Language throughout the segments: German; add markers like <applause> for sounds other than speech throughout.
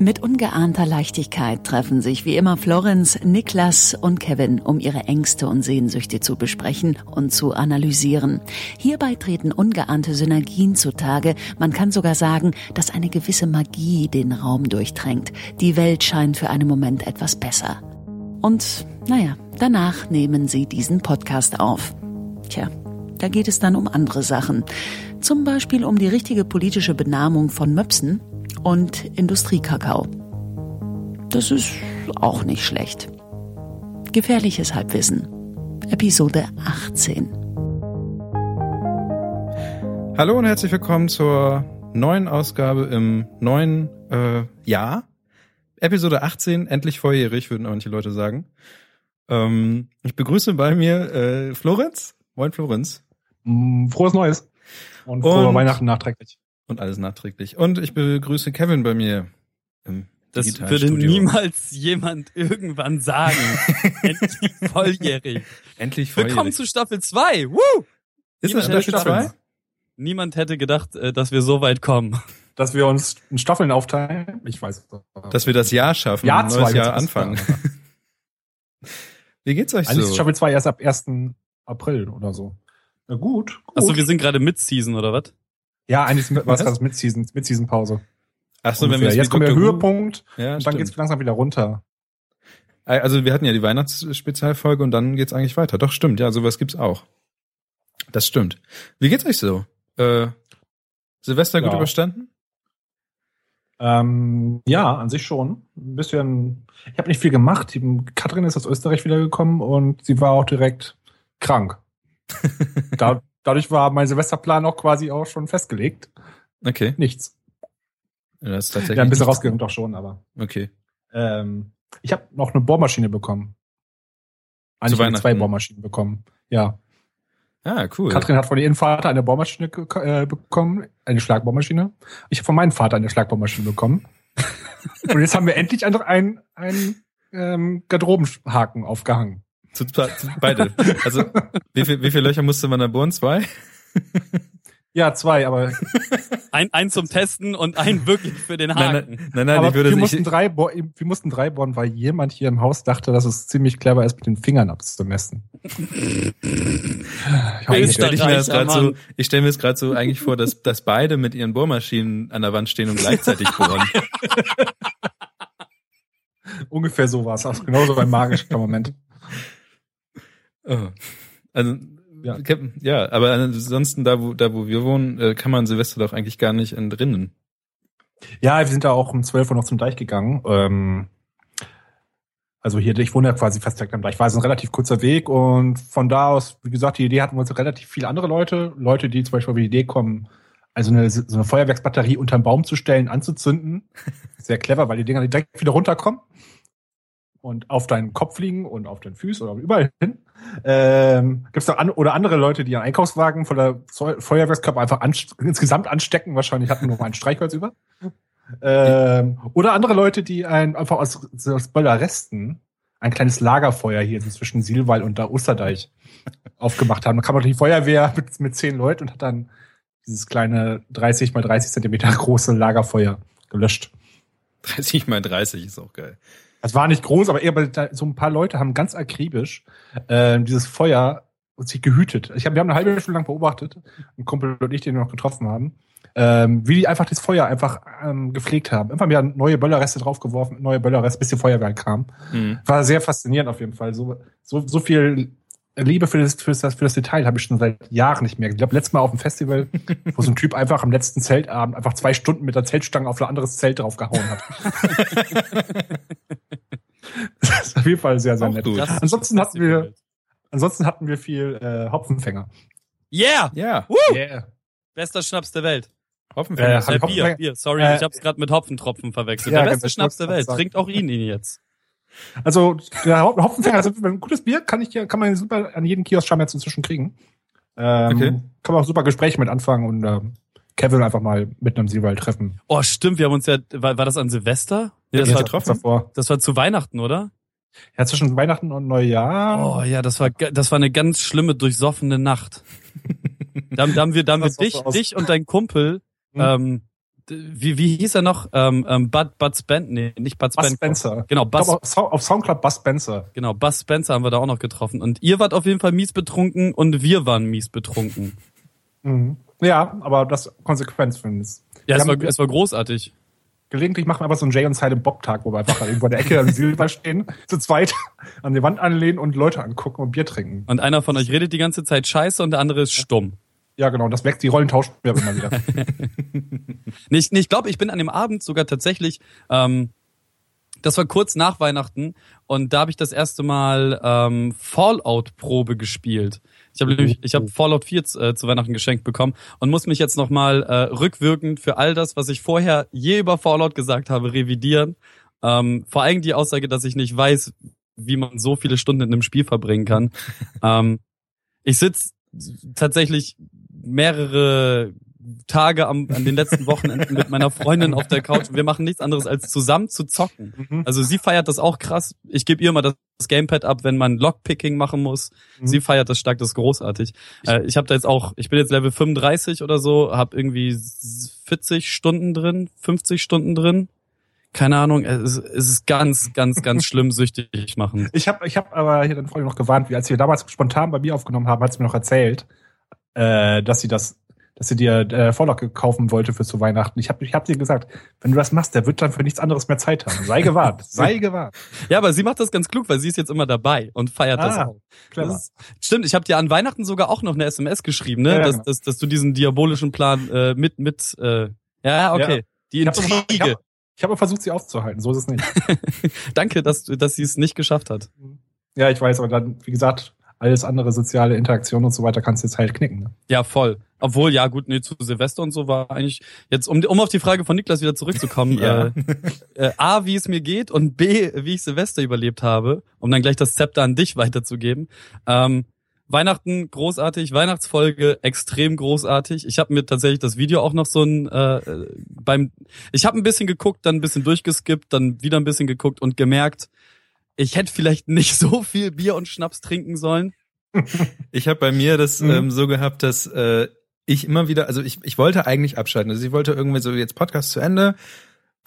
Mit ungeahnter Leichtigkeit treffen sich wie immer Florenz, Niklas und Kevin, um ihre Ängste und Sehnsüchte zu besprechen und zu analysieren. Hierbei treten ungeahnte Synergien zutage. Man kann sogar sagen, dass eine gewisse Magie den Raum durchdrängt. Die Welt scheint für einen Moment etwas besser. Und naja, danach nehmen sie diesen Podcast auf. Tja, da geht es dann um andere Sachen. Zum Beispiel um die richtige politische Benahmung von Möpsen und Industriekakao. Das ist auch nicht schlecht. Gefährliches Halbwissen. Episode 18. Hallo und herzlich willkommen zur neuen Ausgabe im neuen äh, Jahr. Episode 18, endlich volljährig, würden manche Leute sagen. Ähm, ich begrüße bei mir äh, Florenz. Moin Florenz. Mm, frohes Neues. Und frohe und, Weihnachten nachträglich. Und alles nachträglich. Und ich begrüße Kevin bei mir im das würde niemals jemand irgendwann sagen. <laughs> Endlich volljährig. Endlich volljährig. Willkommen zu Staffel 2. Woo! Ist das Staffel 2? Niemand hätte gedacht, äh, dass wir so weit kommen. Dass wir uns in Staffeln aufteilen? Ich weiß. Dass wir das Jahr schaffen, Jahr ein neues Jahr anfangen. <laughs> Wie geht's euch Eigentlich so? ist Staffel 2 erst ab 1. April oder so. Na gut. gut. Achso, wir sind gerade Mid-Season oder was? Ja, eigentlich war es Mid-Season, Mid-Season-Pause. Ach so, wenn wir jetzt kommt der Höhepunkt ja, und dann geht's langsam wieder runter. Also wir hatten ja die Weihnachtsspezialfolge und dann geht's eigentlich weiter. Doch stimmt, ja, sowas gibt's auch. Das stimmt. Wie geht's euch so? Äh, Silvester gut Ja. überstanden? Ähm, ja, an sich schon. Ein bisschen. Ich habe nicht viel gemacht. Katrin ist aus Österreich wiedergekommen und sie war auch direkt krank. <laughs> da, dadurch war mein Silvesterplan auch quasi auch schon festgelegt. Okay. Nichts. Ja, das ist tatsächlich Ja, ein bisschen rausgegangen doch schon, aber. Okay. Ähm, ich habe noch eine Bohrmaschine bekommen. Eigentlich habe zwei? Bohrmaschinen bekommen. Ja. Ah, cool. Katrin hat von ihrem Vater eine Bohrmaschine äh, bekommen, eine Schlagbohrmaschine. Ich habe von meinem Vater eine Schlagbohrmaschine bekommen. <laughs> Und jetzt haben wir endlich einfach einen, einen ähm, Garderobenhaken aufgehangen. Zu, zu, beide. Also wie, viel, wie viele Löcher musste man da bohren? Zwei? Ja, zwei, aber, Ein, ein zum Testen und ein wirklich für den Haken. nein, nein, nein aber ich würde wir, ich, mussten drei bohr, wir mussten drei bohren, weil jemand hier im Haus dachte, dass es ziemlich clever ist, mit den Fingern abzumessen. Ich ich stelle mir das gerade so, ich stelle mir das gerade so eigentlich vor, dass, dass beide mit ihren Bohrmaschinen an der Wand stehen und gleichzeitig bohren. <laughs> Ungefähr so war es. Auch genauso ein magischer Moment. Oh. Also Ja. ja. ja, aber ansonsten da wo da wo wir wohnen, äh, kann man Silvester doch eigentlich gar nicht entrinnen. Ja, wir sind da auch um 12 Uhr noch zum Deich gegangen. Ähm, also hier, ich wohne ja quasi fast direkt am Deich. War es ein relativ kurzer Weg und von da aus, wie gesagt, die Idee hatten wir uns relativ viele andere Leute. Leute, die zum Beispiel auf die Idee kommen, also eine, so eine Feuerwerksbatterie unterm Baum zu stellen, anzuzünden. <laughs> Sehr clever, weil die Dinger direkt wieder runterkommen und auf deinen Kopf liegen und auf deinen Füßen oder überall hin. Ähm, Gibt es noch an, oder andere Leute, die einen Einkaufswagen voller Zeu- Feuerwerkskörper einfach anst insgesamt anstecken? Wahrscheinlich hatten wir noch ein Streichholz über. Ähm, oder andere Leute, die ein, einfach aus, aus Böllerresten ein kleines Lagerfeuer hier zwischen Silwall und da Osterdeich aufgemacht haben. Da kam natürlich die Feuerwehr mit, mit zehn Leuten und hat dann dieses kleine 30 mal 30 Zentimeter große Lagerfeuer gelöscht. 30 mal 30 ist auch geil. Es war nicht groß, aber eher so ein paar Leute haben ganz akribisch äh, dieses Feuer sich gehütet. Ich hab, wir haben eine halbe Stunde lang beobachtet, ein Kumpel und ich, den wir noch getroffen haben, ähm, wie die einfach das Feuer einfach ähm, gepflegt haben. Einfach wieder neue Böllerreste draufgeworfen, neue Böllerreste, bis die Feuerwehr kam. Mhm. War sehr faszinierend auf jeden Fall. So, so, so viel Liebe für das, für das, für das Detail habe ich schon seit Jahren nicht mehr. Ich glaube, letztes Mal auf dem Festival, wo so ein Typ einfach am letzten Zeltabend einfach zwei Stunden mit der Zeltstange auf ein anderes Zelt draufgehauen hat. <laughs> das ist auf jeden Fall sehr, sehr Auch nett. gut. Ansonsten hatten wir, ansonsten hatten wir viel äh, Hopfenfänger. Yeah! Ja, Woo! Yeah. Bester Schnaps der Welt. Hoffentlich. Äh, Äh, ich Bier, Hopfenfänger- Bier. Sorry, Äh, ich hab's gerade mit Hopfentropfen verwechselt. ja, der beste genau, Schnaps der Welt. Trinkt auch ihn, ihn jetzt. Also der Hop- Hopfenfänger, also ein gutes Bier kann ich hier, kann man super an jedem Kiosk scheinbar jetzt inzwischen kriegen. Ähm, Okay. Kann man auch super Gespräche mit anfangen und ähm, Kevin einfach mal mitten am Seawald treffen. Oh, stimmt, wir haben uns ja, war, war das an Silvester? Nee, das, Ja, war, getroffen. davor. das war zu Weihnachten, oder? Ja, zwischen Weihnachten und Neujahr. Oh ja, das war, das war eine ganz schlimme, durchsoffene Nacht. da, haben- da haben wir, da haben wir dich, so dich und dein Kumpel, Hm. ähm, wie, wie hieß er noch? Ähm, ähm, Bud, Bud Spencer, nee, nicht Bud Spencer. Spencer. Genau, Buzz, auf, Sou- auf Soundcloud Buzz Spencer. genau, Buzz Spencer haben wir da auch noch getroffen. Und ihr wart auf jeden Fall mies betrunken und wir waren mies betrunken. Mhm. Ja, aber das Konsequenz finde ich. Ja, es war, es war großartig. Gelegentlich machen wir einfach so einen Jay und Silent Bob Tag, wo wir einfach irgendwo in der Ecke am Silber <laughs> stehen, zu zweit an die Wand anlehnen und Leute angucken und Bier trinken. Und einer von euch redet die ganze Zeit scheiße und der andere ist stumm. Ja, genau, das wächst, die Rollen tauschen wir <laughs> immer wieder. <laughs> Nee, ich glaube, ich bin an dem Abend sogar tatsächlich, ähm, das war kurz nach Weihnachten und da habe ich das erste Mal ähm, Fallout-Probe gespielt. Ich habe nämlich, ich habe Fallout 4 zu, äh, zu Weihnachten geschenkt bekommen und muss mich jetzt nochmal äh, rückwirkend für all das, was ich vorher je über Fallout gesagt habe, revidieren. Ähm, vor allem die Aussage, dass ich nicht weiß, wie man so viele Stunden in einem Spiel verbringen kann. <laughs> ähm, ich sitz tatsächlich mehrere Tage am, an den letzten Wochenenden mit meiner Freundin auf der Couch und wir machen nichts anderes als zusammen zu zocken. Mhm. Also sie feiert das auch krass. Ich gebe ihr immer das Gamepad ab, wenn man Lockpicking machen muss. Sie feiert das stark, das ist großartig. Äh, ich habe da jetzt auch, ich bin jetzt Level 35 oder so, habe irgendwie 40 Stunden drin, 50 Stunden drin. Keine Ahnung, es ist, es ist ganz, ganz, ganz <laughs> schlimm süchtig machen. Ich habe ich hab aber hier den Freund noch gewarnt, wie als wir damals spontan bei mir aufgenommen haben, hat sie mir noch erzählt, äh, dass sie das, dass sie dir äh, Vorlage kaufen wollte für zu Weihnachten. Ich habe ich hab dir gesagt, wenn du das machst, der wird dann für nichts anderes mehr Zeit haben. Sei gewarnt, <laughs> sei gewarnt. Ja, aber sie macht das ganz klug, weil sie ist jetzt immer dabei und feiert das Ah, auch. Clever. Das ist, stimmt, ich habe dir an Weihnachten sogar auch noch eine SMS geschrieben, ne? Ja, ja, dass, genau. dass, dass du diesen diabolischen Plan äh, mit mit äh, ja, okay. Ja. Die Intrige. Ich habe versucht, sie aufzuhalten, so ist es nicht. <laughs> Danke, dass dass sie es nicht geschafft hat. ja, ich weiß, aber dann, wie gesagt, alles andere soziale Interaktion und so weiter kannst du jetzt halt knicken. Ne? Ja, voll. Obwohl, ja gut, nee, zu Silvester und so war eigentlich jetzt, um, um auf die Frage von Niklas wieder zurückzukommen, <laughs> Ja. äh, äh, A, wie es mir geht und B, wie ich Silvester überlebt habe, um dann gleich das Zepter an dich <laughs> weiterzugeben. Ähm, Weihnachten großartig, Weihnachtsfolge extrem großartig. Ich habe mir tatsächlich das Video auch noch so ein äh, äh, beim ich habe ein bisschen geguckt, dann ein bisschen durchgeskippt, dann wieder ein bisschen geguckt und gemerkt, ich hätte vielleicht nicht so viel Bier und Schnaps trinken sollen. Ich habe bei mir das Mhm. ähm, so gehabt, dass äh, ich immer wieder, also ich, ich wollte eigentlich abschalten. Also ich wollte irgendwie so, jetzt Podcast zu Ende,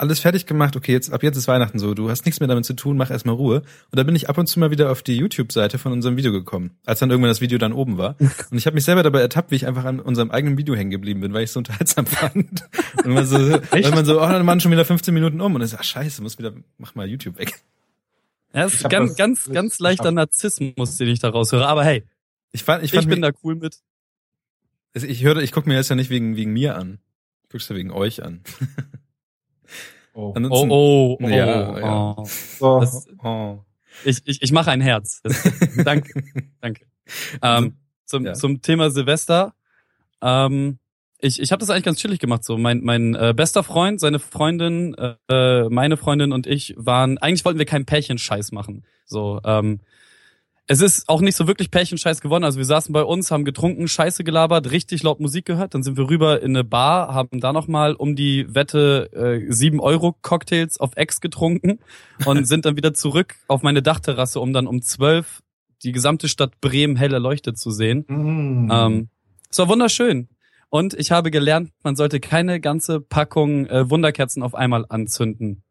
alles fertig gemacht, okay, jetzt ab jetzt ist Weihnachten so, du hast nichts mehr damit zu tun, mach erstmal Ruhe. Und da bin ich ab und zu mal wieder auf die YouTube-Seite von unserem Video gekommen, als dann irgendwann das Video dann oben war. <laughs> Und ich habe mich selber dabei ertappt, wie ich einfach an unserem eigenen Video hängen geblieben bin, weil ich es so unterhaltsam <laughs> fand. Und man so, weil man so, oh, dann waren schon wieder 15 Minuten um und dann ist, ach scheiße, muss wieder, mach mal YouTube weg. Ja, das Ich ist ganz, das ganz, ganz leichter geschafft. Narzissmus, den ich da raushöre. Aber hey, Ich fand, ich ich, fand bin mich- da cool mit. Also ich höre, ich gucke mir das ja nicht wegen wegen mir an. Ich guck's ja wegen euch an. <laughs> Oh. Oh, oh, oh. Ja, ja. oh. So. Das, oh. ich, ich, ich mache ein Herz. Das, <laughs> danke, danke. Ähm, zum, Ja. zum Thema Silvester. Ähm, ich ich habe das eigentlich ganz chillig gemacht. So mein mein äh, bester Freund, seine Freundin, äh, meine Freundin und ich waren. Eigentlich wollten wir keinen Pärchenscheiß machen. So. Ähm, es ist auch nicht so wirklich Pärchenscheiß geworden. Also wir saßen bei uns, haben getrunken, Scheiße gelabert, richtig laut Musik gehört. Dann sind wir rüber in eine Bar, haben da nochmal um die Wette äh, 7 Euro Cocktails auf Ex getrunken <laughs> und sind dann wieder zurück auf meine Dachterrasse, um dann um 12 die gesamte Stadt Bremen hell erleuchtet zu sehen. Mm. Ähm, es war wunderschön. Und ich habe gelernt, man sollte keine ganze Packung äh, Wunderkerzen auf einmal anzünden.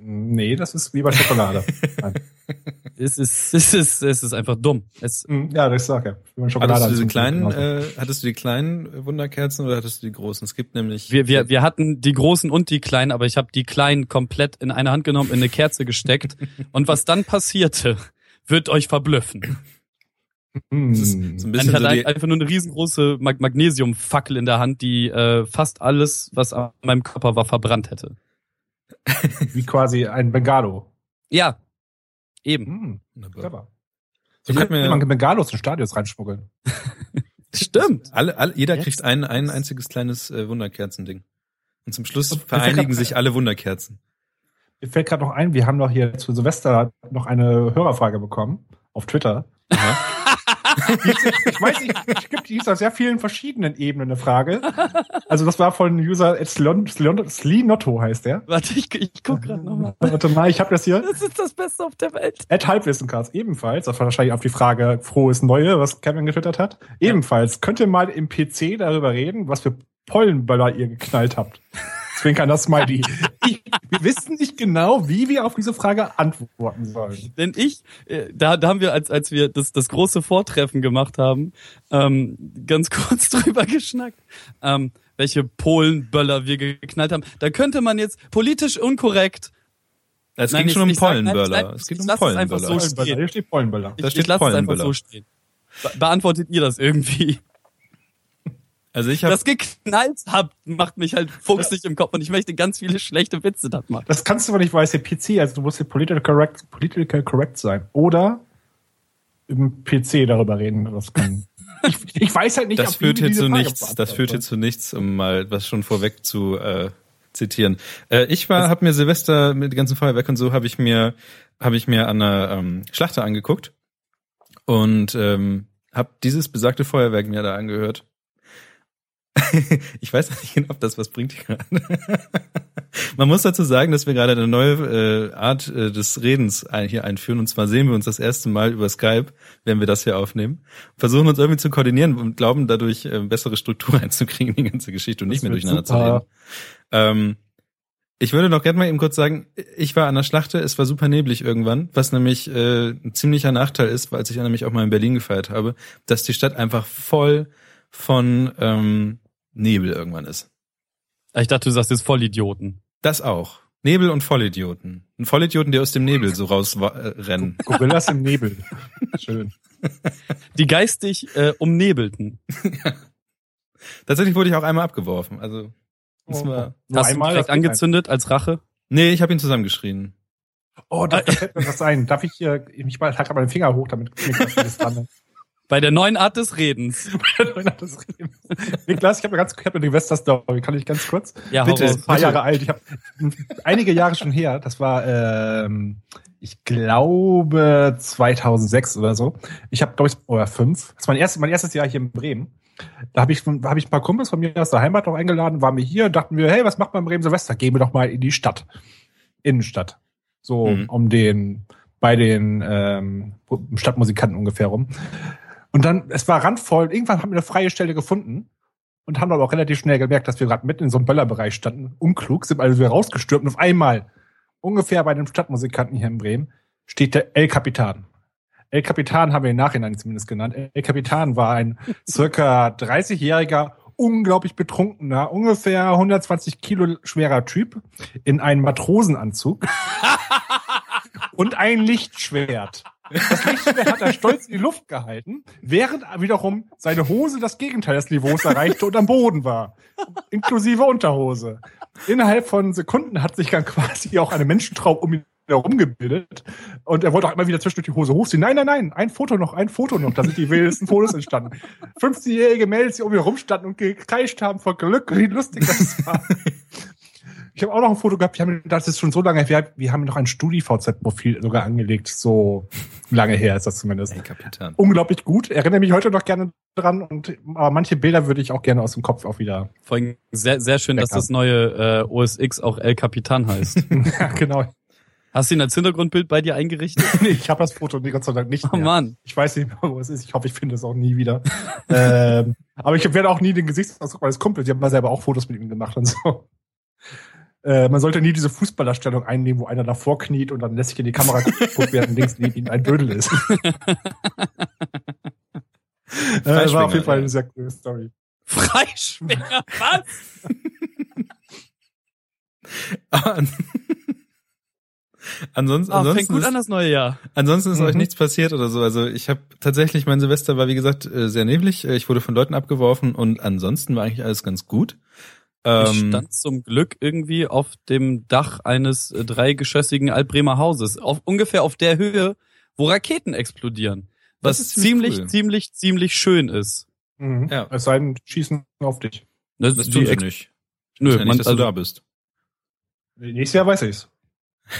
nee, das ist wie bei Schokolade. <laughs> Es ist, es ist, es ist einfach dumm. Es, Mm, ja, das sag ja. Wie man Schokolade Hattest du diese kleinen, genauso. äh, hattest du die kleinen Wunderkerzen oder hattest du die großen? Es gibt nämlich. wir, wir, wir hatten die großen und die kleinen, aber ich habe die kleinen komplett in eine Hand genommen, in eine Kerze gesteckt. <laughs> und was dann passierte, wird euch verblüffen. Mm. Das ist so ein Ich bisschen hatte so die, einfach nur eine riesengroße Mag Magnesiumfackel in der Hand, die äh, fast alles, was an meinem Körper war, verbrannt hätte. <laughs> wie quasi ein Bengalo. Ja, eben. Wunderbar. clever. So könnte man Bengalos in Stadios reinschmuggeln. <laughs> Stimmt. alle, alle, jeder Jetzt? kriegt ein, ein einziges kleines äh, Wunderkerzending. Und zum Schluss Und vereinigen sich alle Wunderkerzen. Mir fällt gerade noch ein, wir haben doch hier zu Silvester noch eine Hörerfrage bekommen auf Twitter. <laughs> ich weiß nicht, es gibt die auf sehr vielen verschiedenen Ebenen eine Frage. Also das war von User Slinotto heißt der. Warte, ich, ich guck gerade nochmal. Warte mal, ich habe das hier. Das ist das Beste auf der Welt. Ed Halbwissencast ebenfalls, das war wahrscheinlich auf die Frage frohes Neue, was Kevin getwittert hat. Ebenfalls, könnt ihr mal im PC darüber reden, was für Pollenböller ihr geknallt habt. Zwinkern das Smiley. <laughs> Ich, wir wissen nicht genau, wie wir auf diese Frage antworten sollen. Denn ich, äh, da, da haben wir, als, als wir das, das große Vortreffen gemacht haben, ähm, ganz <laughs> kurz drüber geschnackt, ähm, welche Polenböller wir geknallt haben. Da könnte man jetzt politisch unkorrekt Es Nein, ging schon um Pollenböller. Es geht ich um lass es einfach Pollenböller. so Pollenböller. Hier steht Pollenböller. Da ich, steht ich lasse es einfach Pollenböller. so stehen. Be beantwortet ihr das irgendwie? Also ich habe Das geknallt habt, macht mich halt fuchsig im Kopf und ich möchte ganz viele schlechte Witze das machen. Das kannst du aber nicht, weil es hier PC, also du musst hier political correct, political correct sein. Oder im PC darüber reden. Das kann. <laughs> Ich, ich weiß halt nicht, das führt hier zu Frage nichts. Das führt hier zu nichts, um mal was schon vorweg zu äh, zitieren. Äh, ich war, habe mir Silvester mit dem ganzen Feuerwerk und so habe ich mir, habe ich mir an einer ähm, Schlachter angeguckt und ähm, habe dieses besagte Feuerwerk mir da angehört. <laughs> ich weiß nicht genau, ob das was bringt gerade. <laughs> Man muss dazu sagen, dass wir gerade eine neue äh, Art äh, des Redens ein, hier einführen. Und zwar sehen wir uns das erste Mal über Skype, wenn wir das hier aufnehmen. Versuchen uns irgendwie zu koordinieren und glauben dadurch äh, bessere Struktur <laughs> einzukriegen in die ganze Geschichte und nicht mehr durcheinander zu super. reden. Ähm, ich würde noch gerne mal eben kurz sagen, ich war an der Schlachte, es war super neblig irgendwann, was nämlich äh, ein ziemlicher Nachteil ist, weil ich ja nämlich auch mal in Berlin gefeiert habe, dass die Stadt einfach voll von ähm, Nebel irgendwann ist. Ich dachte, du sagst jetzt Vollidioten. Das auch. Nebel und Vollidioten. Ein Vollidioten, die aus dem Nebel so rausrennen. Äh, rennen. Gorillas im Nebel. Schön. Die geistig äh, umnebelten. <laughs> Tatsächlich wurde ich auch einmal abgeworfen. Also das war. Hast du ihn direkt angezündet als Rache? Nee, ich habe ihn zusammengeschrien. Oh, da fällt mir was ein. Darf ich hier, ich mal, halt meinen Finger hoch, damit Niklas das dran Bei der neuen Art des Redens. <laughs> das Niklas, ich habe eine ganz, ich habe eine Silvester-Story, kann ich ganz kurz? Ja, Bitte. ein paar Jahre alt. Ich habe einige Jahre schon her. Das war, ähm, ich glaube 2006 oder so. Ich habe, glaube ich, oder fünf. Das war mein erstes, mein erstes Jahr hier in Bremen. Da habe ich, hab ich ein paar Kumpels von mir aus der Heimat noch eingeladen, waren wir hier und dachten wir, hey, was macht man in Bremen Silvester? Gehen wir doch mal in die Stadt, Innenstadt, so Mhm. um den, bei den ähm, Stadtmusikanten ungefähr rum. Und dann, es war randvoll. Irgendwann haben wir eine freie Stelle gefunden und haben aber auch relativ schnell gemerkt, dass wir gerade mitten in so einem Böllerbereich standen. Unklug, sind also wieder rausgestürmt und auf einmal, ungefähr bei den Stadtmusikanten hier in Bremen, steht der El Capitan. El Capitan haben wir im Nachhinein zumindest genannt. El Capitan war ein <laughs> circa 30-jähriger, unglaublich betrunkener, ungefähr 120 Kilo schwerer Typ in einem Matrosenanzug <laughs> und ein Lichtschwert. Das Lichtschwert hat er stolz in die Luft gehalten, während wiederum seine Hose das Gegenteil des Niveaus erreichte und am Boden war. Inklusive Unterhose. Innerhalb von Sekunden hat sich dann quasi auch eine Menschentraube um ihn herum gebildet. Und er wollte auch immer wieder zwischendurch die Hose hochziehen. Nein, nein, nein, ein Foto noch, ein Foto noch. Da sind die wildesten Fotos entstanden. 50-jährige Mädels, die um ihn rumstanden und gekreischt haben vor Glück, wie lustig das war. Ich habe auch noch ein Foto gehabt, wir haben, das ist schon so lange her, wir haben noch ein StudiVZ-Profil sogar angelegt, so lange her ist das zumindest. Ey, Kapitän. Unglaublich gut, erinnere mich heute noch gerne dran und aber manche Bilder würde ich auch gerne aus dem Kopf auch wieder. Vor allem sehr, sehr schön, dass das neue äh, OS X auch El Capitan heißt. <laughs> ja, genau. Hast du ihn als Hintergrundbild bei dir eingerichtet? <laughs> Nee, ich habe das Foto nee, Gott sei Dank nicht Oh mehr. Mann. Ich weiß nicht mehr, wo es ist. Ich hoffe, ich finde es auch nie wieder. <laughs> ähm, aber ich werde auch nie den Gesichtsausdruck meines Kumpels. Ich habe mal selber auch Fotos mit ihm gemacht und so. Äh, man sollte nie diese Fußballerstellung einnehmen, wo einer davor kniet und dann lässt sich in die Kamera <laughs> guckt, während links neben ihm ein Dödel ist. <laughs> äh, war auf jeden Fall eine sehr coole Story. Freischwinger, <laughs> was? Ansonsten, Ah, ansonsten, fängt gut ist, an das neue Jahr. ansonsten ist euch Mhm. nichts passiert oder so. Also ich habe tatsächlich, mein Silvester war wie gesagt äh, sehr neblig. Ich wurde von Leuten abgeworfen und ansonsten war eigentlich alles ganz gut. Ich Ähm, stand zum Glück irgendwie auf dem Dach eines äh, dreigeschossigen Altbremer Hauses. Auf, ungefähr auf der Höhe, wo Raketen explodieren. Was Das ziemlich ziemlich, cool. ziemlich, ziemlich schön ist. Mhm. Ja. Es sei denn, schießen auf dich. Das, das die tun sie nicht. Nö, ja nicht, man, dass du also, da bist. Nächstes Jahr weiß ich's. <laughs>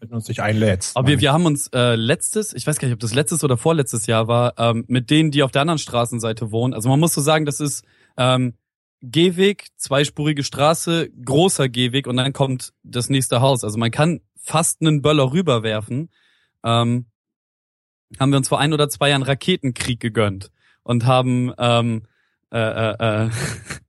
Wenn du uns nicht einlädst. aber wir, wir haben uns äh, letztes, ich weiß gar nicht, ob das letztes oder vorletztes Jahr war, ähm, mit denen, die auf der anderen Straßenseite wohnen. Also man muss so sagen, das ist ähm, Gehweg, zweispurige Straße, großer Gehweg und dann kommt das nächste Haus. Also man kann fast einen Böller rüberwerfen. Ähm, haben wir uns vor ein oder zwei Jahren Raketenkrieg gegönnt und haben ähm, äh, äh, äh,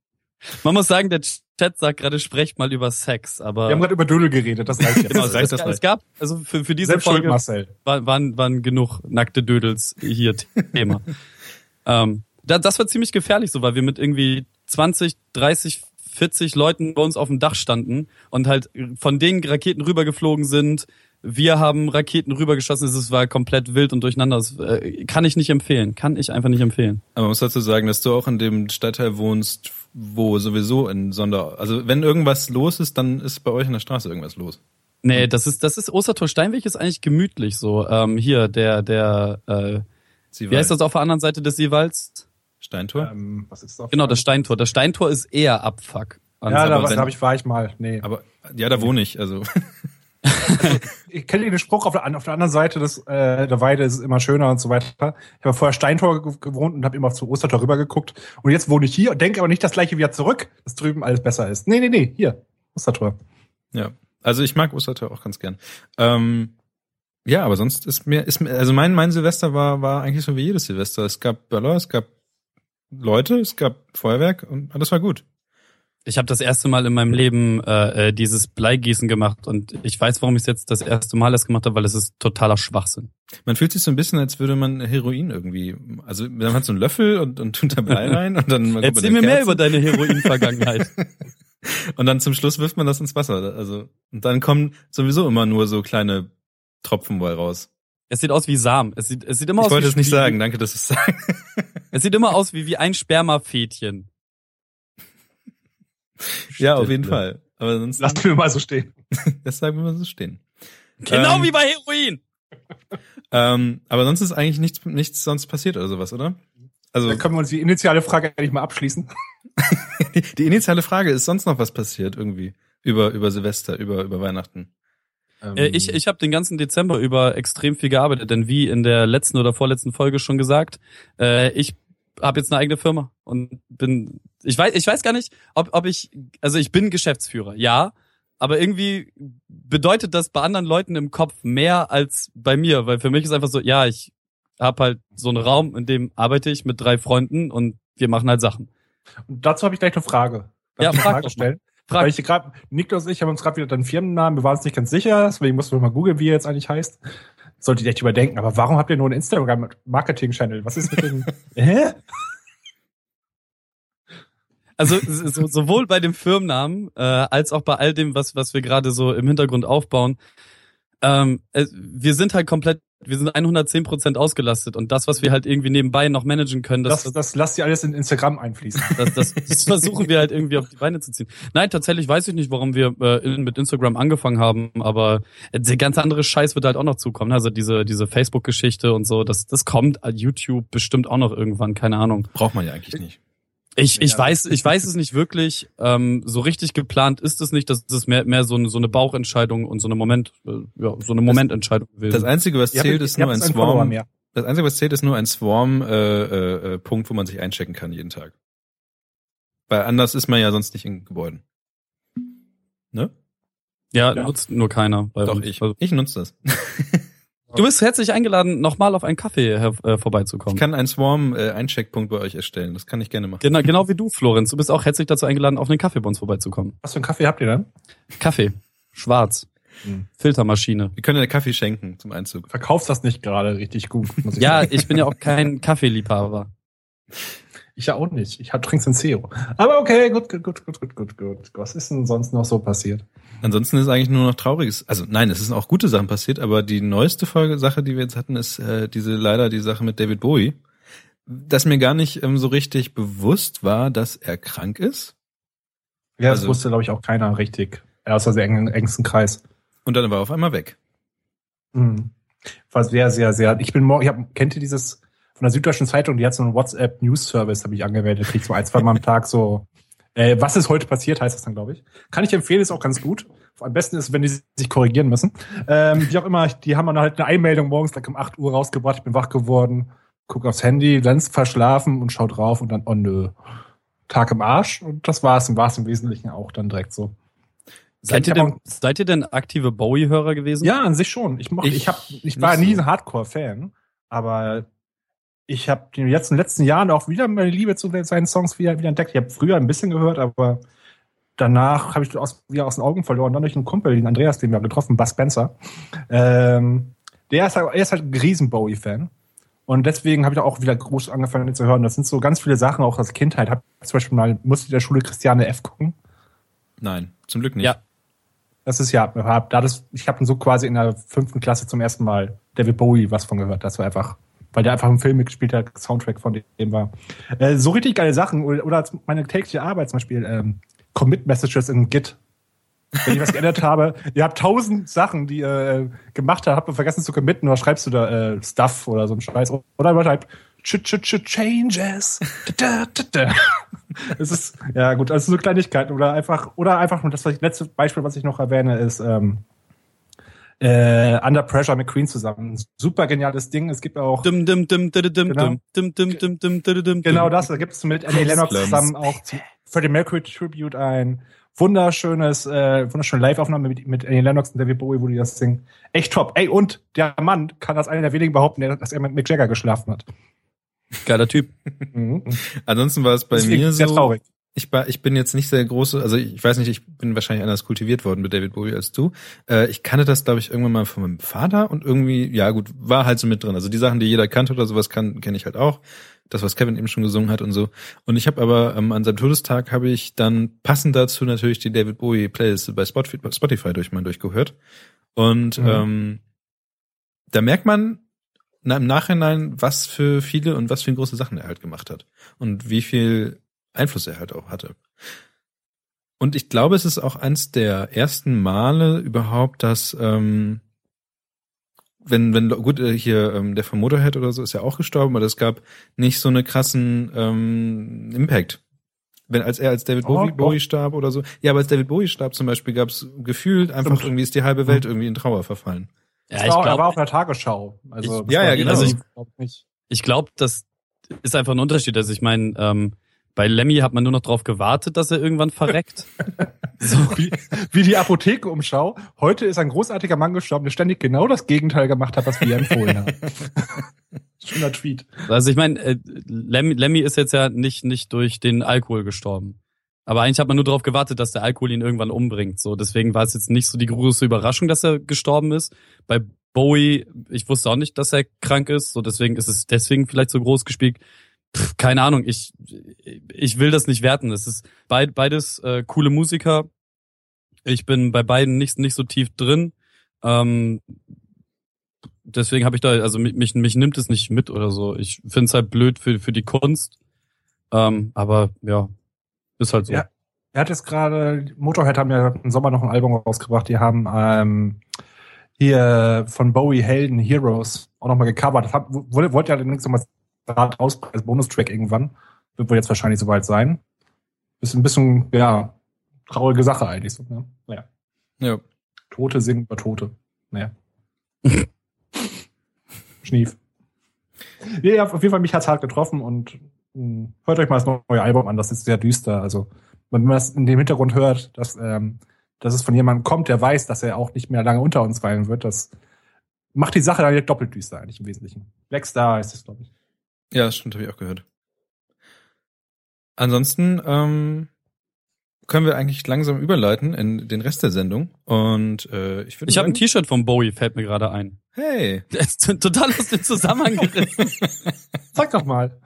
<laughs> man muss sagen, der Chat sagt gerade, sprecht mal über Sex, aber. Wir haben gerade über Dödel geredet, das reicht jetzt. Genau, <laughs> es, es, es gab, also für, für diese Selbst schuld, Folge Marcel. war, waren, waren genug nackte Dödels hier Thema. <laughs> ähm, das war ziemlich gefährlich so, weil wir mit irgendwie 20, 30, 40 Leuten bei uns auf dem Dach standen und halt von denen Raketen rübergeflogen sind. Wir haben Raketen rübergeschossen, es war komplett wild und durcheinander. Das äh, kann ich nicht empfehlen. Kann ich einfach nicht empfehlen. Aber man muss dazu sagen, dass du auch in dem Stadtteil wohnst, wo sowieso in Sonder... Also wenn irgendwas los ist, dann ist bei euch in der Straße irgendwas los. Nee, das ist, das ist Ostertor Steinweg ist eigentlich gemütlich so. Ähm, hier, der, der, äh, Sie wie heißt das auf der anderen Seite des Seewalds? Steintor? Ähm, was ist das? Genau, das Steintor. Das Steintor ist eher Abfuck. Ja, da, wenn- da hab ich, war ich mal. Nee. Aber ja, da wohne ich. Also ich kenne den Spruch auf der, auf der anderen Seite des, äh, der Weide ist es immer schöner und so weiter. Ich habe vorher Steintor ge- gewohnt und habe immer zu Ostertor rübergeguckt. Und jetzt wohne ich hier und denke aber nicht das gleiche wieder zurück, dass drüben alles besser ist. Nee, nee, nee, hier, Ostertor. ja, also ich mag Ostertor auch ganz gern. Ähm, ja, aber sonst ist mir ist mir also mein mein Silvester war war eigentlich so wie jedes Silvester. Es gab Böller, es gab Leute, es gab Feuerwerk und alles war gut. Ich habe das erste Mal in meinem Leben äh, äh, dieses Bleigießen gemacht und ich weiß, warum ich es jetzt das erste Mal erst gemacht habe, weil es ist totaler Schwachsinn. Man fühlt sich so ein bisschen, als würde man Heroin irgendwie. Also man hat so einen Löffel und, und tut da Blei <laughs> rein und dann Erzähl mir mehr über deine Heroin-Vergangenheit. <laughs> Und dann zum Schluss wirft man das ins Wasser. Also und dann kommen sowieso immer nur so kleine Tropfen wohl raus. Es sieht aus wie Samen. Es sieht, es sieht immer Ich aus wollte wie, es nicht wie, sagen, danke, dass du es sagst. Es sieht immer aus wie, wie ein Spermafädchen. ja, auf jeden Fall. Aber sonst Lass mir mal so stehen. <laughs> das sagen wir mal so stehen. Genau Ähm, wie bei Heroin. Ähm, aber sonst ist eigentlich nichts, nichts sonst passiert oder sowas, oder? Also Dann können wir uns die initiale Frage endlich mal abschließen. <laughs> die, die initiale Frage ist sonst noch was passiert irgendwie über über Silvester, über über Weihnachten. Äh, ich ich habe den ganzen Dezember über extrem viel gearbeitet, denn wie in der letzten oder vorletzten Folge schon gesagt, äh, ich habe jetzt eine eigene Firma und bin ich weiß ich weiß gar nicht, ob ob ich also ich bin Geschäftsführer, ja, aber irgendwie bedeutet das bei anderen Leuten im Kopf mehr als bei mir, weil für mich ist einfach so, ja, ich habe halt so einen Raum, in dem arbeite ich mit drei Freunden und wir machen halt Sachen. Und dazu habe ich gleich eine Frage. Darf Ja, ich eine frag Frage doch mal. Frag. Weil ich gerade, Niklas und ich haben uns gerade wieder deinen Firmennamen, wir waren uns nicht ganz sicher, deswegen mussten wir mal googeln, wie er jetzt eigentlich heißt. Solltet ihr echt überdenken, aber warum habt ihr nur einen Instagram-Marketing-Channel? Was ist mit dem, <laughs> hä? Also so, sowohl bei dem Firmennamen äh, als auch bei all dem, was was wir gerade so im Hintergrund aufbauen. Ähm, äh, wir sind halt komplett, wir sind 110 Prozent ausgelastet und das, was wir halt irgendwie nebenbei noch managen können, das, Das, das lasst ihr alles in Instagram einfließen. das, das, das <laughs> versuchen wir halt irgendwie auf die Beine zu ziehen. Nein, tatsächlich weiß ich nicht, warum wir äh, mit Instagram angefangen haben, aber äh, der ganze andere Scheiß wird halt auch noch zukommen. Also diese diese Facebook-Geschichte und so, das das kommt. äh, YouTube bestimmt auch noch irgendwann, keine Ahnung. Braucht man ja eigentlich nicht. Ich, ich weiß, ich weiß es nicht wirklich. Ähm, so richtig geplant ist es nicht. Das ist mehr, mehr so eine, so eine Bauchentscheidung und so eine Moment, äh, ja, so eine Momententscheidung Das gewesen. einzige, was zählt, ist nur ein Swarm. Das einzige, was zählt, ist nur ein Swarm äh, äh, Punkt, wo man sich einchecken kann jeden Tag. Weil anders ist man ja sonst nicht in Gebäuden. Ne? ja, Ja. nutzt nur keiner. bei Doch uns. ich. Also, Ich nutze das. <laughs> du bist herzlich eingeladen, nochmal auf einen Kaffee äh, Ich vorbeizukommen. kann einen Swarm äh, Eincheckpunkt bei euch erstellen. Das kann ich gerne machen. Genau, genau wie du, Florenz. Du bist auch herzlich dazu eingeladen, auf einen Kaffee bei uns vorbeizukommen. Was für einen Kaffee habt ihr dann? Kaffee. Schwarz. Hm. Filtermaschine. Wir können ja Kaffee schenken zum Einzug. Verkaufst das nicht gerade richtig gut. Muss ich Ja, sagen. ich bin ja auch kein Kaffeeliebhaber. Ich ja auch nicht. Ich hab trink's in Zero. Aber okay, gut, gut, gut, gut, gut, gut, gut. Was ist denn sonst noch so passiert? Ansonsten ist eigentlich nur noch Trauriges. Also nein, es sind auch gute Sachen passiert, aber die neueste Folge Sache, die wir jetzt hatten, ist äh, diese leider die Sache mit David Bowie, dass mir gar nicht ähm, so richtig bewusst war, dass er krank ist. Ja, das Also- wusste, glaube ich, auch keiner richtig. Außer der engen, engsten Kreis. Und dann war er auf einmal weg. Mhm. War sehr, sehr, sehr. Ich bin morgen, ich hab, kennt ihr dieses von der Süddeutschen Zeitung, die hat so einen WhatsApp News Service, habe ich angemeldet, krieg so ein, zwei Mal am Tag so, äh, was ist heute passiert, heißt das dann, glaube ich. Kann ich empfehlen, ist auch ganz gut. Am besten ist, wenn die sich korrigieren müssen. Ähm, wie auch immer, die haben dann halt eine Einmeldung morgens gleich um 8 Uhr rausgebracht, ich bin wach geworden, guck aufs Handy, ganz verschlafen und schau drauf und dann, oh nö, Tag im Arsch. Und das war's, und war's im Wesentlichen auch dann direkt so. Seid ihr, denn, seid ihr denn aktive Bowie-Hörer gewesen? Ja, an sich schon. Ich mochte, Ich ich, hab, ich war nie so. ein Hardcore-Fan, aber ich habe jetzt in den letzten Jahren auch wieder meine Liebe zu seinen Songs wieder, wieder entdeckt. Ich habe früher ein bisschen gehört, aber danach habe ich aus, wieder aus den Augen verloren, dann durch einen Kumpel, den Andreas, den wir getroffen, Buzz Spencer. Ähm, der ist, halt, er ist halt ein riesen Bowie-Fan. Und deswegen habe ich auch wieder groß angefangen zu hören. Das sind so ganz viele Sachen, auch aus Kindheit. Hab zum Beispiel mal, musste der Schule Christiane F. gucken. Nein, zum Glück nicht. Ja. Das ist ja, hab, da das, ich habe so quasi in der fünften Klasse zum ersten Mal David Bowie was von gehört. Das war einfach, weil der einfach im Film mitgespielt hat, Soundtrack von dem war. Äh, so richtig geile Sachen oder, meine tägliche Arbeit zum Beispiel, ähm, Commit Messages in Git. Wenn ich was geändert <laughs> habe, ihr habt tausend Sachen, die ihr äh, gemacht habt, ihr vergessen zu committen, oder schreibst du da äh, Stuff oder so ein Scheiß. Oder man schreibt ch ch ch Changes. <laughs> Da, da, da. Es ist, ja gut, also so Kleinigkeiten. Oder einfach, oder einfach, und das letzte Beispiel, was ich noch erwähne, ist ähm, äh, Under Pressure mit Queen zusammen. Super geniales Ding. Es gibt auch. Dim, dim, dim, dim, dim, Genau. dim, dim, dim, dim, dim, dim, Genau das, da gibt es mit Annie Lennox zusammen auch Freddie Mercury Tribute ein wunderschönes, äh, wunderschöne Live-Aufnahme mit, mit Annie Lennox und David Bowie, wo die das singen. Echt top. Ey, und der Mann kann als einer der wenigen behaupten, der- dass er mit Mick Jagger geschlafen hat. Geiler Typ. Mhm. Ansonsten war es bei Deswegen mir sehr so. traurig. Ich, war, ich bin jetzt nicht sehr große, also ich weiß nicht, ich bin wahrscheinlich anders kultiviert worden mit David Bowie als du. Äh, ich kannte das, glaube ich, irgendwann mal von meinem Vater und irgendwie, ja gut, war halt so mit drin. Also die Sachen, die jeder kannte oder sowas, kann kenne ich halt auch. Das, was Kevin eben schon gesungen hat und so. Und ich habe aber ähm, an seinem Todestag habe ich dann passend dazu natürlich die David Bowie Playlist bei Spotify, Spotify durch mal durchgehört. Und Mhm. ähm, da merkt man na, im Nachhinein, was für viele und was für große Sachen er halt gemacht hat. Und wie viel Einfluss er halt auch hatte. Und ich glaube, es ist auch eins der ersten Male überhaupt, dass ähm, wenn, wenn, gut, äh, hier, ähm, der von Motorhead oder so ist ja auch gestorben, aber es gab nicht so eine krassen ähm, Impact. Wenn als er als David Oh, Bowie, doch. Bowie starb oder so. Ja, aber als David Bowie starb zum Beispiel, gab es gefühlt einfach Stimmt. irgendwie ist die halbe Welt irgendwie in Trauer verfallen. Ja, ich war, er war glaube, auf einer Tagesschau. Also, Ich- ja, ja, genau. Also Also ich glaub nicht. ich glaube, das ist einfach ein Unterschied. Also ich meine, ähm, bei Lemmy hat man nur noch drauf gewartet, dass er irgendwann verreckt. <laughs> so. Wie, wie die Apothekenumschau. Heute ist ein großartiger Mann gestorben, der ständig genau das Gegenteil gemacht hat, was wir empfohlen haben. <laughs> Schöner Tweet. Also ich meine, äh, Lemmy, Lemmy ist jetzt ja nicht, nicht durch den Alkohol gestorben. Aber eigentlich hat man nur darauf gewartet, dass der Alkohol ihn irgendwann umbringt. So, deswegen war es jetzt nicht so die große Überraschung, dass er gestorben ist. Bei Bowie, ich wusste auch nicht, dass er krank ist. So, deswegen ist es deswegen vielleicht so groß gespielt. Pff, keine Ahnung, ich, ich will das nicht werten. Es ist beid, beides äh, coole Musiker. Ich bin bei beiden nicht, nicht so tief drin. Ähm, deswegen habe ich da, also mich, mich, mich nimmt es nicht mit oder so. Ich finde es halt blöd für, für die Kunst. Ähm, aber ja, ist halt so. Ja. Er hat jetzt gerade, Motorhead haben ja im Sommer noch ein Album rausgebracht, die haben ähm, hier von Bowie Helden Heroes auch nochmal gecovert. Das hat, wollte, ja demnächst nochmal raus als Bonustrack irgendwann. Wird wohl jetzt wahrscheinlich soweit sein. Ist ein bisschen, ja, traurige Sache eigentlich. So, ne? Naja. Ja. Tote singen über Tote. Naja. <laughs> Schnief. Nee, auf jeden Fall, mich hat's hart getroffen und mh, hört euch mal das neue Album an, das ist sehr düster. Also, wenn man das in dem Hintergrund hört, dass, ähm, dass es von jemandem kommt, der weiß, dass er auch nicht mehr lange unter uns weilen wird, das macht die Sache dann doppelt düster eigentlich im Wesentlichen. Black Star ist es, glaube ich. Ja, das stimmt, habe ich auch gehört. Ansonsten ähm, können wir eigentlich langsam überleiten in den Rest der Sendung. Und äh, ich würde Ich habe ein T-Shirt von Bowie, fällt mir gerade ein. Hey. <laughs> Der ist total aus dem Zusammenhang gerissen. <laughs> Sag doch mal.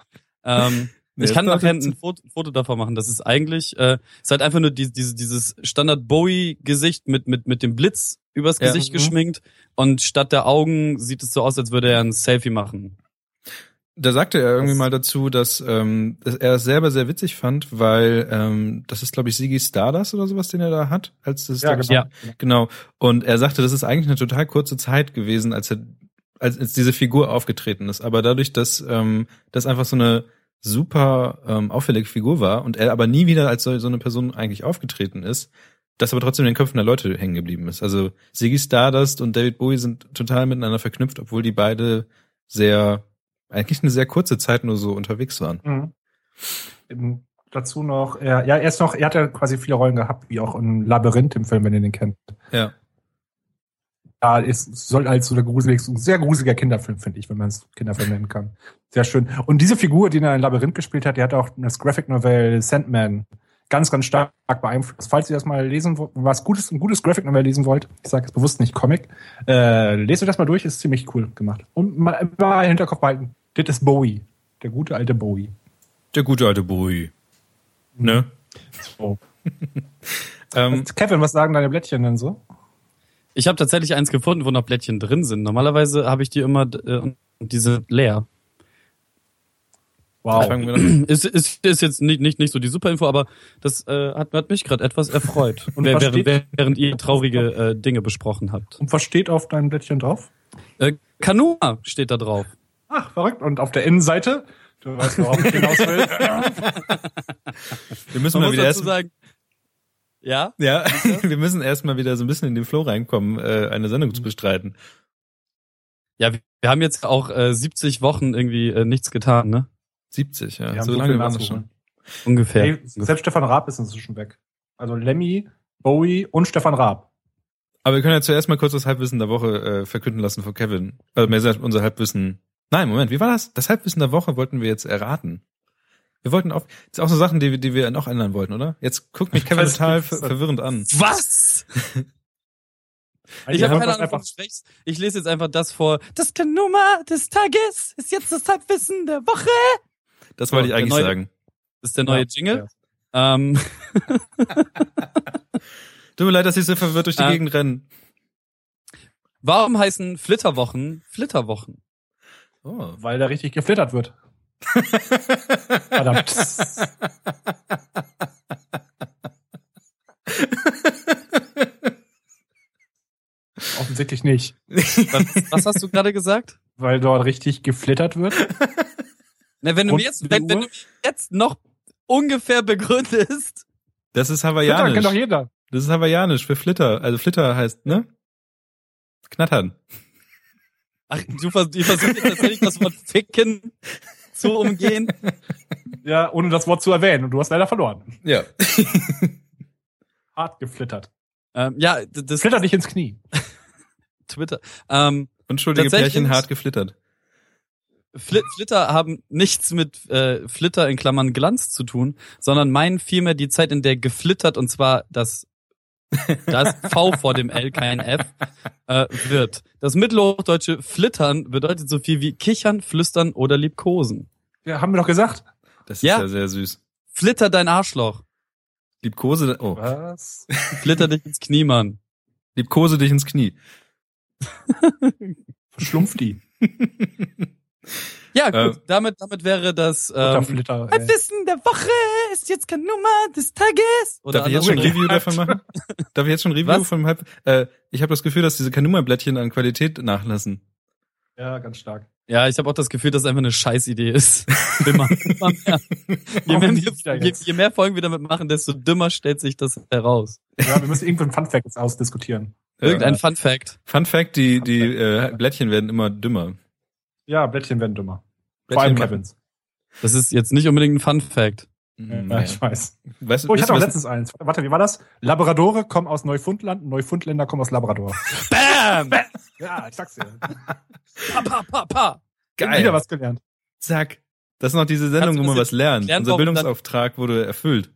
ähm, <laughs> Nee, ich kann nachher ein Foto, Foto davon machen. Das ist eigentlich, äh, ist halt einfach nur die, diese, dieses Standard Bowie-Gesicht mit, mit, mit dem Blitz übers Ja. Gesicht Mhm. geschminkt. Und statt der Augen sieht es so aus, als würde er ein Selfie machen. Da sagte er irgendwie Das- mal dazu, dass, ähm, dass er es selber sehr witzig fand, weil ähm, das ist, glaube ich, Ziggy Stardust oder sowas, den er da hat. Als das Ja, genau. Ja. Genau. Und er sagte, das ist eigentlich eine total kurze Zeit gewesen, als er, als, als diese Figur aufgetreten ist. Aber dadurch, dass ähm, das einfach so eine super ähm, auffällige Figur war und er aber nie wieder als so, so eine Person eigentlich aufgetreten ist, das aber trotzdem in den Köpfen der Leute hängen geblieben ist. Also Ziggy Stardust und David Bowie sind total miteinander verknüpft, obwohl die beide sehr, eigentlich eine sehr kurze Zeit nur so unterwegs waren. Mhm. Ähm, dazu noch, er, ja, er ist noch, er hat ja quasi viele Rollen gehabt, wie auch in Labyrinth im Film, wenn ihr den kennt. Ja. Ja, es soll als so der gruselig, so ein sehr gruseliger Kinderfilm, finde ich, wenn man es Kinderfilm nennen kann. Sehr schön. Und diese Figur, die er in Labyrinth gespielt hat, die hat auch das Graphic Novel Sandman ganz, ganz stark beeinflusst. Falls ihr das mal lesen wollt, was Gutes, ein gutes Graphic Novel lesen wollt, ich sage jetzt bewusst nicht Comic, äh, lest euch das mal durch, ist ziemlich cool gemacht. Und mal immer im Hinterkopf behalten, das ist Bowie. Der gute alte Bowie. Der gute alte Bowie. Ne? So. <laughs> Ähm, Kevin, was sagen deine Blättchen denn so? Ich habe tatsächlich eins gefunden, wo noch Blättchen drin sind. Normalerweise habe ich die immer äh, und die sind leer. fangen wir dann- Ist, ist, ist jetzt nicht, nicht, nicht so die super Info, aber das äh, hat, hat mich gerade etwas erfreut. <laughs> Und während, steht- während ihr traurige äh, Dinge besprochen habt. Und was steht auf deinem Blättchen drauf? Äh, Kanua steht da drauf. Ach, verrückt. Und auf der Innenseite, du weißt, worauf ich hinaus will. wir müssen Man mal muss wieder erst, sagen, ja, ja, <laughs> wir müssen erstmal wieder so ein bisschen in den Flow reinkommen, äh, eine Sendung zu bestreiten. ja, wir, wir haben jetzt auch äh, 70 Wochen irgendwie äh, nichts getan, ne? 70, ja. Wir so so lange waren nachzuholen. schon. Ungefähr. Hey, selbst Stefan Raab ist inzwischen weg. Also Lemmy, Bowie und Stefan Raab. Aber wir können ja zuerst mal kurz das Halbwissen der Woche äh, verkünden lassen von Kevin. Also mehr gesagt, unser Halbwissen. Nein, Moment, wie war das? Das Halbwissen der Woche wollten wir jetzt erraten. Wir wollten auf, das sind auch so Sachen, die, wir- die wir noch ändern wollten, oder? Jetzt guckt mich <laughs> Kevin total ver was- verwirrend an. Was? <laughs> Ich Ja, habe keine was Ahnung, du sprichst. Ich lese jetzt einfach das vor. Das Nummer des Tages ist jetzt das Halbwissen der Woche. Das wollte ich eigentlich neue- sagen. Das ist der neue Ja, Jingle. Ähm, <laughs> Tut mir leid, dass ich so verwirrt durch die Ah. Gegend rennen. warum heißen Flitterwochen Flitterwochen? Oh. Weil da richtig geflittert wird. Verdammt. <laughs> Offensichtlich nicht. Was, was hast du gerade gesagt? Weil dort richtig geflittert wird. Na, wenn du mir jetzt, wenn, wenn du mir jetzt noch ungefähr begründest. Das ist hawaiianisch. kennt doch jeder. Das ist hawaiianisch für Flitter. Also Flitter heißt, ne? Knattern. Ach, du, vers du versuchst jetzt tatsächlich das Wort ficken zu umgehen. Ja, ohne das Wort zu erwähnen. Und du hast leider verloren. Ja. Hart geflittert. Ähm, ja, das Flitter dich ins Knie. <laughs> Twitter. Ähm, Unschuldige Tatsächlich- Pärchen hart geflittert. Fli Flitter haben nichts mit äh, Flitter in Klammern Glanz zu tun, sondern meinen vielmehr die Zeit, in der geflittert, und zwar das, das V vor dem L, kein F, äh, wird. Das mittelhochdeutsche Flittern bedeutet so viel wie kichern, flüstern oder liebkosen. Ja, haben wir doch gesagt. Das ist Ja. ja sehr süß. Flitter dein Arschloch. Liebkose, oh, Was? Flitter dich ins Knie, Mann. liebkose dich ins Knie. <laughs> Verschlumpft die. <laughs> Ja, gut, Äh, damit, damit wäre das ähm, Flitter, ey. Wissen der Woche ist jetzt keine Nummer des Tages. Oder Darf ich jetzt schon ein. Review davon machen? <laughs> Darf ich jetzt schon ein Review Was? von Halb? Äh, ich habe das Gefühl, dass diese Kanuma-Blättchen an Qualität nachlassen. Ja, ganz stark. Ja, ich habe auch das Gefühl, dass es einfach eine Scheißidee ist. <laughs> Immer, immer mehr. Je, mehr wir, je, je mehr Folgen wir damit machen, desto dümmer stellt sich das heraus. Ja, wir müssen irgendeinen Funfact jetzt ausdiskutieren. Irgendein Äh, Fun Fact. Fun Fact, die, Fun die Fact. äh, Blättchen werden immer dümmer. Ja, Blättchen werden dümmer. Vor allem Kevins. Das ist jetzt nicht unbedingt ein Fun Fact. Mm, Ja, ich weiß. Weißt Oh, ich hatte auch letztens eins. Warte, wie war das? Labradore kommen aus Neufundland, Neufundländer kommen aus Labrador. Bam! Ja, ich sag's dir. Pa, pa, pa, pa. Geil. Wieder was gelernt. Zack. Das ist noch diese Sendung, wo man was lernt. Unser Bildungsauftrag wurde erfüllt.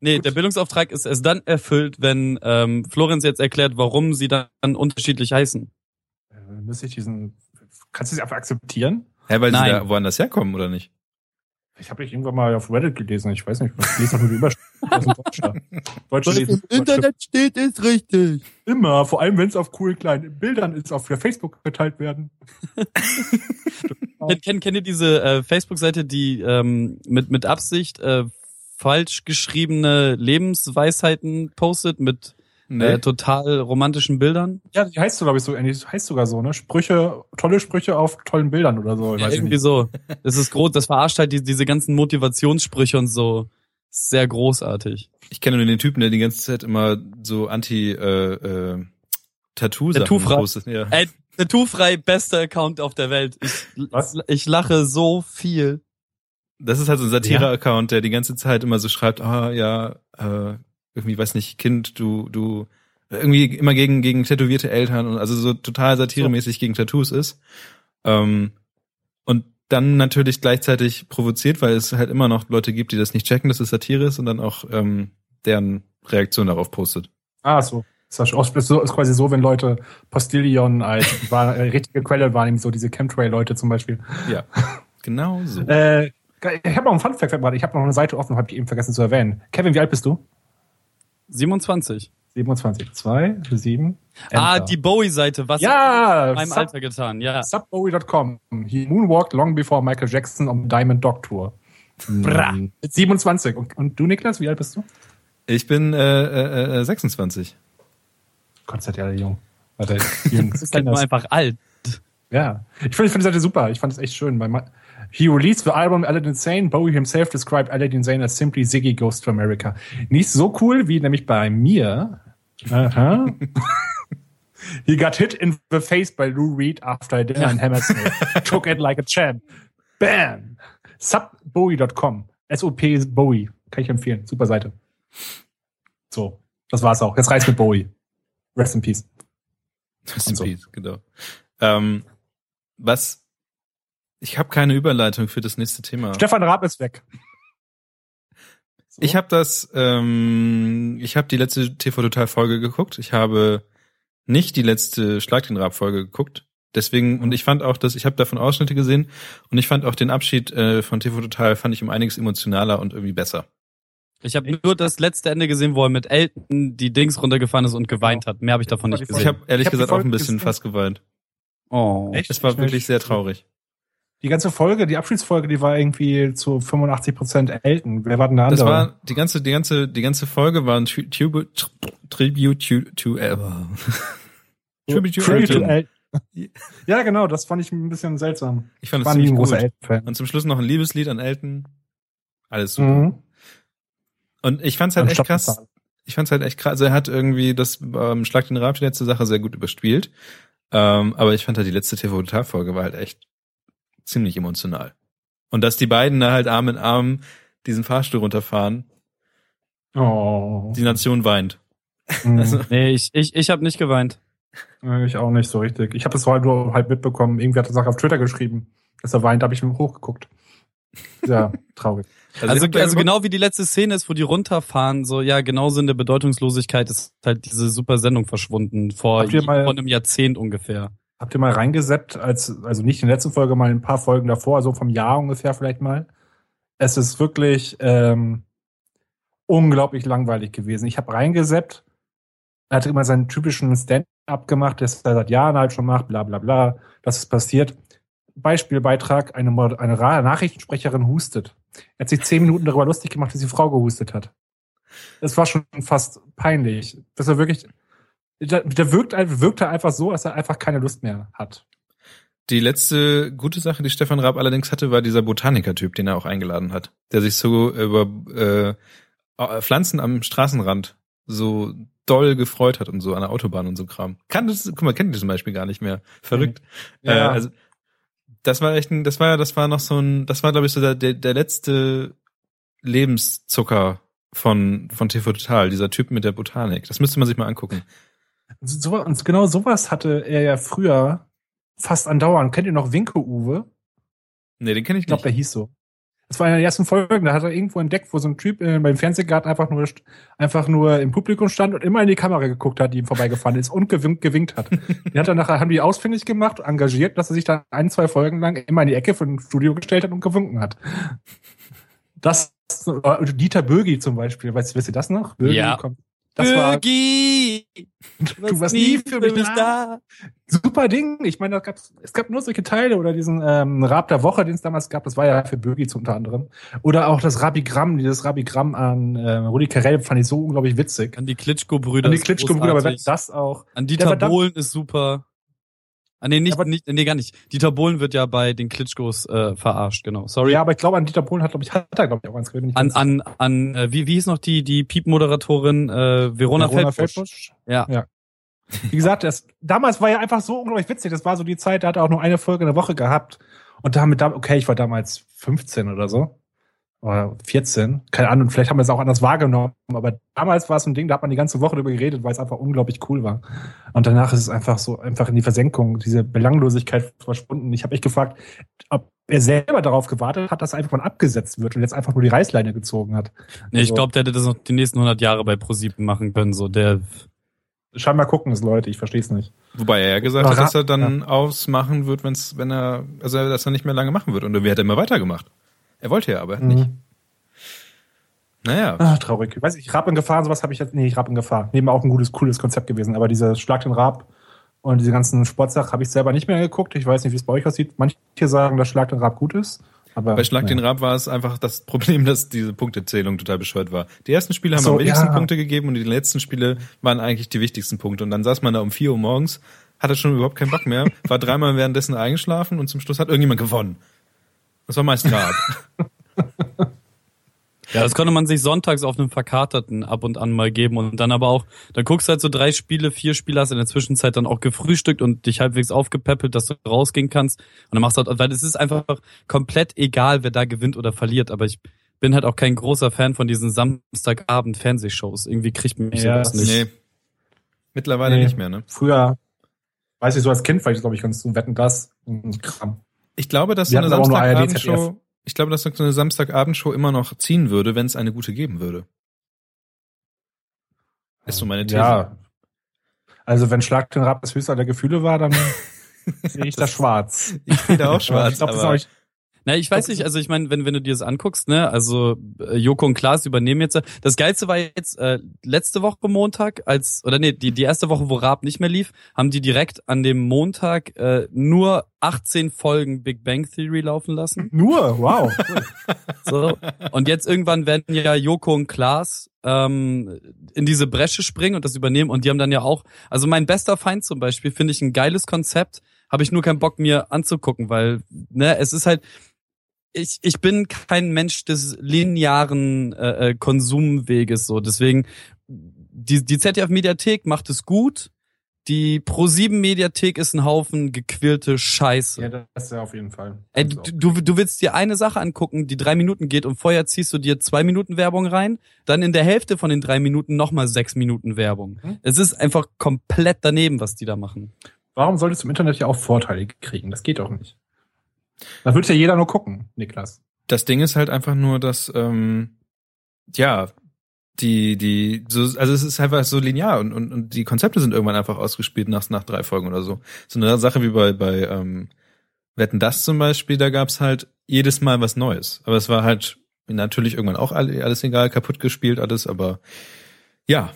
Nee, Gut. der Bildungsauftrag ist erst dann erfüllt, wenn ähm, Florenz jetzt erklärt, warum sie dann unterschiedlich heißen. Äh, müsste ich diesen. Kannst du sie einfach akzeptieren? Hä, weil Nein. sie da woanders herkommen, oder nicht? Ich habe dich irgendwann mal auf Reddit gelesen. Ich weiß nicht, ich lese doch nur die Überschrift <laughs> aus dem Deutscher. Deutsche lesen steht, ist richtig. immer, vor allem wenn es auf coolen kleinen Bildern ist, auf Facebook geteilt werden. Kennt, kennt, kennt ihr diese äh, Facebook-Seite, die ähm, mit, mit Absicht äh, falsch geschriebene Lebensweisheiten postet mit äh, total romantischen Bildern? Ja, die heißt so, glaube ich, so, die heißt sogar so, ne? Sprüche, tolle Sprüche auf tollen Bildern oder so. Ja, weiß ich irgendwie nicht. so. Das ist groß, das verarscht halt die, diese ganzen Motivationssprüche und so. Sehr großartig. Ich kenne nur den Typen, der die ganze Zeit immer so anti äh, äh, Tattoo-Sachen Tattoo-frei. postet. Ja. Ey, Tattoo-frei bester Account auf der Welt. Ich, Was? ich lache so viel. Das ist halt so ein Satire-Account, der die ganze Zeit immer so schreibt, ah ja, äh, irgendwie, weiß nicht, Kind, du, du, irgendwie immer gegen, gegen tätowierte Eltern und also so total satiremäßig gegen Tattoos ist. Ähm, und dann natürlich gleichzeitig provoziert, weil es halt immer noch Leute gibt, die das nicht checken, dass es Satire ist und dann auch ähm, deren Reaktion darauf postet. Ah, so. Ist, das ist, so, ist quasi so, wenn Leute Postillion als <laughs> war, äh, richtige Quelle wahrnehmen, so diese Chemtrail-Leute zum Beispiel. Ja, <laughs> genau so. Äh, ich habe noch einen Fun-Fact, ich habe noch eine Seite offen, habe ich eben vergessen zu erwähnen. Kevin, wie alt bist du? 27. 27, 2, 7. Ah, die Bowie-Seite, was ja, in meinem Alter getan, ja. Subbowie.com. He moonwalked long before Michael Jackson on Diamond Dog Tour. <laughs> Bra. 27. Und, und, du, Niklas, wie alt bist du? Ich bin äh, äh, 26. Gott sei Dank, jung. Warte, <laughs> jung. das ist halt nur einfach alt. Ja. Ich finde ich find die Seite super. Ich fand es echt schön. Weil He released the album Aladdin Sane. Bowie himself described Aladdin Sane as simply Ziggy Goes to America. Nicht so cool wie nämlich bei mir. Aha. <laughs> He got hit in the face by Lou Reed after a dinner in Hammersmith. <laughs> Took it like a champ. Bam! Subbowie.com. S-O-P Bowie. Kann ich empfehlen. Super Seite. So. Das war's auch. Jetzt reicht's mit Bowie. Rest in Peace. Rest in so. Peace, genau. Ähm, was ich habe keine Überleitung für das nächste Thema. Stefan Raab ist weg. So. <laughs> Ich habe das, ähm, ich habe die letzte TV Total Folge geguckt. Ich habe nicht die letzte Schlag den Raab Folge geguckt. Deswegen und ich fand auch, dass ich habe davon Ausschnitte gesehen und ich fand auch den Abschied äh, von TV Total fand ich um einiges emotionaler und irgendwie besser. Ich habe nur das letzte Ende gesehen, wo er mit Elton die Dings runtergefahren ist und geweint hat. Mehr habe ich davon nicht gesehen. Ich habe ehrlich ich hab gesagt auch ein bisschen fast geweint. Oh. Echt? Es war wirklich sehr traurig. Die ganze Folge, die Abschiedsfolge, die war irgendwie zu 85 Prozent Elton. Wer war denn der andere? Das war die ganze, die ganze, die ganze Folge war ein Tribute, Tribute to, to, äh, <laughs> Tribute to Elton. Ja, genau, das fand ich ein bisschen seltsam. Ich fand es ziemlich gut. Und zum Schluss noch ein Liebeslied an Elton. Alles super. Mhm. Und ich fand's halt echt krass. Ich fand's halt echt krass. Also er hat irgendwie das ähm, Schlag den Rab die letzte Sache sehr gut überspielt. Ähm, aber ich fand halt die letzte TV-Folge war halt echt ziemlich emotional. Und dass die beiden da halt Arm in Arm diesen Fahrstuhl runterfahren. Oh. Die Nation weint. Mhm. Also, nee, ich, ich, ich habe nicht geweint. Ich auch nicht so richtig. Ich habe es halt nur halb mitbekommen. Irgendwie hat er Sache auf Twitter geschrieben, dass er weint, habe ich mir hochgeguckt. Ja, <laughs> traurig. Also, also, also genau wie die letzte Szene ist, wo die runterfahren, so ja, genauso in der Bedeutungslosigkeit ist halt diese super Sendung verschwunden vor, vor einem Jahrzehnt ungefähr. Habt ihr mal reingeseppt, als, also nicht in der letzten Folge, mal ein paar Folgen davor, also vom Jahr ungefähr vielleicht mal. Es ist wirklich ähm, unglaublich langweilig gewesen. Ich habe reingeseppt, er hatte immer seinen typischen Stand-up gemacht, das er seit Jahren halt schon macht, bla bla bla, das ist passiert. Beispielbeitrag, eine, eine Nachrichtensprecherin hustet. Er hat sich zehn Minuten darüber lustig gemacht, dass die Frau gehustet hat. Das war schon fast peinlich. Das war wirklich, der, der wirkt, wirkte einfach so, als er einfach keine Lust mehr hat. Die letzte gute Sache, die Stefan Raab allerdings hatte, war dieser Botaniker-Typ, den er auch eingeladen hat, der sich so über äh, Pflanzen am Straßenrand so doll gefreut hat und so an der Autobahn und so Kram. Kann das, guck mal, kennt ihr zum Beispiel gar nicht mehr. Verrückt. Ja. Äh, also, das war echt ein, das war, das war noch so ein, das war glaube ich so der, der, der letzte Lebenszucker von, von TV Total, dieser Typ mit der Botanik. Das müsste man sich mal angucken. So, und genau sowas hatte er ja früher fast andauernd. Kennt ihr noch Winke Uwe? Nee, den kenne ich, nicht. Ich glaube, der hieß so. Das war in der ersten Folge, da hat er irgendwo entdeckt, wo so ein Typ äh, beim Fernsehgarten einfach nur, einfach nur im Publikum stand und immer in die Kamera geguckt hat, die ihm vorbeigefahren ist und gewinkt, gewinkt hat. die hat dann nachher, haben die ausfindig gemacht, engagiert, dass er sich dann ein, zwei Folgen lang immer in die Ecke von dem Studio gestellt hat und gewunken hat. Das, äh, Dieter Bögi zum Beispiel, weißt, wisst ihr das noch? Bögi ja. Kommt, das Bürgi, war, du warst nie für mich, da. Super Ding. Ich meine, es gab nur solche Teile oder diesen ähm, Rab der Woche, den es damals gab. Das war ja für Bürgi unter anderem. Oder auch das Rabigramm, dieses Rabigramm an äh, Rudi Carell fand ich so unglaublich witzig. An die Klitschko-Brüder. An die Klitschko-Brüder, aber das auch. An Dieter Bohlen ist super. Ah, nee, nicht, aber, nicht, nee, gar nicht. Dieter Bohlen wird ja bei den Klitschkos äh, verarscht, genau. Sorry. Ja, aber ich glaube, an Dieter Bohlen hat, glaube ich, hat er, glaube ich, auch eins geredet. An, an, an, äh, wie, wie hieß noch die, die Piep-Moderatorin, äh, Verona, Verona. Feldbusch? Ja. ja. Wie gesagt, das, damals war ja einfach so unglaublich witzig. Das war so die Zeit, da hat er auch nur eine Folge in der Woche gehabt. Und damit, okay, ich war damals 15 oder so. Oder 14, keine Ahnung, vielleicht haben wir es auch anders wahrgenommen, aber damals war es ein Ding, da hat man die ganze Woche darüber geredet, weil es einfach unglaublich cool war. Und danach ist es einfach so, einfach in die Versenkung, diese Belanglosigkeit verschwunden. Ich habe echt gefragt, ob er selber darauf gewartet hat, dass einfach mal abgesetzt wird und jetzt einfach nur die Reißleine gezogen hat. Nee, ich glaube, der hätte das noch die nächsten 100 Jahre bei ProSieben machen können, so der Scheinbar gucken es Leute, ich verstehe es nicht. Wobei er ja gesagt hat, dass er dann ja. ausmachen wird, wenn's, wenn er, also dass er nicht mehr lange machen wird. Und er hat immer weitergemacht. Er wollte ja, aber mhm. nicht. Naja. Ach, traurig. Ich weiß ich, Rab in Gefahr, sowas habe ich jetzt, nee, Rab in Gefahr. Neben auch ein gutes, cooles Konzept gewesen. Aber dieser Schlag den Rab und diese ganzen Sportsachen habe ich selber nicht mehr geguckt. Ich weiß nicht, wie es bei euch aussieht. Manche sagen, dass Schlag den Rab gut ist. Aber, Bei Schlag naja. den Rab war es einfach das Problem, dass diese Punktezählung total bescheuert war. Die ersten Spiele haben so, am wenigsten ja. Punkte gegeben und die letzten Spiele waren eigentlich die wichtigsten Punkte. Und dann saß man da um vier Uhr morgens, hatte schon überhaupt keinen Bock mehr, war dreimal währenddessen eingeschlafen und zum Schluss hat irgendjemand gewonnen. Das war meist Rab. <laughs> Ja, das konnte man sich sonntags auf einem Verkaterten ab und an mal geben und dann aber auch, dann guckst du halt so drei Spiele, vier Spiele, hast in der Zwischenzeit dann auch gefrühstückt und dich halbwegs aufgepäppelt, dass du rausgehen kannst und dann machst du halt, weil es ist einfach komplett egal, wer da gewinnt oder verliert, aber ich bin halt auch kein großer Fan von diesen Samstagabend Fernsehshows. Irgendwie kriegt mich ja, sowas nicht. Nee. Mittlerweile nee. nicht mehr, ne? Früher, weiß ich so als Kind, weil ich glaube ich ganz so wetten das, Kram. Ich glaube, dass so eine Samstagabendshow ich glaube, dass so eine Samstagabendshow immer noch ziehen würde, wenn es eine gute geben würde. Ist so meine These. Ja. Also wenn Schlag den Rab das höchste der Gefühle war, dann <laughs> sehe ich da schwarz. <laughs> Ich sehe da auch <laughs> schwarz. ich glaube, das auch na, ich weiß nicht, also ich meine, wenn, wenn du dir das anguckst, ne, also äh, Joko und Klaas übernehmen jetzt. Das Geilste war jetzt äh, letzte Woche Montag, als, oder nee, die, die erste Woche, wo Raab nicht mehr lief, haben die direkt an dem Montag äh, nur 18 Folgen Big Bang Theory laufen lassen. Nur, wow. <laughs> so. Und jetzt irgendwann werden ja Joko und Klaas ähm, in diese Bresche springen und das übernehmen. Und die haben dann ja auch, also mein bester Feind zum Beispiel, finde ich ein geiles Konzept, habe ich nur keinen Bock mir anzugucken, weil, ne, es ist halt, ich, ich bin kein Mensch des linearen äh, äh Konsumweges so. Deswegen, die, die ZDF-Mediathek macht es gut. Die Pro7-Mediathek ist ein Haufen gequirlte Scheiße. Ja, das ist ja auf jeden Fall. Ey, du, du, du willst dir eine Sache angucken, die drei Minuten geht und vorher ziehst du dir zwei Minuten Werbung rein, dann in der Hälfte von den drei Minuten nochmal sechs Minuten Werbung. Hm? Es ist einfach komplett daneben, was die da machen. Warum solltest du im Internet ja auch Vorteile kriegen? Das geht doch nicht. Da würde ja jeder nur gucken, Niklas. Das Ding ist halt einfach nur, dass ähm, ja die die so also es ist einfach so linear und, und und die Konzepte sind irgendwann einfach ausgespielt nach nach drei Folgen oder so. So eine Sache wie bei bei ähm, Wetten das zum Beispiel, da gab's halt jedes Mal was Neues, aber es war halt natürlich irgendwann auch alles egal, kaputt gespielt alles, aber ja,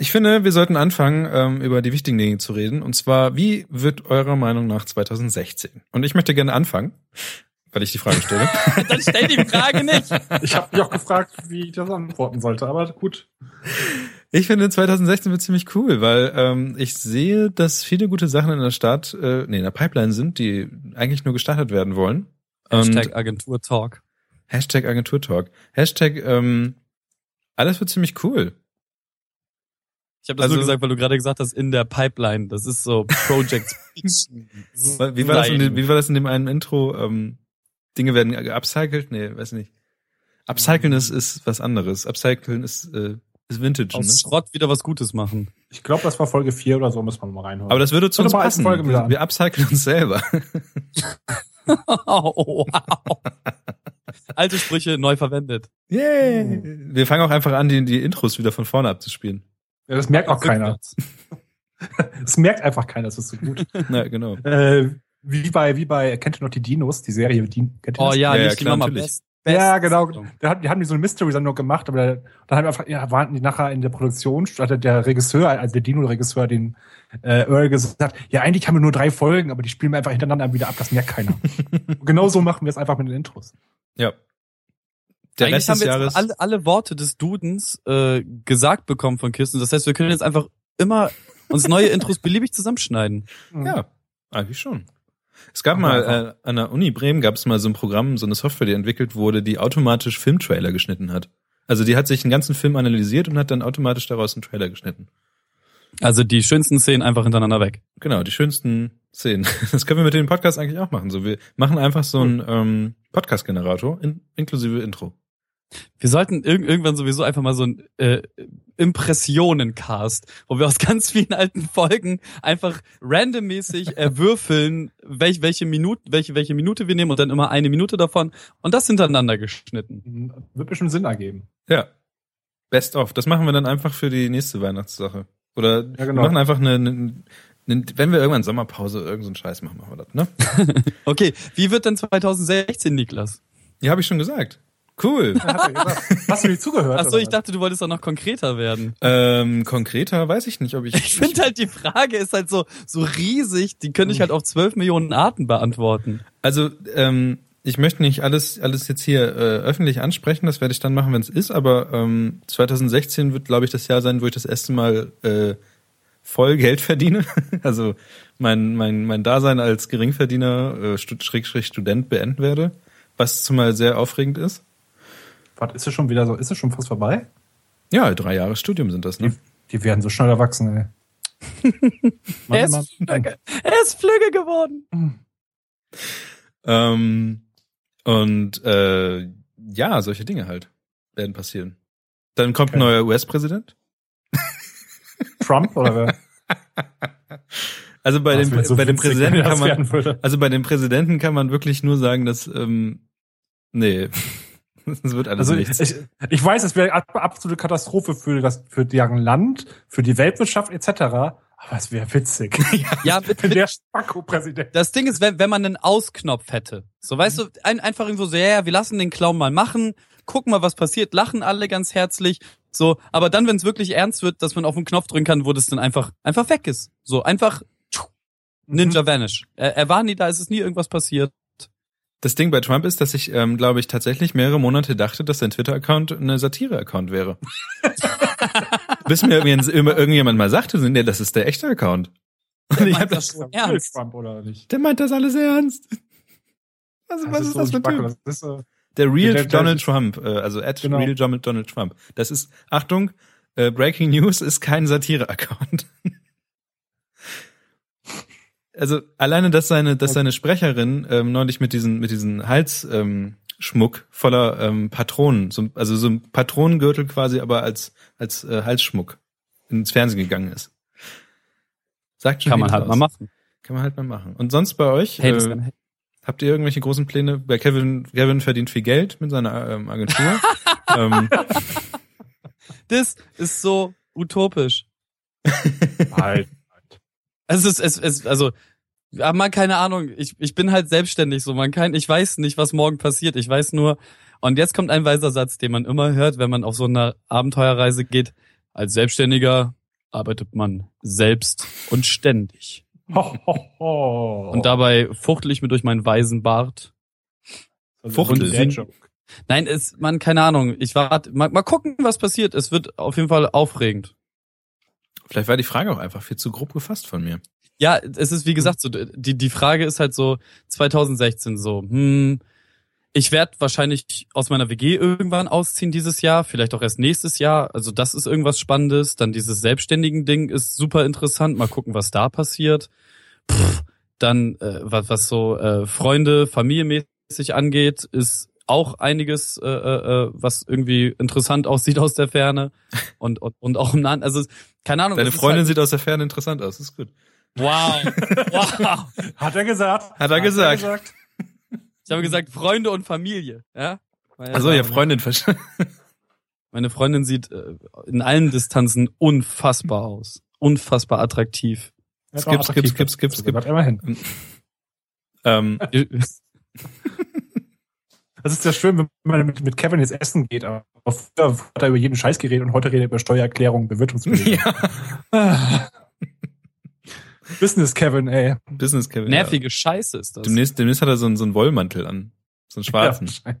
ich finde, wir sollten anfangen, ähm, über die wichtigen Dinge zu reden. Und zwar, wie wird eurer Meinung nach 2016? Und ich möchte gerne anfangen, weil ich die Frage stelle. <laughs> Dann stell die Frage nicht. Ich habe mich auch gefragt, wie ich das antworten sollte, aber gut. Ich finde 2016 wird ziemlich cool, weil ähm, ich sehe, dass viele gute Sachen in der Stadt, äh, nee, in der Pipeline sind, die eigentlich nur gestartet werden wollen. Hashtag Agentur Talk. Hashtag Agentur Talk. Hashtag ähm, alles wird ziemlich cool. Ich habe das also, nur gesagt, weil du gerade gesagt hast, in der Pipeline. Das ist so Project. <laughs> wie, war das in dem, wie war das in dem einen Intro? Ähm, Dinge werden upcycled? Nee, weiß nicht. Upcyclen ist, ist was anderes. Upcyclen ist, äh, ist Vintage. Aus ne? Schrott wieder was Gutes machen. Ich glaube, das war Folge 4 oder so, müssen wir mal reinholen. Aber das würde zu uns passen. Folge wir, wir upcyclen uns selber. <laughs> oh, wow. Alte Sprüche neu verwendet. Yay. Wir fangen auch einfach an, die, die Intros wieder von vorne abzuspielen. Ja, das merkt auch keiner. <laughs> das merkt einfach keiner, das ist so gut. <laughs> Ja, genau. Äh, wie bei, wie bei, kennt ihr noch die Dinos, die Serie? Die, kennt ihr oh das? ja, ja, ja klar, natürlich. Best, Best ja, genau. Da, die haben die so eine Mystery-Sendung gemacht, aber da, dann haben wir einfach, ja, waren die nachher in der Produktion, hatte der Regisseur, also der Dino-Regisseur, den äh, Earl gesagt, ja, eigentlich haben wir nur drei Folgen, aber die spielen wir einfach hintereinander wieder ab, das merkt keiner. <laughs> genau so machen wir es einfach mit den Intros. Ja, der Eigentlich Rest haben wir jetzt Jahres alle, alle Worte des Dudens äh, gesagt bekommen von Kirsten. Das heißt, wir können jetzt einfach immer uns neue Intros <laughs> beliebig zusammenschneiden. Ja, eigentlich schon. Es gab mal äh, an der Uni Bremen gab es mal so ein Programm, so eine Software, die entwickelt wurde, die automatisch Filmtrailer geschnitten hat. Also die hat sich einen ganzen Film analysiert und hat dann automatisch daraus einen Trailer geschnitten. Also die schönsten Szenen einfach hintereinander weg. Genau, die schönsten Szenen. <laughs> Das können wir mit dem Podcast eigentlich auch machen. So, wir machen einfach so einen ähm, Podcast-Generator in, inklusive Intro. Wir sollten irg irgendwann sowieso einfach mal so ein äh, Impressionen-Cast, wo wir aus ganz vielen alten Folgen einfach randommäßig <laughs> erwürfeln, welch, welche Minute, welche, welche Minute wir nehmen und dann immer eine Minute davon und das hintereinander geschnitten. Wird bestimmt Sinn ergeben. Ja. Best of. Das machen wir dann einfach für die nächste Weihnachtssache. Oder Ja, genau. wir machen einfach eine, eine, eine wenn wir irgendwann Sommerpause irgendeinen so einen Scheiß machen, machen wir das, ne? <laughs> Okay, wie wird denn 2016, Niklas? Ja, habe ich schon gesagt. Cool. Hast du nicht zugehört? <laughs> Ach so, oder ich dachte, du wolltest auch noch konkreter werden. ähm, konkreter weiß ich nicht, ob ich. <laughs> Ich finde halt, die Frage ist halt so, so riesig, die könnte ich halt auf 12 Millionen Arten beantworten. Also, ähm, ich möchte nicht alles, alles jetzt hier äh, öffentlich ansprechen, das werde ich dann machen, wenn es ist, aber ähm, 2016 wird, glaube ich, das Jahr sein, wo ich das erste Mal äh, voll Geld verdiene. <laughs> also mein, mein, mein Dasein als Geringverdiener, äh, Schrägstrich Student beenden werde, was zumal sehr aufregend ist. Warte, ist es schon wieder so? Ist es schon fast vorbei? Ja, drei Jahre Studium sind das, ne? Die werden so schnell erwachsen, ey. <laughs> Er Mann, ist, Mann, flügge. er ist flügge geworden. Ähm, und äh, ja, solche Dinge halt werden passieren. Dann kommt ein Okay. neuer US-Präsident. <laughs> Trump oder wer? <laughs> Also bei Das dem, so bei dem Präsidenten kann man, also bei dem Präsidenten kann man wirklich nur sagen, dass ähm, nee, <laughs> das wird alles Also nichts. ich, ich weiß, es wäre ab- absolute Katastrophe für das für deren Land, für die Weltwirtschaft etc. Aber es wäre witzig, <laughs> Ja, <laughs> mit, mit, der Spacko-Präsident. das Ding ist, wenn, wenn man einen Ausknopf hätte. So, weißt du, ein, einfach irgendwo so, ja, ja, wir lassen den Clown mal machen, gucken mal, was passiert, lachen alle ganz herzlich. So, aber dann, wenn es wirklich ernst wird, dass man auf den Knopf drücken kann, wo das dann einfach, einfach weg ist. So, einfach tschu, Ninja Vanish. Er, er war nie da, es ist nie irgendwas passiert. Das Ding bei Trump ist, dass ich, ähm, glaube ich, tatsächlich mehrere Monate dachte, dass sein Twitter-Account eine Satire-Account wäre. <laughs> Bis mir irgendjemand, irgendjemand mal sagte, nee, das ist der echte Account. Und ich hab meint das, das ernst. <laughs> Trump oder nicht? der meint das alles ernst. Also, was ist so das für ein Typ? das ist, äh, Der Real Der- der- Donald Trump, äh, also at Genau. Real Donald Trump. Das ist, Achtung, äh, Breaking News ist kein Satire-Account. <laughs> also alleine, dass seine, dass seine Sprecherin ähm, neulich mit diesen, mit diesen Halsschmuck ähm, Schmuck voller ähm, Patronen, so, also so ein Patronengürtel quasi, aber als als äh, Halsschmuck ins Fernsehen gegangen ist. Sagt schon Kann man halt aus. mal machen. Kann man halt mal machen. Und sonst bei euch? Hey, äh, Habt ihr irgendwelche großen Pläne? Bei Kevin, Kevin verdient viel Geld mit seiner ähm, Agentur. <laughs> ähm, das ist so utopisch. halt. Es ist, es ist, also, ja, man, keine Ahnung, ich, ich bin halt selbstständig so, man kann, ich weiß nicht, was morgen passiert, ich weiß nur, und jetzt kommt ein weiser Satz, den man immer hört, wenn man auf so eine Abenteuerreise geht, als Selbstständiger arbeitet man selbst und ständig. Ho, ho, ho. Und dabei fuchtel ich mir durch meinen weisen Bart. Fuchtel. Der Joke. Nein, es, man, keine Ahnung, ich warte, mal, mal gucken, was passiert, es wird auf jeden Fall aufregend. vielleicht war die Frage auch einfach viel zu grob gefasst von mir. Ja, es ist wie gesagt so, die, die Frage ist halt so 2016 so, hm, ich werde wahrscheinlich aus meiner WG irgendwann ausziehen dieses Jahr, vielleicht auch erst nächstes Jahr. Also das ist irgendwas Spannendes. Dann dieses selbstständigen Ding ist super interessant. Mal gucken, was da passiert. Pff, dann äh, was, was so äh, Freunde, familiemäßig angeht, ist auch einiges, äh, äh, was irgendwie interessant aussieht aus der Ferne <laughs> und und, und auch im Nahen. Also keine Ahnung. Deine Freundin halt, sieht aus der Ferne interessant aus, ist gut. Wow, wow. Hat er gesagt. Hat er gesagt. Ich habe gesagt Freunde und Familie. Ja. Also ja, und Freundin. Meine Freundin sieht äh, in allen Distanzen unfassbar aus, unfassbar attraktiv. Skip, skip, skip, skip, skip. Hat immerhin. ähm, <laughs> Das ist ja schön, wenn man mit, mit Kevin jetzt essen geht, aber früher hat er über jeden Scheiß geredet und heute redet er über Steuererklärung, Bewirtungsbedingungen. <laughs> ja. <laughs> Business Kevin, ey. Business Kevin. Nervige Scheiße ist Ja. das. Demnächst, demnächst hat er so einen, so einen Wollmantel an. So einen <laughs> schwarzen. Ja.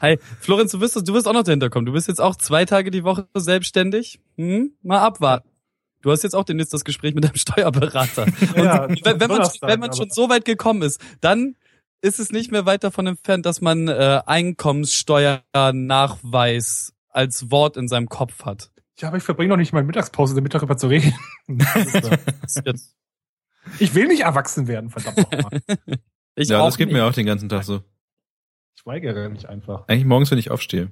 Hey, Florenz, du wirst, du wirst auch noch dahinter kommen. Du bist jetzt auch zwei Tage die Woche selbstständig. Hm? Mal abwarten. Du hast jetzt auch demnächst das Gespräch mit deinem <laughs> Steuerberater. Und Ja, wenn, wenn, man, wenn man schon so weit gekommen ist, dann ist es nicht mehr weit davon entfernt, dass man äh, Einkommenssteuernachweis als Wort in seinem Kopf hat. Ja, aber ich verbringe noch nicht mal Mittagspause, damit darüber zu reden. <laughs> Ich will nicht erwachsen werden, verdammt nochmal. <laughs> Ich ja, auch das geht nicht. mir auch den ganzen Tag so. Ich weigere mich einfach. Eigentlich morgens, wenn ich aufstehe.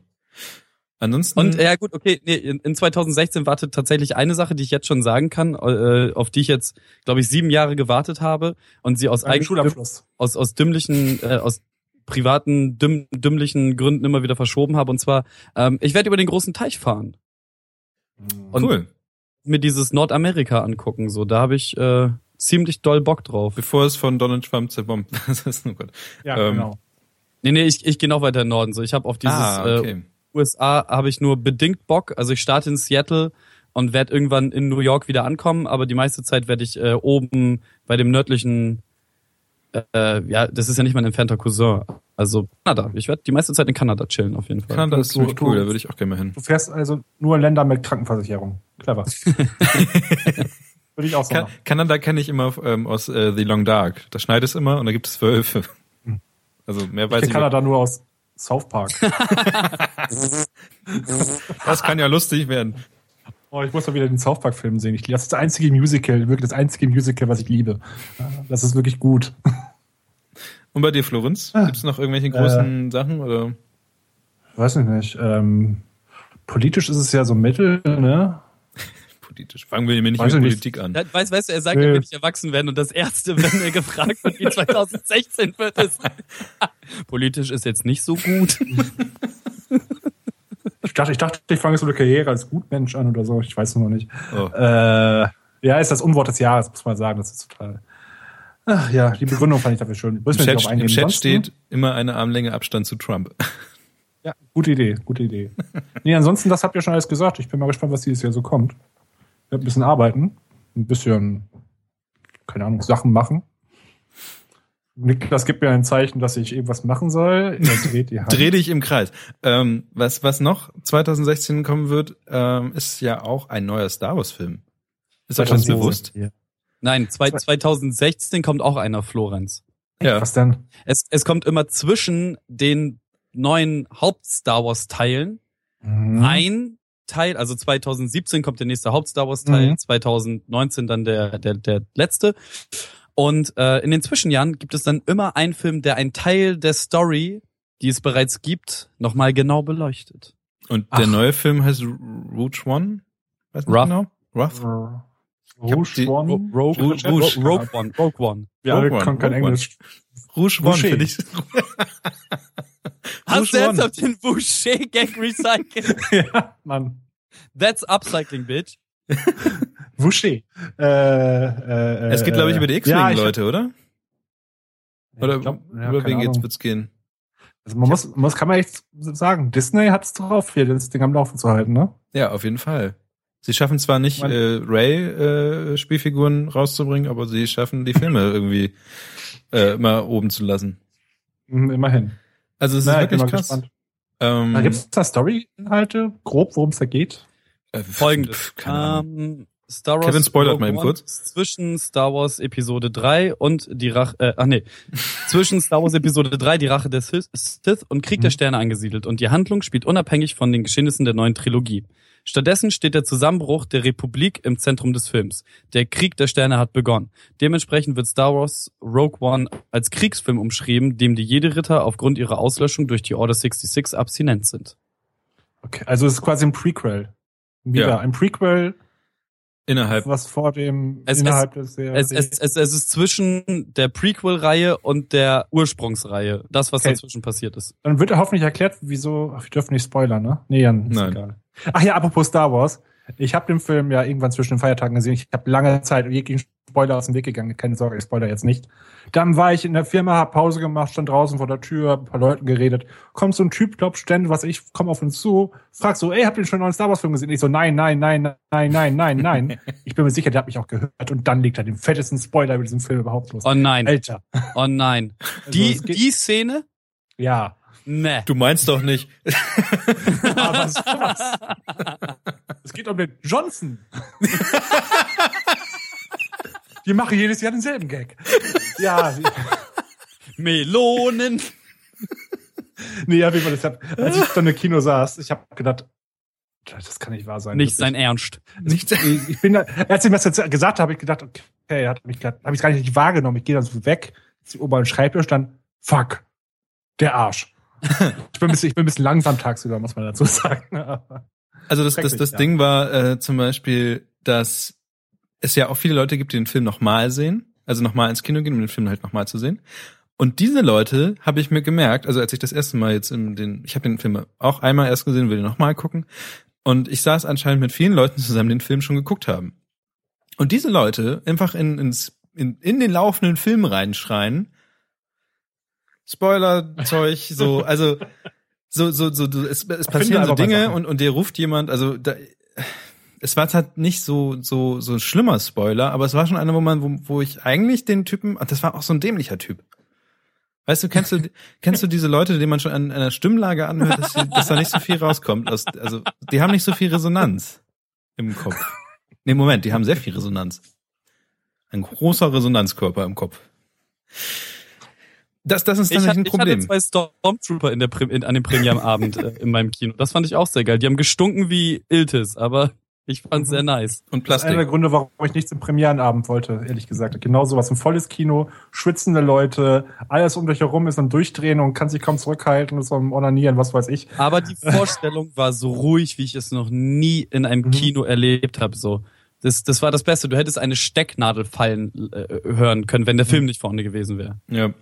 Ansonsten. Und ja gut, okay, nee, in, in 2016 wartet tatsächlich eine Sache, die ich jetzt schon sagen kann, äh, auf die ich jetzt, glaube ich, sieben Jahre gewartet habe und sie aus eigenen Schulabschluss. aus, aus dümmlichen, äh, aus privaten, dümm, dümmlichen Gründen immer wieder verschoben habe. Und zwar, ähm, ich werde über den großen Teich fahren und cool. mir dieses Nordamerika angucken. So, da habe ich äh, ziemlich doll Bock drauf. Bevor es von Donald Trump zerbombt. <laughs> das ist nur gut. Ja, Ähm, genau. Nee, nee, ich, ich gehe noch weiter in den Norden. So, ich habe auf dieses ah, äh, okay. USA habe ich nur bedingt Bock. Also ich starte in Seattle und werde irgendwann in New York wieder ankommen, aber die meiste Zeit werde ich äh, oben bei dem nördlichen, äh, ja, das ist ja nicht mein entfernter Cousin. Also Kanada. Ich werde die meiste Zeit in Kanada chillen auf jeden Fall. Kanada ist du- cool, da würde ich auch gerne mal hin. Du fährst also nur Länder mit Krankenversicherung. Clever. <laughs> Würde ich auch Kan sagen. Kanada kenne ich immer ähm, aus äh, The Long Dark. Da schneit es immer und da gibt es Wölfe. Also mehr weiß Ich ich kenne Kanada nur aus South Park. <laughs> <laughs> Das kann ja lustig werden. Oh, ich muss mal wieder den South Park Film sehen. Ich, das ist das einzige Musical, wirklich das einzige Musical, was ich liebe. Das ist wirklich gut. Und bei dir, Florenz? Ah. Gibt es noch irgendwelche großen Sachen? Oder? Weiß ich nicht. Ähm, politisch ist es ja so mittel, ne? <laughs> Politisch. Fangen wir mir nicht Weiß mit. Politik an. Weißt, weißt du, er sagt, Nee. er will nicht erwachsen werden und das erste, <laughs> wenn er gefragt wird, wie 2016 wird, ist <laughs> politisch ist jetzt nicht so gut. Ich dachte, ich dachte, ich fange so eine Karriere als Gutmensch an oder so. Ich weiß es noch nicht. Oh. Äh, ja, ist das Unwort des Jahres, muss man sagen. Das ist total. Ach ja, die Begründung fand ich dafür schön. Im Chat, im Chat Sonst, steht immer eine Armlänge Abstand zu Trump. Ja, gute Idee, gute Idee. <laughs> nee, ansonsten, das habt ihr schon alles gesagt. Ich bin mal gespannt, was dieses Jahr so kommt. Ich werde ein bisschen arbeiten, ein bisschen, keine Ahnung, Sachen machen. Niklas gibt mir ein Zeichen, dass ich irgendwas machen soll. Er <laughs> dreht die Hand. Dreh dich im Kreis. Ähm, was, was noch 2016 kommen wird, ähm, ist ja auch ein neuer Star Wars Film. Ist euch das 2017. bewusst? Nein, zwei, 2016 kommt auch einer, Florenz. Ja. Was denn? Es, es kommt immer zwischen den neuen Haupt-Star Wars-Teilen Mhm. ein Teil, also 2017 kommt der nächste Haupt-Star Wars-Teil, Mhm. 2019 dann der, der, der letzte. Und äh, in den Zwischenjahren gibt es dann immer einen Film, der einen Teil der Story, die es bereits gibt, nochmal genau beleuchtet. Und der Ach. neue Film heißt Rouge One? Weiß nicht Wrath. genau. Wrath? Rouge hab die- One? Ro- Rogue, Rouge- Rogue, Rouge. Rogue One, Rogue One. Wir alle Rogue One, können kein Rogue One. Englisch. Rouge One, Boucher. finde ich. Hast du One. ernsthaft den Boucher-Gag recycelt? <laughs> ja, Mann. That's upcycling, bitch. <laughs> Wusché. Äh, äh, Es geht, glaube ich, über die ja, ich- X-Wing-Leute, oder? Oder glaub, ja, über wen geht's, wird's gehen? Also man muss, muss, kann man echt sagen, Disney hat's drauf, hier das Ding am Laufen zu halten, ne? Ja, auf jeden Fall. Sie schaffen zwar nicht, Man- äh, Ray-Spielfiguren rauszubringen, aber sie schaffen die Filme <laughs> irgendwie äh, immer oben zu lassen. Mhm, immerhin. Also es ist wirklich mal krass. gespannt. Ähm, Da gibt's da Story-Inhalte, grob, worum es da geht? äh, Folgendes. Ähm, Star Wars Kevin spoilert Rogue mal eben kurz. Zwischen Star Wars Episode 3 und die Rache, äh, ach nee, zwischen Star Wars Episode 3, die Rache der Sith und Krieg der Mhm. Sterne angesiedelt und die Handlung spielt unabhängig von den Geschehnissen der neuen Trilogie. Stattdessen steht der Zusammenbruch der Republik im Zentrum des Films. Der Krieg der Sterne hat begonnen. Dementsprechend wird Star Wars Rogue One als Kriegsfilm umschrieben, dem die Jedi-Ritter aufgrund ihrer Auslöschung durch die Order 66 abstinent sind. Okay, also es ist quasi ein Prequel. Wieder Ja. ein Prequel, Innerhalb. was vor dem, Es- innerhalb des der, Es, es, es, es ist zwischen der Prequel-Reihe und der Ursprungsreihe. Das, was Okay. dazwischen passiert ist. Dann wird hoffentlich erklärt, wieso, ach, wir dürfen nicht spoilern, ne? Nee, Jan, ist Nein. egal. Ach ja, apropos Star Wars. Ich habe den Film ja irgendwann zwischen den Feiertagen gesehen. Ich habe lange Zeit jeglichen Spoiler aus dem Weg gegangen. Keine Sorge, ich spoiler jetzt nicht. Dann war ich in der Firma, hab Pause gemacht, stand draußen vor der Tür, ein paar Leuten geredet. Kommt so ein Typ, glaub, ständig, was ich, komm auf uns zu, frag so, ey, habt ihr schon einen neuen Star Wars Film gesehen? Ich so, nein, nein, nein, nein, nein, nein, nein. <laughs> ich bin mir sicher, der hat mich auch gehört. Und dann liegt er den fettesten Spoiler über diesen Film überhaupt los. Oh nein, Alter. oh nein. Also, Die, die Szene? ja. Ne. Du meinst doch nicht. <laughs> Aber sowas. <laughs> Es geht um den Johnson. Die machen jedes Jahr denselben Gag. <laughs> Ja, Melonen. nee, ja, wie man das hat. Als ich dann im Kino saß, ich habe gedacht, Das kann nicht wahr sein. Nicht sein Ernst. Nicht, ich bin da, als ich mir das jetzt gesagt habe, habe ich gedacht, okay, hat mich habe ich gar nicht wahrgenommen. Ich gehe dann so weg, zu oben Schreibtisch, dann fuck, der Arsch. ich, bin ein bisschen, ich bin ein bisschen langsam tagsüber, muss man dazu <laughs> sagen. also das, das, das ja. Ding war äh, zum Beispiel, dass es ja auch viele Leute gibt, die den Film nochmal sehen, also nochmal ins Kino gehen, um den Film halt nochmal zu sehen. Und diese Leute habe ich mir gemerkt, also als ich das erste Mal jetzt in den, ich habe den Film auch einmal erst gesehen, will den nochmal gucken. Und ich saß anscheinend mit vielen Leuten zusammen, den Film schon geguckt haben. Und diese Leute einfach in, ins, in, in den laufenden Film reinschreien. Spoiler-Zeug, so, <laughs> also so, so, so, es, es passieren so Dinge und, und dir ruft jemand, also da, es war halt nicht so, so, so ein schlimmer Spoiler, aber es war schon einer, wo man, wo, wo ich eigentlich den Typen, das war auch so ein dämlicher Typ. Weißt du, kennst du, kennst du diese Leute, denen man schon an einer Stimmlage anhört, dass, sie, dass da nicht so viel rauskommt? Aus, also, die haben nicht so viel Resonanz im Kopf. Nee, Moment, die haben sehr viel Resonanz. Ein großer Resonanzkörper im Kopf. Das, das ist dann ich nicht ein Problem. Ich hatte zwei Stormtrooper in der, in, an dem Premierabend äh, in meinem Kino. Das fand ich auch sehr geil. Die haben gestunken wie Iltis, aber ich fand's sehr nice. Und Plastik. Das ist einer der Gründe, warum ich nichts im Premierenabend wollte, ehrlich gesagt. Genau sowas. Ein volles Kino, schwitzende Leute, alles um dich herum ist am Durchdrehen und kann sich kaum zurückhalten, ist am Onanieren, was weiß ich. Aber die <laughs> Vorstellung war so ruhig, wie ich es noch nie in einem mhm. Kino erlebt habe. So. Das, das war das Beste. Du hättest eine Stecknadel fallen äh, hören können, wenn der Film mhm. nicht vorne gewesen wäre. Ja.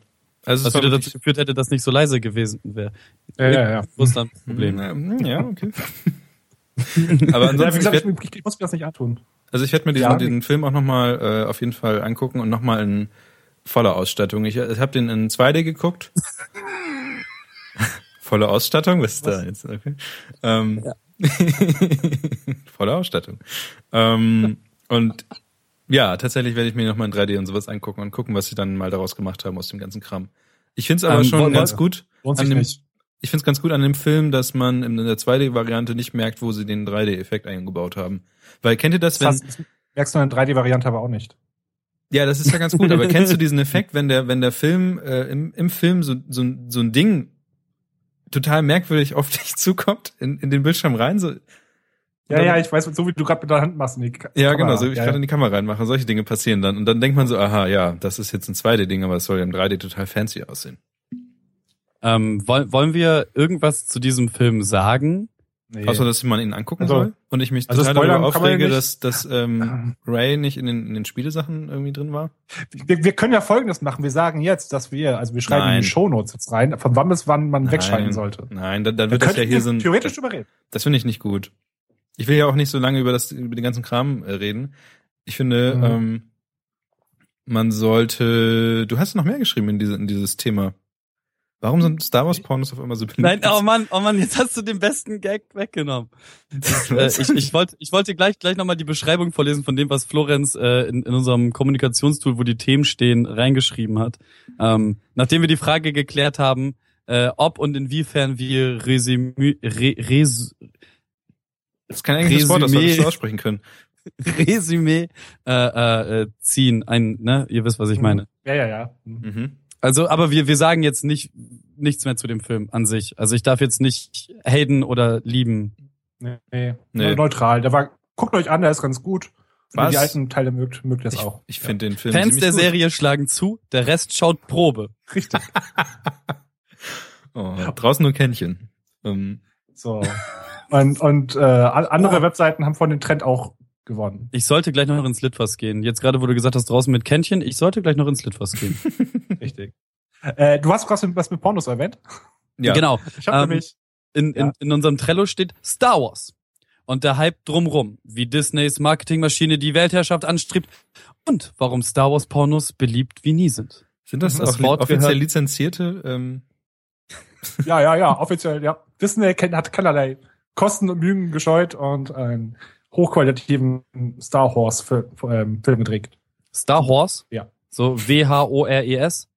Also was wieder dazu geführt hätte, dass nicht so leise gewesen wäre. Ja, ja, ja. Das ist dann ein Problem. Ja, okay. <laughs> <laughs> Aber ansonsten, ja, gesagt, ich, werd, ich, muss mir das nicht antun. Also ich werde mir diesen, ja, den Film auch nochmal äh, auf jeden Fall angucken und nochmal in voller Ausstattung. Ich, ich habe den in 2D geguckt. <laughs> Volle Ausstattung? Was ist Was? da jetzt? Okay. Ähm, ja. <laughs> volle Ausstattung. Ähm, und ja, tatsächlich werde ich mir nochmal in 3D und sowas angucken und gucken, was sie dann mal daraus gemacht haben aus dem ganzen Kram. Ich finde es aber ähm, schon ganz gut. Lohnt sich nicht ich finde es ganz gut an dem Film, dass man in der 2D-Variante nicht merkt, wo sie den 3D-Effekt eingebaut haben. Weil kennt ihr das, das wenn... merkst du in der 3D-Variante aber auch nicht. Ja, das ist ja ganz gut, aber kennst du <laughs> diesen Effekt, wenn der, wenn der Film, äh, im, im Film so, so, so ein Ding total merkwürdig auf dich zukommt, in, in den Bildschirm rein, so, ja, ja, ich weiß, so wie du gerade mit der Hand machst. In die Ka ja, genau, so wie ich ja, gerade in die Kamera reinmache. Solche Dinge passieren dann. Und dann denkt man so, aha, ja, das ist jetzt ein 2D-Ding, aber es soll ja im 3D total fancy aussehen. Ähm, wollen, wollen wir irgendwas zu diesem Film sagen? Nee. Außer, dass man ihn angucken also, soll und ich mich also total darüber aufrege, dass, dass ähm, <laughs> Ray nicht in den, in den Spielesachen irgendwie drin war. Wir, wir können ja Folgendes machen. Wir sagen jetzt, dass wir, also wir schreiben Nein. in die Shownotes jetzt rein, von wann bis wann man Nein. wegschalten sollte. Nein, dann, dann wird das ja hier so ein... Theoretisch überreden. Das finde ich nicht gut. Ich will ja auch nicht so lange über das über den ganzen Kram äh, reden. Ich finde, mhm. ähm, man sollte... Du hast noch mehr geschrieben in, diese, in dieses Thema. Warum sind Star Wars Pornos auf einmal so beliebt? Nein, oh Mann, oh Mann, jetzt hast du den besten Gag weggenommen. <laughs> äh, ich, ich wollte ich wollte gleich gleich nochmal die Beschreibung vorlesen von dem, was Florenz äh, in, in unserem Kommunikationstool, wo die Themen stehen, reingeschrieben hat. Ähm, nachdem wir die Frage geklärt haben, äh, ob und inwiefern wir Resümee, re, res, das ist kein englisches Wort, das solltest du aussprechen können. <laughs> Resümee äh, äh, ziehen. Ein, ne, ihr wisst, was ich meine. Ja, ja, ja. Mhm. Also, aber wir, wir sagen jetzt nicht nichts mehr zu dem Film an sich. Also ich darf jetzt nicht haten oder lieben. Nee, nee. nee. neutral. Der war, guckt euch an, der ist ganz gut. Wenn ihr die alten Teile mögt, mögt ihr es auch. Ich finde den Film Fans der gut. Serie schlagen zu, der Rest schaut Probe. Richtig. <laughs> oh, draußen nur Kännchen. Um. So. Und, und äh, andere oh. Webseiten haben von den Trend auch gewonnen. Ich sollte gleich noch ins Litfass gehen. Jetzt gerade, wo du gesagt hast, draußen mit Kännchen, ich sollte gleich noch ins Litfass gehen. <laughs> Richtig. Äh, du hast was mit, was mit Pornos erwähnt? Ja. Genau. Ich hab ähm, nämlich, in, in, ja. in unserem Trello steht Star Wars. Und der Hype drumrum, wie Disneys Marketingmaschine die Weltherrschaft anstrebt und warum Star Wars Pornos beliebt wie nie sind. Sind das, das auch offiziell gehört? lizenzierte? Ähm <laughs> ja, ja, ja, offiziell, ja. Disney hat keinerlei Kosten und Mühen gescheut und ein hochqualitativen Star Wars Film, ähm, Film gedreht. Star Wars? Ja. So W-H-O-R-E-S?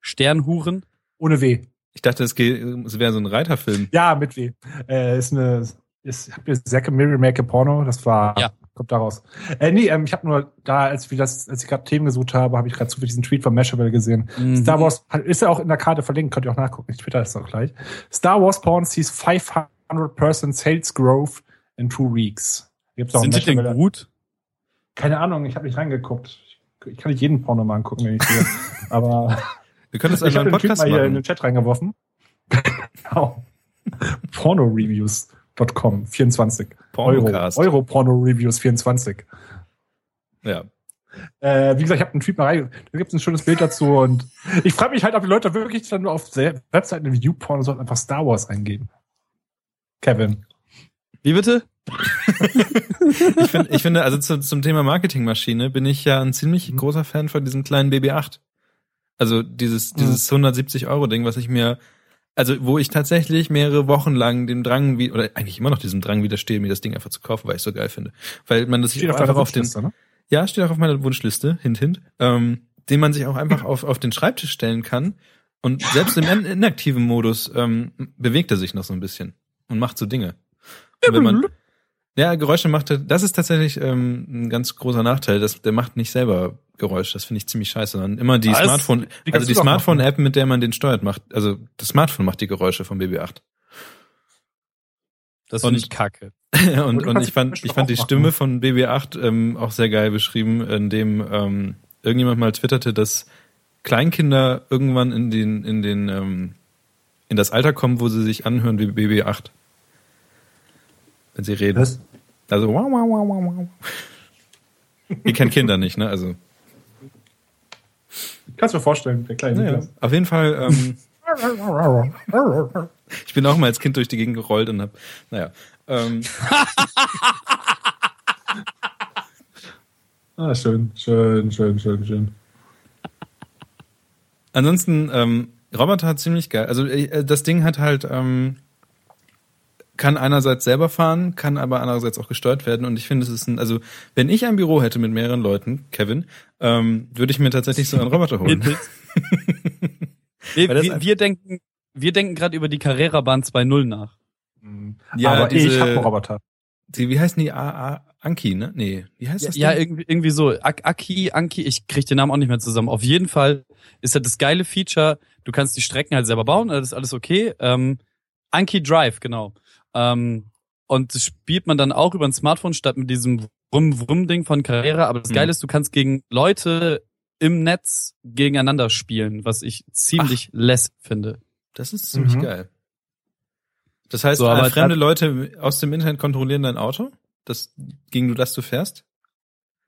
Sternhuren? Ohne W. Ich dachte, es, es wäre so ein Reiterfilm. Ja, mit W. Äh, ist eine, ist, habt ihr Zack Mary Make a Porno? Das war, ja. kommt daraus. Äh, nee, ähm, ich habe nur da, als wir das, als ich gerade Themen gesucht habe, habe ich gerade zufällig diesen Tweet von Mashable gesehen. Mhm. Star Wars ist ja auch in der Karte verlinkt, könnt ihr auch nachgucken. Ich twitter das auch gleich. Star Wars Porn sees 500% sales growth in two weeks. Gibt's auch Sind die denn gut? Keine Ahnung, ich habe nicht reingeguckt. Ich, ich kann nicht jeden Porno mal angucken, wenn ich will. <laughs> Aber Wir können das ich also habe einen den Typ Podcast mal hier in den Chat reingeworfen. genau. Pornoreviews.com 24. Euro. Pornocast. Euro Porno Reviews 24. Ja. Äh, wie gesagt, ich habe einen Typ mal rein, da gibt es ein schönes Bild dazu und ich frage mich halt, ob die Leute wirklich dann nur auf Se- Webseiten wie YouPorn sollten einfach Star Wars eingeben. Kevin. Wie bitte? <laughs> Ich, find, ich finde, also zu, zum Thema Marketingmaschine bin ich ja ein ziemlich Mhm. großer Fan von diesem kleinen BB8. Also dieses, dieses 170 Euro Ding, was ich mir, also wo ich tatsächlich mehrere Wochen lang dem Drang, wie, oder eigentlich immer noch diesem Drang widerstehe, mir das Ding einfach zu kaufen, weil ich so geil finde. Weil man das sich Steht auch einfach auf den, Wunschliste, ne? ja, steht auch auf meiner Wunschliste, hint, hint, ähm, den man sich auch einfach auf, auf den Schreibtisch stellen kann. Und selbst im in- inaktiven Modus ähm, bewegt er sich noch so ein bisschen und macht so Dinge. Wenn man, <laughs> ja, Geräusche macht er, das ist tatsächlich ähm, ein ganz großer Nachteil, dass der macht nicht selber Geräusche. Das finde ich ziemlich scheiße. Sondern immer die Was? Smartphone, Die also die machen. Smartphone-App, mit der man den steuert, macht, also das Smartphone macht die Geräusche vom BB8. Das finde ich kacke. <laughs> und und ich fand, ich fand die. Stimme von BB8 ähm, auch sehr geil beschrieben, indem ähm, irgendjemand mal twitterte, dass Kleinkinder irgendwann in den in den ähm, in das Alter kommen, wo sie sich anhören wie BB8, wenn sie reden. Was? Also wow, wow, wow, wow, wow. Ihr kennt Kinder nicht, ne? Also Kannst du mir vorstellen, der kleine ja, Niklas. auf jeden Fall. Ähm, <laughs> ich bin auch mal als Kind durch die Gegend gerollt und hab, naja. Ähm, <laughs> Ah, schön, schön, schön, schön, schön. Ansonsten, ähm, Roboter hat ziemlich geil. Also äh, das Ding hat halt, ähm, kann einerseits selber fahren, kann aber andererseits auch gesteuert werden. Und ich finde, es ist ein, also wenn ich ein Büro hätte mit mehreren Leuten, Kevin, ähm, würde ich mir tatsächlich so einen Roboter holen. <laughs> Das wir, einfach- wir denken, wir denken gerade über die Carrera-Bahn 2.0 nach. Ja, Aber diese- ich habe einen Roboter. Die, wie heißen die? A, A, Anki, ne? Nee, wie heißt Ja, das? ja Ding? irgendwie, irgendwie so. Ak Aki, Anki, ich krieg den Namen auch nicht mehr zusammen. Auf jeden Fall ist halt das geile Feature, du kannst die Strecken halt selber bauen, das ist alles okay. Ähm, Anki Drive, genau. Ähm, und das spielt man dann auch über ein Smartphone statt mit diesem Wrum-Wrum-Ding von Carrera. Aber das Mhm. Geile ist, du kannst gegen Leute im Netz gegeneinander spielen, was ich ziemlich less finde. Das ist ziemlich Mhm. geil. Das heißt, So, aber äh, fremde das- Leute aus dem Internet kontrollieren dein Auto, das, gegen du das du fährst?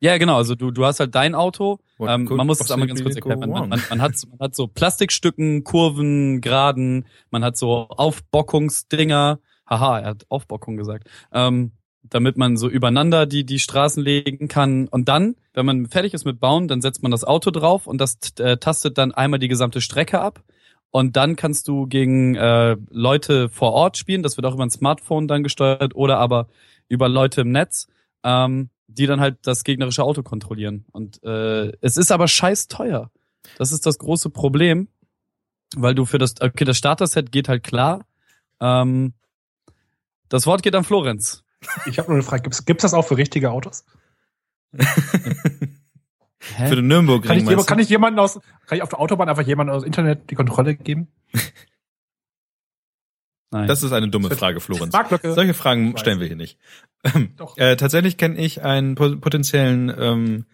Ja, genau. Also du, du hast halt dein Auto. What Ähm, man muss es einmal ganz kurz erklären. Man, man, man, hat, man hat so Plastikstücken, Kurven, Geraden, man hat so Aufbockungsdinger. Haha, er hat Aufbockung gesagt. Ähm, damit man so übereinander die, die Straßen legen kann. Und dann, wenn man fertig ist mit Bauen, dann setzt man das Auto drauf und das äh, tastet dann einmal die gesamte Strecke ab. Und dann kannst du gegen äh, Leute vor Ort spielen. Das wird auch über ein Smartphone dann gesteuert oder aber über Leute im Netz, ähm, die dann halt das gegnerische Auto kontrollieren. Und äh, es ist aber scheiß teuer. Das ist das große Problem, weil du für das, okay, das Starter-Set geht halt klar. Ähm, das Wort geht an Florenz. Ich habe nur eine Frage. Gibt's, gibt's das auch für richtige Autos? <laughs> Für den Nürnberg Kann ich, jemand- kann ich jemanden aus, kann ich auf der Autobahn einfach jemanden aus Internet die Kontrolle geben? <laughs> Nein. Das ist eine dumme Frage, Florenz. Solche Fragen stellen wir hier nicht. <laughs> Doch. Äh, tatsächlich kenne ich einen po- potenziellen ähm,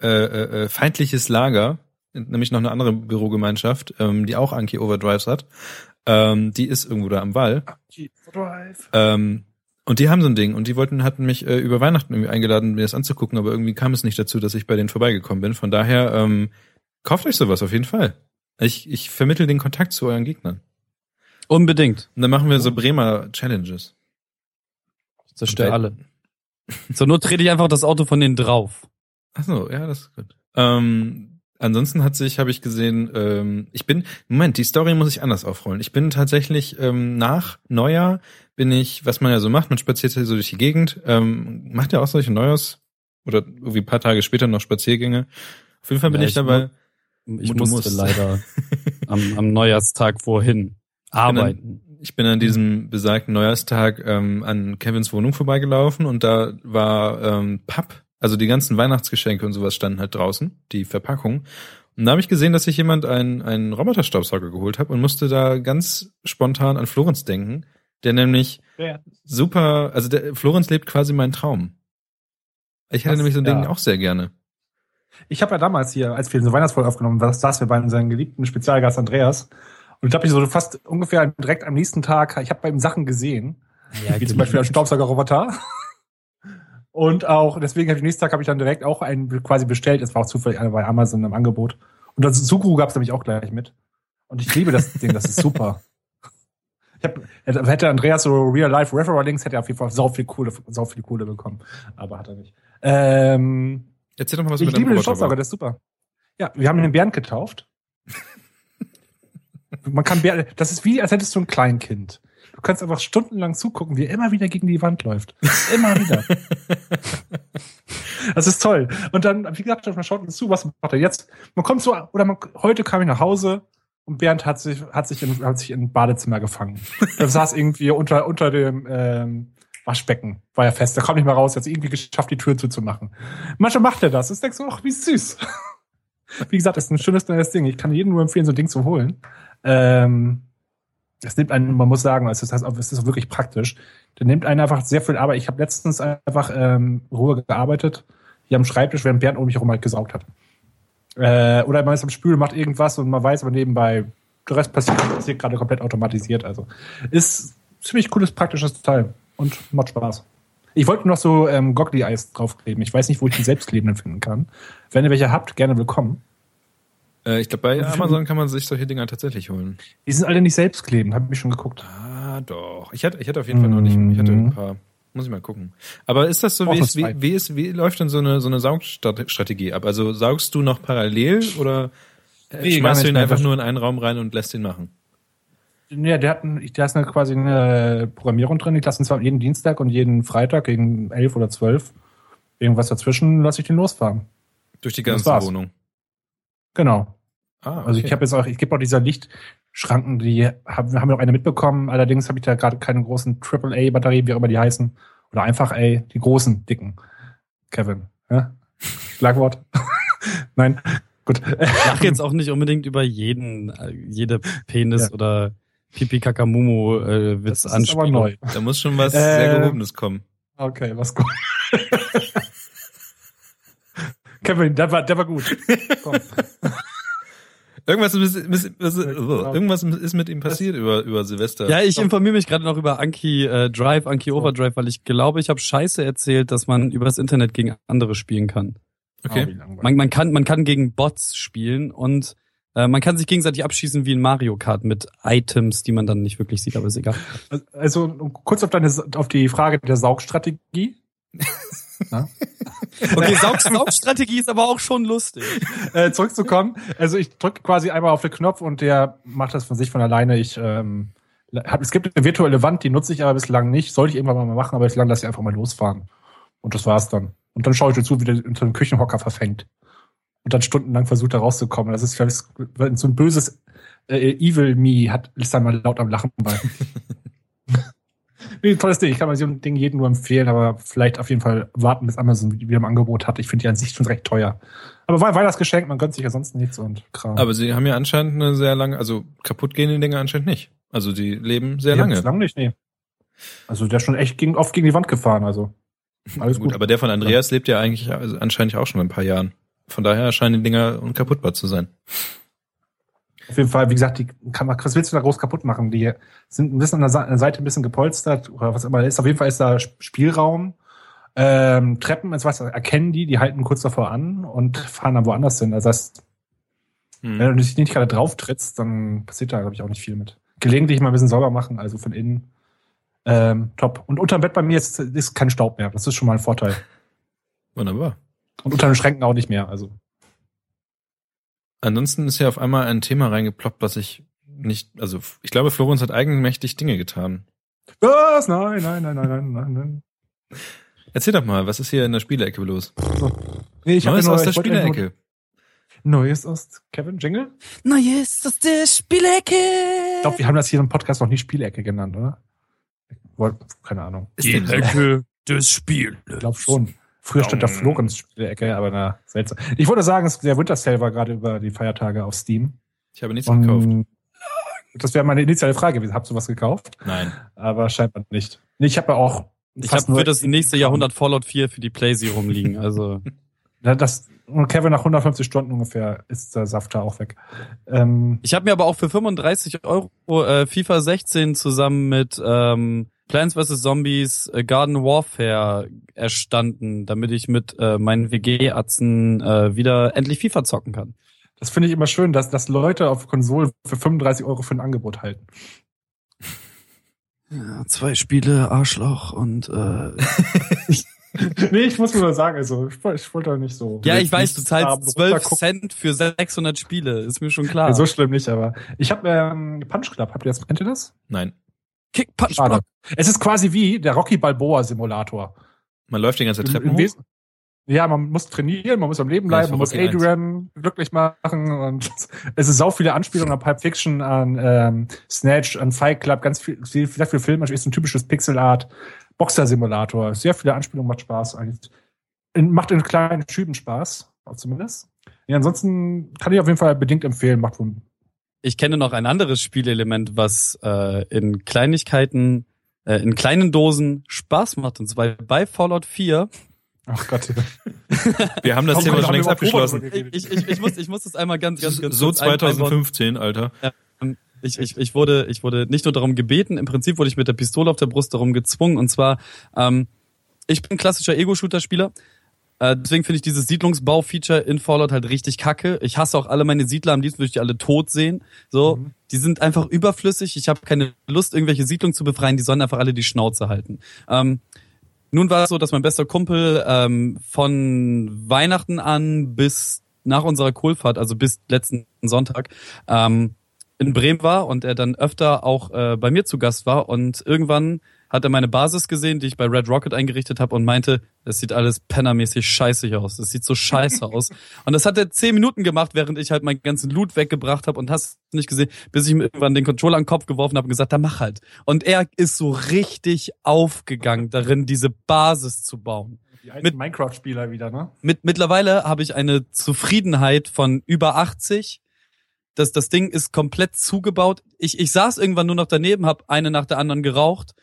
äh, äh, äh, feindliches Lager, nämlich noch eine andere Bürogemeinschaft, ähm, die auch Anki Overdrives hat. Ähm, die ist irgendwo da am Wall. Ähm, und die haben so ein Ding und die wollten, hatten mich äh, über Weihnachten irgendwie eingeladen, mir das anzugucken, aber irgendwie kam es nicht dazu, dass ich bei denen vorbeigekommen bin. Von daher, ähm, kauft euch sowas auf jeden Fall. Ich, ich vermittel den Kontakt zu euren Gegnern. Unbedingt. Und dann machen wir so Bremer Challenges. Zerstör Und- alle. Zur Not trete ich einfach das Auto von denen drauf. Ach so, ja, das ist gut. Ähm, ansonsten hat sich, habe ich gesehen, ähm, ich bin, Moment, die Story muss ich anders aufrollen. Ich bin tatsächlich ähm, nach Neujahr bin ich, was man ja so macht, man spaziert hier so durch die Gegend. Ähm, macht ihr auch solche Neujahrs oder irgendwie ein paar Tage später noch Spaziergänge? Auf jeden Fall bin Ja, ich, ich dabei. Ich Du musste musst. leider <laughs> am, am Neujahrstag vorhin arbeiten. Ich bin an diesem besagten Neujahrstag ähm, an Kevins Wohnung vorbeigelaufen und da war ähm, Papp, also die ganzen Weihnachtsgeschenke und sowas standen halt draußen, die Verpackung. Und da habe ich gesehen, dass sich jemand einen, einen Roboterstaubsauger geholt hat und musste da ganz spontan an Florenz denken, Der nämlich Ja. super, also der Florenz lebt quasi meinen Traum. Ich hätte nämlich so ein Ding Ja. auch sehr gerne. Ich habe ja damals hier, als wir so Weihnachtsfolge aufgenommen haben, saßen wir bei unserem geliebten Spezialgast Andreas. Und ich habe so fast ungefähr direkt am nächsten Tag, ich habe bei ihm Sachen gesehen, Ja, wie zum Beispiel ein Staubsaugerroboter. <laughs> Und auch, deswegen habe ich nächsten Tag habe ich dann direkt auch einen quasi bestellt. Es war auch zufällig bei Amazon im Angebot. Und das Subaru gab es nämlich auch gleich mit. Und ich liebe das Ding, das ist super. <laughs> Ich hab, hätte Andreas so Real-Life Referral-Links, hätte er auf jeden Fall sau viel Kohle, sau viel Kohle bekommen. Aber hat er nicht. Ähm, Erzähl doch mal, was ich mit liebe den Staubsauger, der ist super. Ja, wir haben den Bernd getauft. <laughs> Man kann Bernd, das ist wie, als hättest du ein Kleinkind. Du kannst einfach stundenlang zugucken, wie er immer wieder gegen die Wand läuft. Immer wieder. <laughs> Das ist toll. Und dann, wie gesagt, man schaut uns zu, was macht er jetzt? Man kommt so, oder man, heute kam ich nach Hause und Bernd hat sich, hat sich in, hat sich in ein Badezimmer gefangen. Er saß irgendwie unter, unter dem, ähm, Waschbecken. War ja fest. Der kommt nicht mehr raus. Er hat es irgendwie geschafft, die Tür zuzumachen. Manchmal macht er das. Das denkst du, ach, wie süß. <laughs> Wie gesagt, das ist ein schönes neues Ding. Ich kann jedem nur empfehlen, so ein Ding zu holen. Ähm, es nimmt einen, man muss sagen, es ist, es ist auch wirklich praktisch. Der nimmt einen einfach sehr viel Arbeit. Ich habe letztens einfach ähm, Ruhe gearbeitet, hier am Schreibtisch, während Bernd um mich herum halt gesaugt hat. Äh, oder man ist am Spülen, macht irgendwas und man weiß aber nebenbei, der Rest passiert, passiert gerade komplett automatisiert. Also ist ziemlich cooles, praktisches Teil und macht Spaß. Ich wollte noch so ähm, Goggly-Eis draufkleben. Ich weiß nicht, wo ich die selbstklebenden finden kann. Wenn ihr welche habt, gerne willkommen. Äh, ich glaube, bei viel- Amazon kann man sich solche Dinger tatsächlich holen. Die sind alle nicht selbstklebend, habe ich schon geguckt. Ah, doch. Ich hatte, ich hatte auf jeden Fall noch nicht. Ich hatte ein paar. Muss ich mal gucken. Aber ist das so, wie, ist, wie, wie, ist, wie läuft denn so eine, so eine Saugstrategie ab? Also saugst du noch parallel oder äh, Nee, schmeißt du ihn einfach nur in einen Raum rein und lässt ihn machen? Ja, der hat, der ist eine, quasi eine Programmierung drin. Ich lasse ihn zwar jeden Dienstag und jeden Freitag gegen elf oder zwölf. Irgendwas dazwischen lasse ich den losfahren. Durch die ganze. Wohnung. Genau. Ah, Also ich habe jetzt auch, ich gebe auch dieser Lichtschranken, die haben, haben wir auch eine mitbekommen. Allerdings habe ich da gerade keine großen AAA-Batterien, wie auch immer die heißen. Oder einfach A, die großen, dicken. Kevin. Ja? <laughs> Schlagwort. <laughs> Nein. Gut. Sag jetzt auch nicht unbedingt über jeden, äh, jede Penis Ja. oder Pipi Kakamumu äh, Das Witz neu. Da muss schon was Äh, sehr Gehobenes kommen. Okay, was gut. Kevin, der war, der war gut. Komm. <laughs> Irgendwas ist, ist, ist, genau. irgendwas ist mit ihm passiert über, über Silvester. Ja, ich informiere mich gerade noch über Anki äh, Drive, Anki Overdrive, weil ich glaube, ich habe Scheiße erzählt, dass man übers Internet gegen andere spielen kann. Okay. langweilig. Man, man kann, man kann gegen Bots spielen und äh, man kann sich gegenseitig abschießen wie in Mario Kart mit Items, die man dann nicht wirklich sieht, aber ist egal. Also kurz auf deine auf die Frage der Saugstrategie. <laughs> Na? <laughs> Okay, Saug Saugstrategie ist aber auch schon lustig. äh, zurückzukommen. Also ich drücke quasi einmal auf den Knopf und der macht das von sich von alleine. Ich ähm, hab, es gibt eine virtuelle Wand, die nutze ich aber bislang nicht. Sollte ich irgendwann mal machen, aber bislang lasse ich einfach mal losfahren. Und das war's dann. Und dann schaue ich dazu, wie der unter dem Küchenhocker verfängt. Und dann stundenlang versucht, da rauszukommen. Das ist vielleicht so ein böses äh, Evil Me hat ist dann mal laut am Lachen bei. <laughs> nee, tolles Ding. Ich kann mal so ein Ding jedem nur empfehlen, aber vielleicht auf jeden Fall warten, bis Amazon wieder im Angebot hat. Ich finde die an sich schon recht teuer. Aber war Weihnachtsgeschenk, man gönnt sich ja sonst nichts und Kram. Aber sie haben ja anscheinend eine sehr lange, also kaputt gehen die Dinger anscheinend nicht. Also die leben sehr Ja, lange. Bislang nicht, nee. Also der ist schon echt gegen, oft gegen die Wand gefahren, also. <laughs> Alles gut. gut, aber der von Andreas lebt ja eigentlich also anscheinend auch schon ein paar Jahren. Von daher scheinen die Dinger unkaputtbar zu sein. Auf jeden Fall, wie gesagt, die kann man, was willst du da groß kaputt machen? Die sind ein bisschen an der Seite ein bisschen gepolstert oder was immer ist. Auf jeden Fall ist da Sp- Spielraum. Ähm, Treppen, jetzt was erkennen die, die halten kurz davor an und fahren dann woanders hin. Also das, Hm. wenn du dich nicht gerade drauf trittst, dann passiert da, glaube ich, auch nicht viel mit. Gelegentlich mal ein bisschen sauber machen, also von innen. Ähm, top. Und unterm Bett bei mir ist, ist kein Staub mehr. Das ist schon mal ein Vorteil. <laughs> Wunderbar. Und unter den Schränken auch nicht mehr. Also Ansonsten ist ja auf einmal ein Thema reingeploppt, was ich nicht, also ich glaube, Florenz hat eigenmächtig Dinge getan. Was? Nein, nein, nein, nein, nein, nein, nein. Erzähl doch mal, was ist hier in der Spielecke los? Nee, ich Neues nur- aus der Spielecke. Neues aus Kevin Jingle? Neues aus der Spielecke. Ich glaube, wir haben das hier im Podcast noch nie Spielecke genannt, oder? Keine Ahnung. Ist so? Ecke des Spiels. Ich glaube schon. Früher stand da Florenz Spielecke, aber na, seltsam. Ich wollte sagen, es- der Winter Sale war gerade über die Feiertage auf Steam. Ich habe nichts gekauft. Das wäre meine initiale Frage gewesen. Habt ihr was gekauft? Nein. Aber scheinbar nicht. Ich habe ja auch. Ich habe für das nächste Jahrhundert Fallout 4 für die Playsee rumliegen. Also <laughs> das, und Kevin nach 150 Stunden ungefähr ist der Saft da auch weg. Ähm, ich habe mir aber auch für 35 Euro äh, FIFA 16 zusammen mit ähm, Plants vs. Zombies äh, Garden Warfare erstanden, damit ich mit äh, meinen WG-Atzen äh, wieder endlich FIFA zocken kann. das finde ich immer schön, dass, dass Leute auf Konsolen für 35 Euro für ein Angebot halten. Ja, zwei Spiele, Arschloch und äh, <laughs> nee, ich muss nur sagen, also ich, wollte- ich wollte da nicht so. Ja, ich weiß, du zahlst 12 runtergucken. Cent für 600 Spiele, ist mir schon klar. Nee, so schlimm nicht, aber ich habe ähm, Punch Club. Habt ihr das? Kennt ihr das? Nein. Kick, Punch, Schade. Block. Es ist quasi wie der Rocky Balboa Simulator. Man läuft die ganze Treppe im hoch. Ja, man muss trainieren, man muss am Leben bleiben, man muss Adrian glücklich machen und <laughs> es ist sau viele Anspielungen an Pulp Fiction, an ähm, Snatch, an Fight Club, ganz viel, sehr viel Film, ist ein typisches Pixel Art Boxer-Simulator. Sehr viele Anspielungen, macht Spaß eigentlich. In, macht in kleinen Schüben Spaß, auch zumindest. Ja, ansonsten kann ich auf jeden Fall bedingt empfehlen, macht wohl Ich kenne noch ein anderes Spielelement, was äh, in Kleinigkeiten, äh, in kleinen Dosen Spaß macht. Und zwar bei Fallout 4. Ach Gott. <laughs> Wir haben das Thema schon längst abgeschlossen. Ich, ich, ich, muss, ich muss das einmal ganz, ganz, ganz So kurz ein- einbauen. 2015, Alter. Ich, ich, ich, wurde, ich wurde nicht nur darum gebeten, im Prinzip wurde ich mit der Pistole auf der Brust darum gezwungen. Und zwar, ähm, ich bin klassischer Ego-Shooter-Spieler. Äh, deswegen finde ich dieses Siedlungsbau-Feature in Fallout halt richtig kacke. Ich hasse auch alle meine Siedler, am liebsten würde ich die alle tot sehen. So, Mhm. die sind einfach überflüssig. Ich habe keine Lust, irgendwelche Siedlungen zu befreien. Die sollen einfach alle die Schnauze halten. Ähm, nun war es so, dass mein bester Kumpel ähm, von Weihnachten an bis nach unserer Kohlfahrt, also bis letzten Sonntag, ähm, in Bremen war und er dann öfter auch äh, bei mir zu Gast war und irgendwann hat er meine Basis gesehen, die ich bei Red Rocket eingerichtet habe und meinte, das sieht alles pennermäßig scheißig aus. Das sieht so scheiße <laughs> aus. Und das hat er zehn Minuten gemacht, während ich halt meinen ganzen Loot weggebracht habe und hast nicht gesehen, bis ich ihm irgendwann den Controller an den Kopf geworfen habe und gesagt, da mach halt. Und er ist so richtig aufgegangen darin, diese Basis zu bauen. Die Mit- Minecraft-Spieler wieder, ne? Mit, mittlerweile habe ich eine Zufriedenheit von über 80. Das, das Ding ist komplett zugebaut. Ich, ich saß irgendwann nur noch daneben, habe eine nach der anderen geraucht,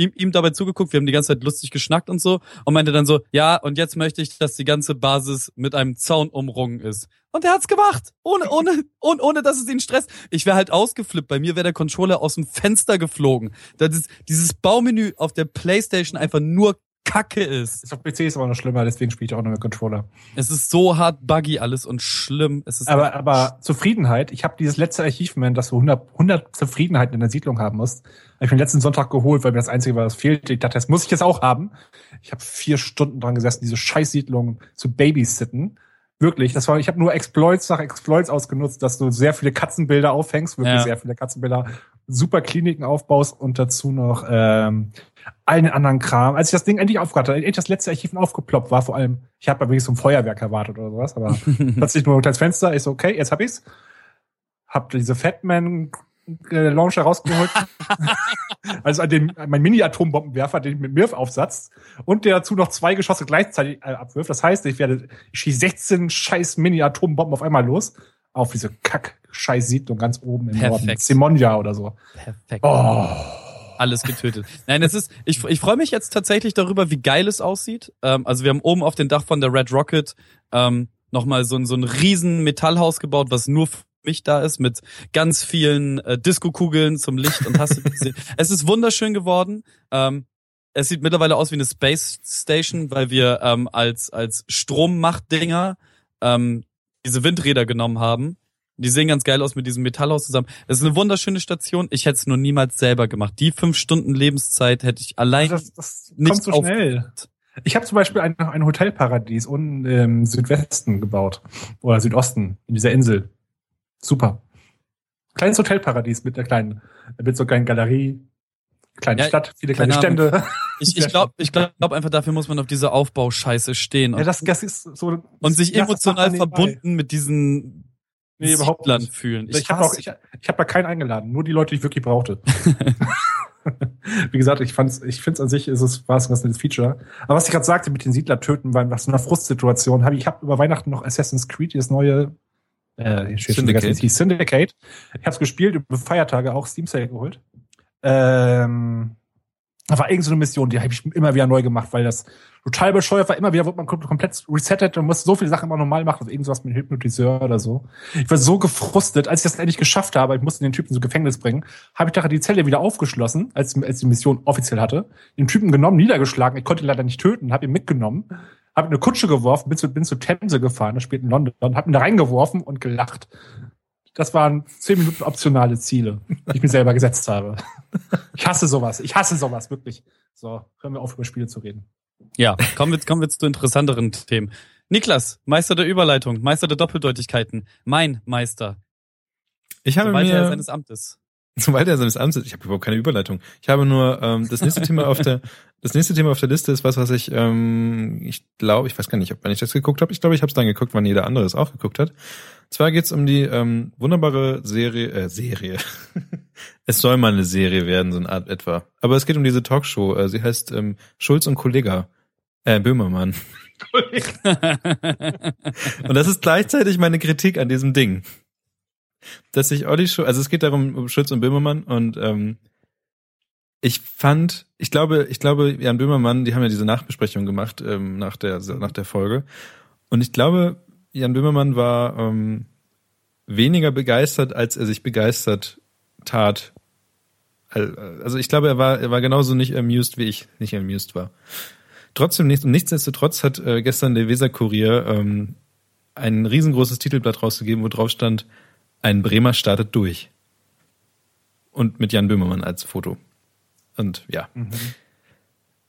ihm, ihm dabei zugeguckt, wir haben die ganze Zeit lustig geschnackt und so und meinte dann so, ja, und jetzt möchte ich, dass die ganze Basis mit einem Zaun umrungen ist. Und er hat's gemacht, ohne, ohne, <laughs> ohne, ohne dass es ihn stresst. Ich wäre halt ausgeflippt, bei mir wäre der Controller aus dem Fenster geflogen. Das ist, dieses Baumenü auf der Playstation einfach nur Kacke ist. Ist auf PC ist aber noch schlimmer, deswegen spiele ich auch noch mit Controller. Es ist so hart buggy alles und schlimm. Es ist Aber, aber Zufriedenheit, ich habe dieses letzte Achievement, das du 100, 100 Zufriedenheiten in der Siedlung haben musst, habe ich mir letzten Sonntag geholt, weil mir das Einzige war, was fehlte. Ich dachte, das muss ich jetzt auch haben. Ich habe vier Stunden dran gesessen, diese Scheißsiedlung zu babysitten. Wirklich, das war, ich habe nur Exploits nach Exploits ausgenutzt, dass du sehr viele Katzenbilder aufhängst, wirklich Ja. sehr viele Katzenbilder, super Kliniken aufbaust und dazu noch ähm, allen anderen Kram. Als ich das Ding endlich aufgehört hatte, endlich das letzte Archiv aufgeploppt war, vor allem, ich habe wirklich so ein Feuerwerk erwartet oder sowas, aber <laughs> plötzlich nur ein kleines Fenster, ist so, okay, jetzt hab ich's. Hab diese Fatman äh, Launcher rausgeholt. <laughs> also an den, mein Mini-Atombombenwerfer, den ich mit Mirf aufsatzt und der dazu noch zwei Geschosse gleichzeitig äh, abwirft. Das heißt, ich werde, ich schieße 16 scheiß Mini-Atombomben auf einmal los auf diese Kack-Scheiß-Siedlung ganz oben im Norden. Perfekt. Simonja oder so. perfekt. Oh. Alles getötet. Nein, es ist, ich, ich freue mich jetzt tatsächlich darüber, wie geil es aussieht. Ähm, also wir haben oben auf dem Dach von der Red Rocket ähm, nochmal so, ein- so ein riesen Metallhaus gebaut, was nur für mich da ist, mit ganz vielen äh, Disco-Kugeln zum Licht und hast du gesehen. <laughs> Es ist wunderschön geworden. Ähm, es sieht mittlerweile aus wie eine Space Station, weil wir ähm, als, als Strommachtdinger ähm, diese Windräder genommen haben. Die sehen ganz geil aus mit diesem Metallhaus zusammen. Es ist eine wunderschöne Station. Ich hätte es nur niemals selber gemacht. Die fünf Stunden Lebenszeit hätte ich allein Das, das nicht kommt so schnell. Ich habe zum Beispiel ein, ein Hotelparadies unten im Südwesten gebaut. Oder Südosten, in dieser Insel. Super. Kleines Hotelparadies mit einer kleinen, mit so einer kleinen Galerie, kleine Ja, Stadt, viele kleine Ahnung. Stände. Ich, <laughs> ich glaube ich glaub einfach, dafür muss man auf diese Aufbauscheiße stehen und, Ja, das, das ist so. und sich das emotional verbunden mit diesen Nee, überhaupt nicht. fühlen. Ich, habe auch, hasse- ich, ich hab da keinen eingeladen, nur die Leute, die ich wirklich brauchte. <laughs> Wie gesagt, ich fand's, ich finde es an sich ist es war es ein ganz nettes Feature. Aber was ich gerade sagte mit den Siedler töten, weil nach so einer Frustsituation habe ich, ich habe über Weihnachten noch Assassin's Creed das neue Äh, Syndicate. Syndicate. Ich habe es gespielt, über Feiertage auch Steam Sale geholt. Ähm, da war irgendeine so Mission, die habe ich immer wieder neu gemacht, weil das total bescheuert war. Immer wieder wurde man komplett resettet und musste so viele Sachen immer normal machen, also irgendwas mit Hypnotiseur oder so. Ich war so gefrustet, als ich das endlich geschafft habe, ich musste den Typen so Gefängnis bringen, habe ich nachher die Zelle wieder aufgeschlossen, als, als die Mission offiziell hatte, den Typen genommen, niedergeschlagen, ich konnte ihn leider nicht töten, habe ihn mitgenommen, habe eine Kutsche geworfen, bin zu, bin zu Themse gefahren, das spielt in London, habe ihn da reingeworfen und gelacht. Das waren zehn Minuten optionale Ziele, die ich mir selber gesetzt habe. Ich hasse sowas. Ich hasse sowas, wirklich. So, hören wir auf, über Spiele zu reden. Ja, kommen wir, kommen wir zu interessanteren Themen. Niklas, Meister der Überleitung, Meister der Doppeldeutigkeiten, mein Meister. Ich habe mir er seines Amtes. <laughs> Soweit er seines Amtes. Ich habe überhaupt keine Überleitung. Ich habe nur ähm, das nächste Thema auf der das nächste Thema auf der Liste ist was, was ich ähm, ich glaube, ich weiß gar nicht, ob wenn ich das geguckt habe. Ich glaube, ich habe es dann geguckt, wann jeder andere es auch geguckt hat. Zwar geht's um die ähm, wunderbare Serie, äh, Serie. <laughs> es soll mal eine Serie werden, so eine Art etwa. Aber es geht um diese Talkshow. Äh, sie heißt ähm, Schulz und Kollega. Äh, Böhmermann. <laughs> und das ist gleichzeitig meine Kritik an diesem Ding. Dass sich Olli Schulz, also es geht darum, um Schulz und Böhmermann und ähm, ich fand, ich glaube, ich glaube, Jan Böhmermann, die haben ja diese Nachbesprechung gemacht ähm, nach der nach der Folge und ich glaube, Jan Böhmermann war ähm, weniger begeistert, als er sich begeistert tat. Also ich glaube, er war, er war genauso nicht amused, wie ich nicht amused war. Trotzdem nicht, und nichtsdestotrotz hat äh, gestern der Weser-Kurier ähm, ein riesengroßes Titelblatt rausgegeben, wo drauf stand, ein Bremer startet durch. Und mit Jan Böhmermann als Foto. Und ja. Mhm. Zehn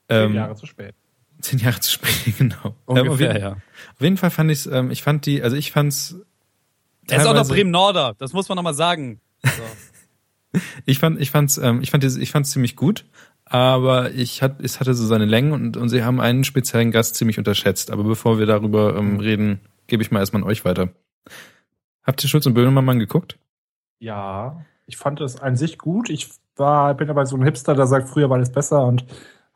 ähm, Jahre zu spät. Zehn Jahre zu spät, <laughs> genau. Ungefähr, auf jeden, ja. Auf jeden Fall fand ich ähm, ich fand die, also ich fand's. Er ist auch noch Bremen-Norder, das muss man nochmal sagen. So. <laughs> ich fand, ich fand's, ähm, ich fand ich fand's ziemlich gut, aber ich hat, es hatte so seine Längen und, und sie haben einen speziellen Gast ziemlich unterschätzt. Aber bevor wir darüber ähm, reden, gebe ich mal erstmal an euch weiter. Habt ihr Schulz und Böhmermann geguckt? Ja, ich fand es an sich gut. Ich war, bin aber so ein Hipster, der sagt, früher war alles besser und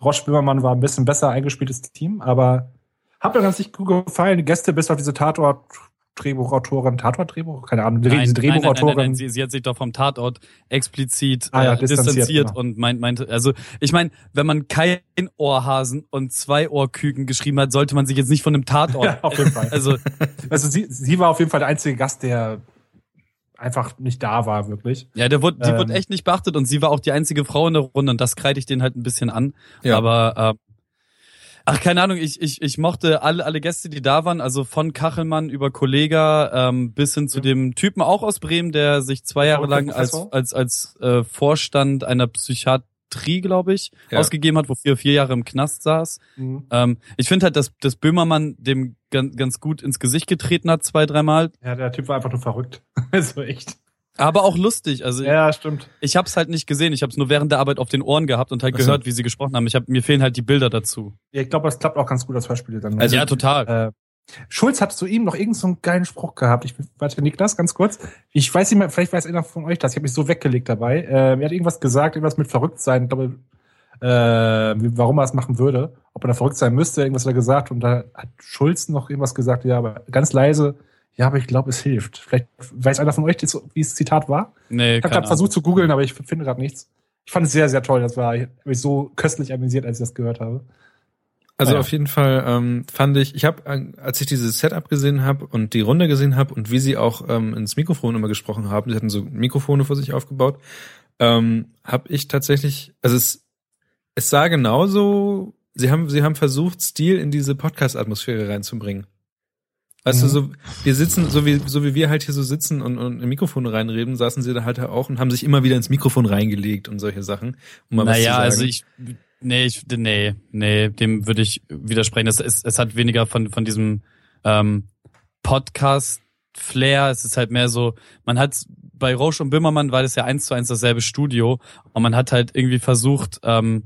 Roche Böhmermann war ein bisschen besser eingespieltes Team, aber hat mir ganz nicht gut gefallen. Die Gäste bis auf diese Tatort Drehbuchautorin, Tatort-Drehbuch? Keine Ahnung, nein, diese Drehbuchautorin. Nein, nein, nein, sie, sie, hat sich doch vom Tatort explizit ah, ja, äh, distanziert, distanziert genau. und meint, meinte, also ich meine, wenn man kein Ohrhasen und zwei Ohrküken geschrieben hat, sollte man sich jetzt nicht von einem Tatort. <laughs> ja, auf jeden Fall. Also, also sie, sie war auf jeden Fall der einzige Gast, der einfach nicht da war, wirklich. Ja, der wurde, die ähm, wurde echt nicht beachtet und sie war auch die einzige Frau in der Runde und das kreide ich denen halt ein bisschen an. Ja. Aber äh, Ach, keine Ahnung, ich, ich, ich mochte alle, alle Gäste, die da waren, also von Kachelmann über Kollega ähm, bis hin zu ja. dem Typen auch aus Bremen, der sich zwei Jahre lang als, als, als äh, Vorstand einer Psychiatrie, glaube ich, ja. ausgegeben hat, wofür er vier Jahre im Knast saß. Mhm. Ähm, ich finde halt, dass, dass Böhmermann dem ganz, ganz gut ins Gesicht getreten hat, zwei, dreimal. Ja, der Typ war einfach nur verrückt. <laughs> also echt. Aber auch lustig. Also ja, stimmt. Ich habe es halt nicht gesehen. Ich habe es nur während der Arbeit auf den Ohren gehabt und halt gehört, wie sie gesprochen haben. Ich hab, mir fehlen halt die Bilder dazu. Ja, ich glaube, das klappt auch ganz gut als Hörspiel dann. Also, ja, total. Äh, Schulz hat zu ihm noch irgendeinen so geilen Spruch gehabt. Ich warte, Niklas, ganz kurz. Ich weiß nicht mehr, vielleicht weiß einer von euch das. Ich habe mich so weggelegt dabei. Äh, er hat irgendwas gesagt, irgendwas mit verrückt sein. Ich glaube, äh, warum er das machen würde, ob er da verrückt sein müsste, irgendwas hat er gesagt. Und da hat Schulz noch irgendwas gesagt, ja, aber ganz leise ja, aber ich glaube, es hilft. Vielleicht weiß einer von euch, wie das Zitat war? Nee, ich habe gerade versucht zu googeln, aber ich finde gerade nichts. Ich fand es sehr, sehr toll. Das war ich hab mich so köstlich amüsiert, als ich das gehört habe. Also ja. auf jeden Fall ähm, fand ich, ich habe, als ich dieses Setup gesehen habe und die Runde gesehen habe und wie sie auch ähm, ins Mikrofon immer gesprochen haben, sie hatten so Mikrofone vor sich aufgebaut, ähm, habe ich tatsächlich, also es, es sah genauso, sie haben, sie haben versucht, Stil in diese Podcast-Atmosphäre reinzubringen. Weißt mhm. du, so, wir sitzen, so wie, so wie wir halt hier so sitzen und, und in Mikrofone reinreden, saßen sie da halt auch und haben sich immer wieder ins Mikrofon reingelegt und solche Sachen. Um mal naja, also ich, nee, ich, nee, nee, dem würde ich widersprechen. Es, es, es hat weniger von, von diesem, ähm, Podcast Flair. Es ist halt mehr so, man hat bei Roche und Böhmermann war das ja eins zu eins dasselbe Studio und man hat halt irgendwie versucht, ähm,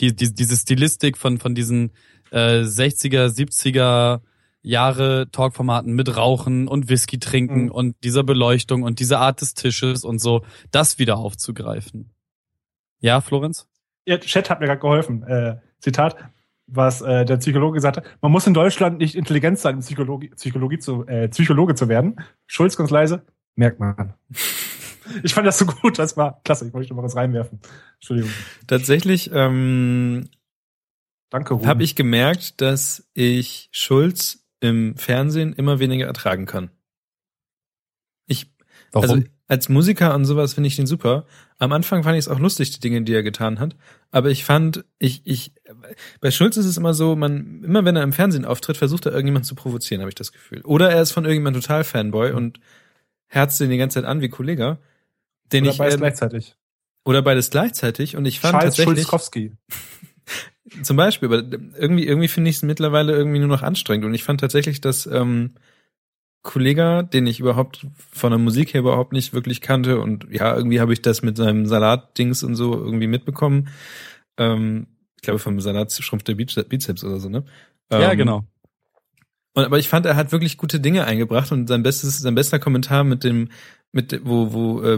die, die, diese Stilistik von, von diesen äh, 60er, 70er Jahre Talkformaten mit Rauchen und Whisky trinken mhm. und dieser Beleuchtung und dieser Art des Tisches und so, das wieder aufzugreifen. Ja, Florenz? Ja, Chat hat mir gerade geholfen. Äh, Zitat. was äh, der Psychologe gesagt hat. Man muss in Deutschland nicht intelligent sein, um Psychologie, Psychologie zu, äh, Psychologe zu werden. Schulz ganz leise, merkt man. Ich fand das so gut, das war klasse. Ich wollte mal was reinwerfen. Entschuldigung. Tatsächlich ähm, Danke, habe ich gemerkt, dass ich Schulz im Fernsehen immer weniger ertragen kann. Ich, Warum? also als Musiker und sowas finde ich den super. Am Anfang fand ich es auch lustig, die Dinge, die er getan hat. Aber ich fand, ich, ich, bei Schulz ist es immer so, man, immer wenn er im Fernsehen auftritt, versucht er irgendjemanden zu provozieren, habe ich das Gefühl. Oder er ist von irgendjemandem total Fanboy und herzt den die ganze Zeit an wie Kollege. Den Oder ich, beides ähm, gleichzeitig. oder beides gleichzeitig. Und ich fand Charles tatsächlich, Schulzkowski. <laughs> zum Beispiel, aber irgendwie, irgendwie finde ich es mittlerweile irgendwie nur noch anstrengend. Und ich fand tatsächlich, dass ähm, Kollega, den ich überhaupt von der Musik her überhaupt nicht wirklich kannte, und ja, irgendwie habe ich das mit seinem Salat-Dings und so irgendwie mitbekommen. Ähm, ich glaube, vom Salat schrumpft der Bize- Bizeps oder so, ne? ja, Ähm, genau. Und, aber ich fand, er hat wirklich gute Dinge eingebracht und sein bestes, sein bester Kommentar mit dem, mit wo wo äh,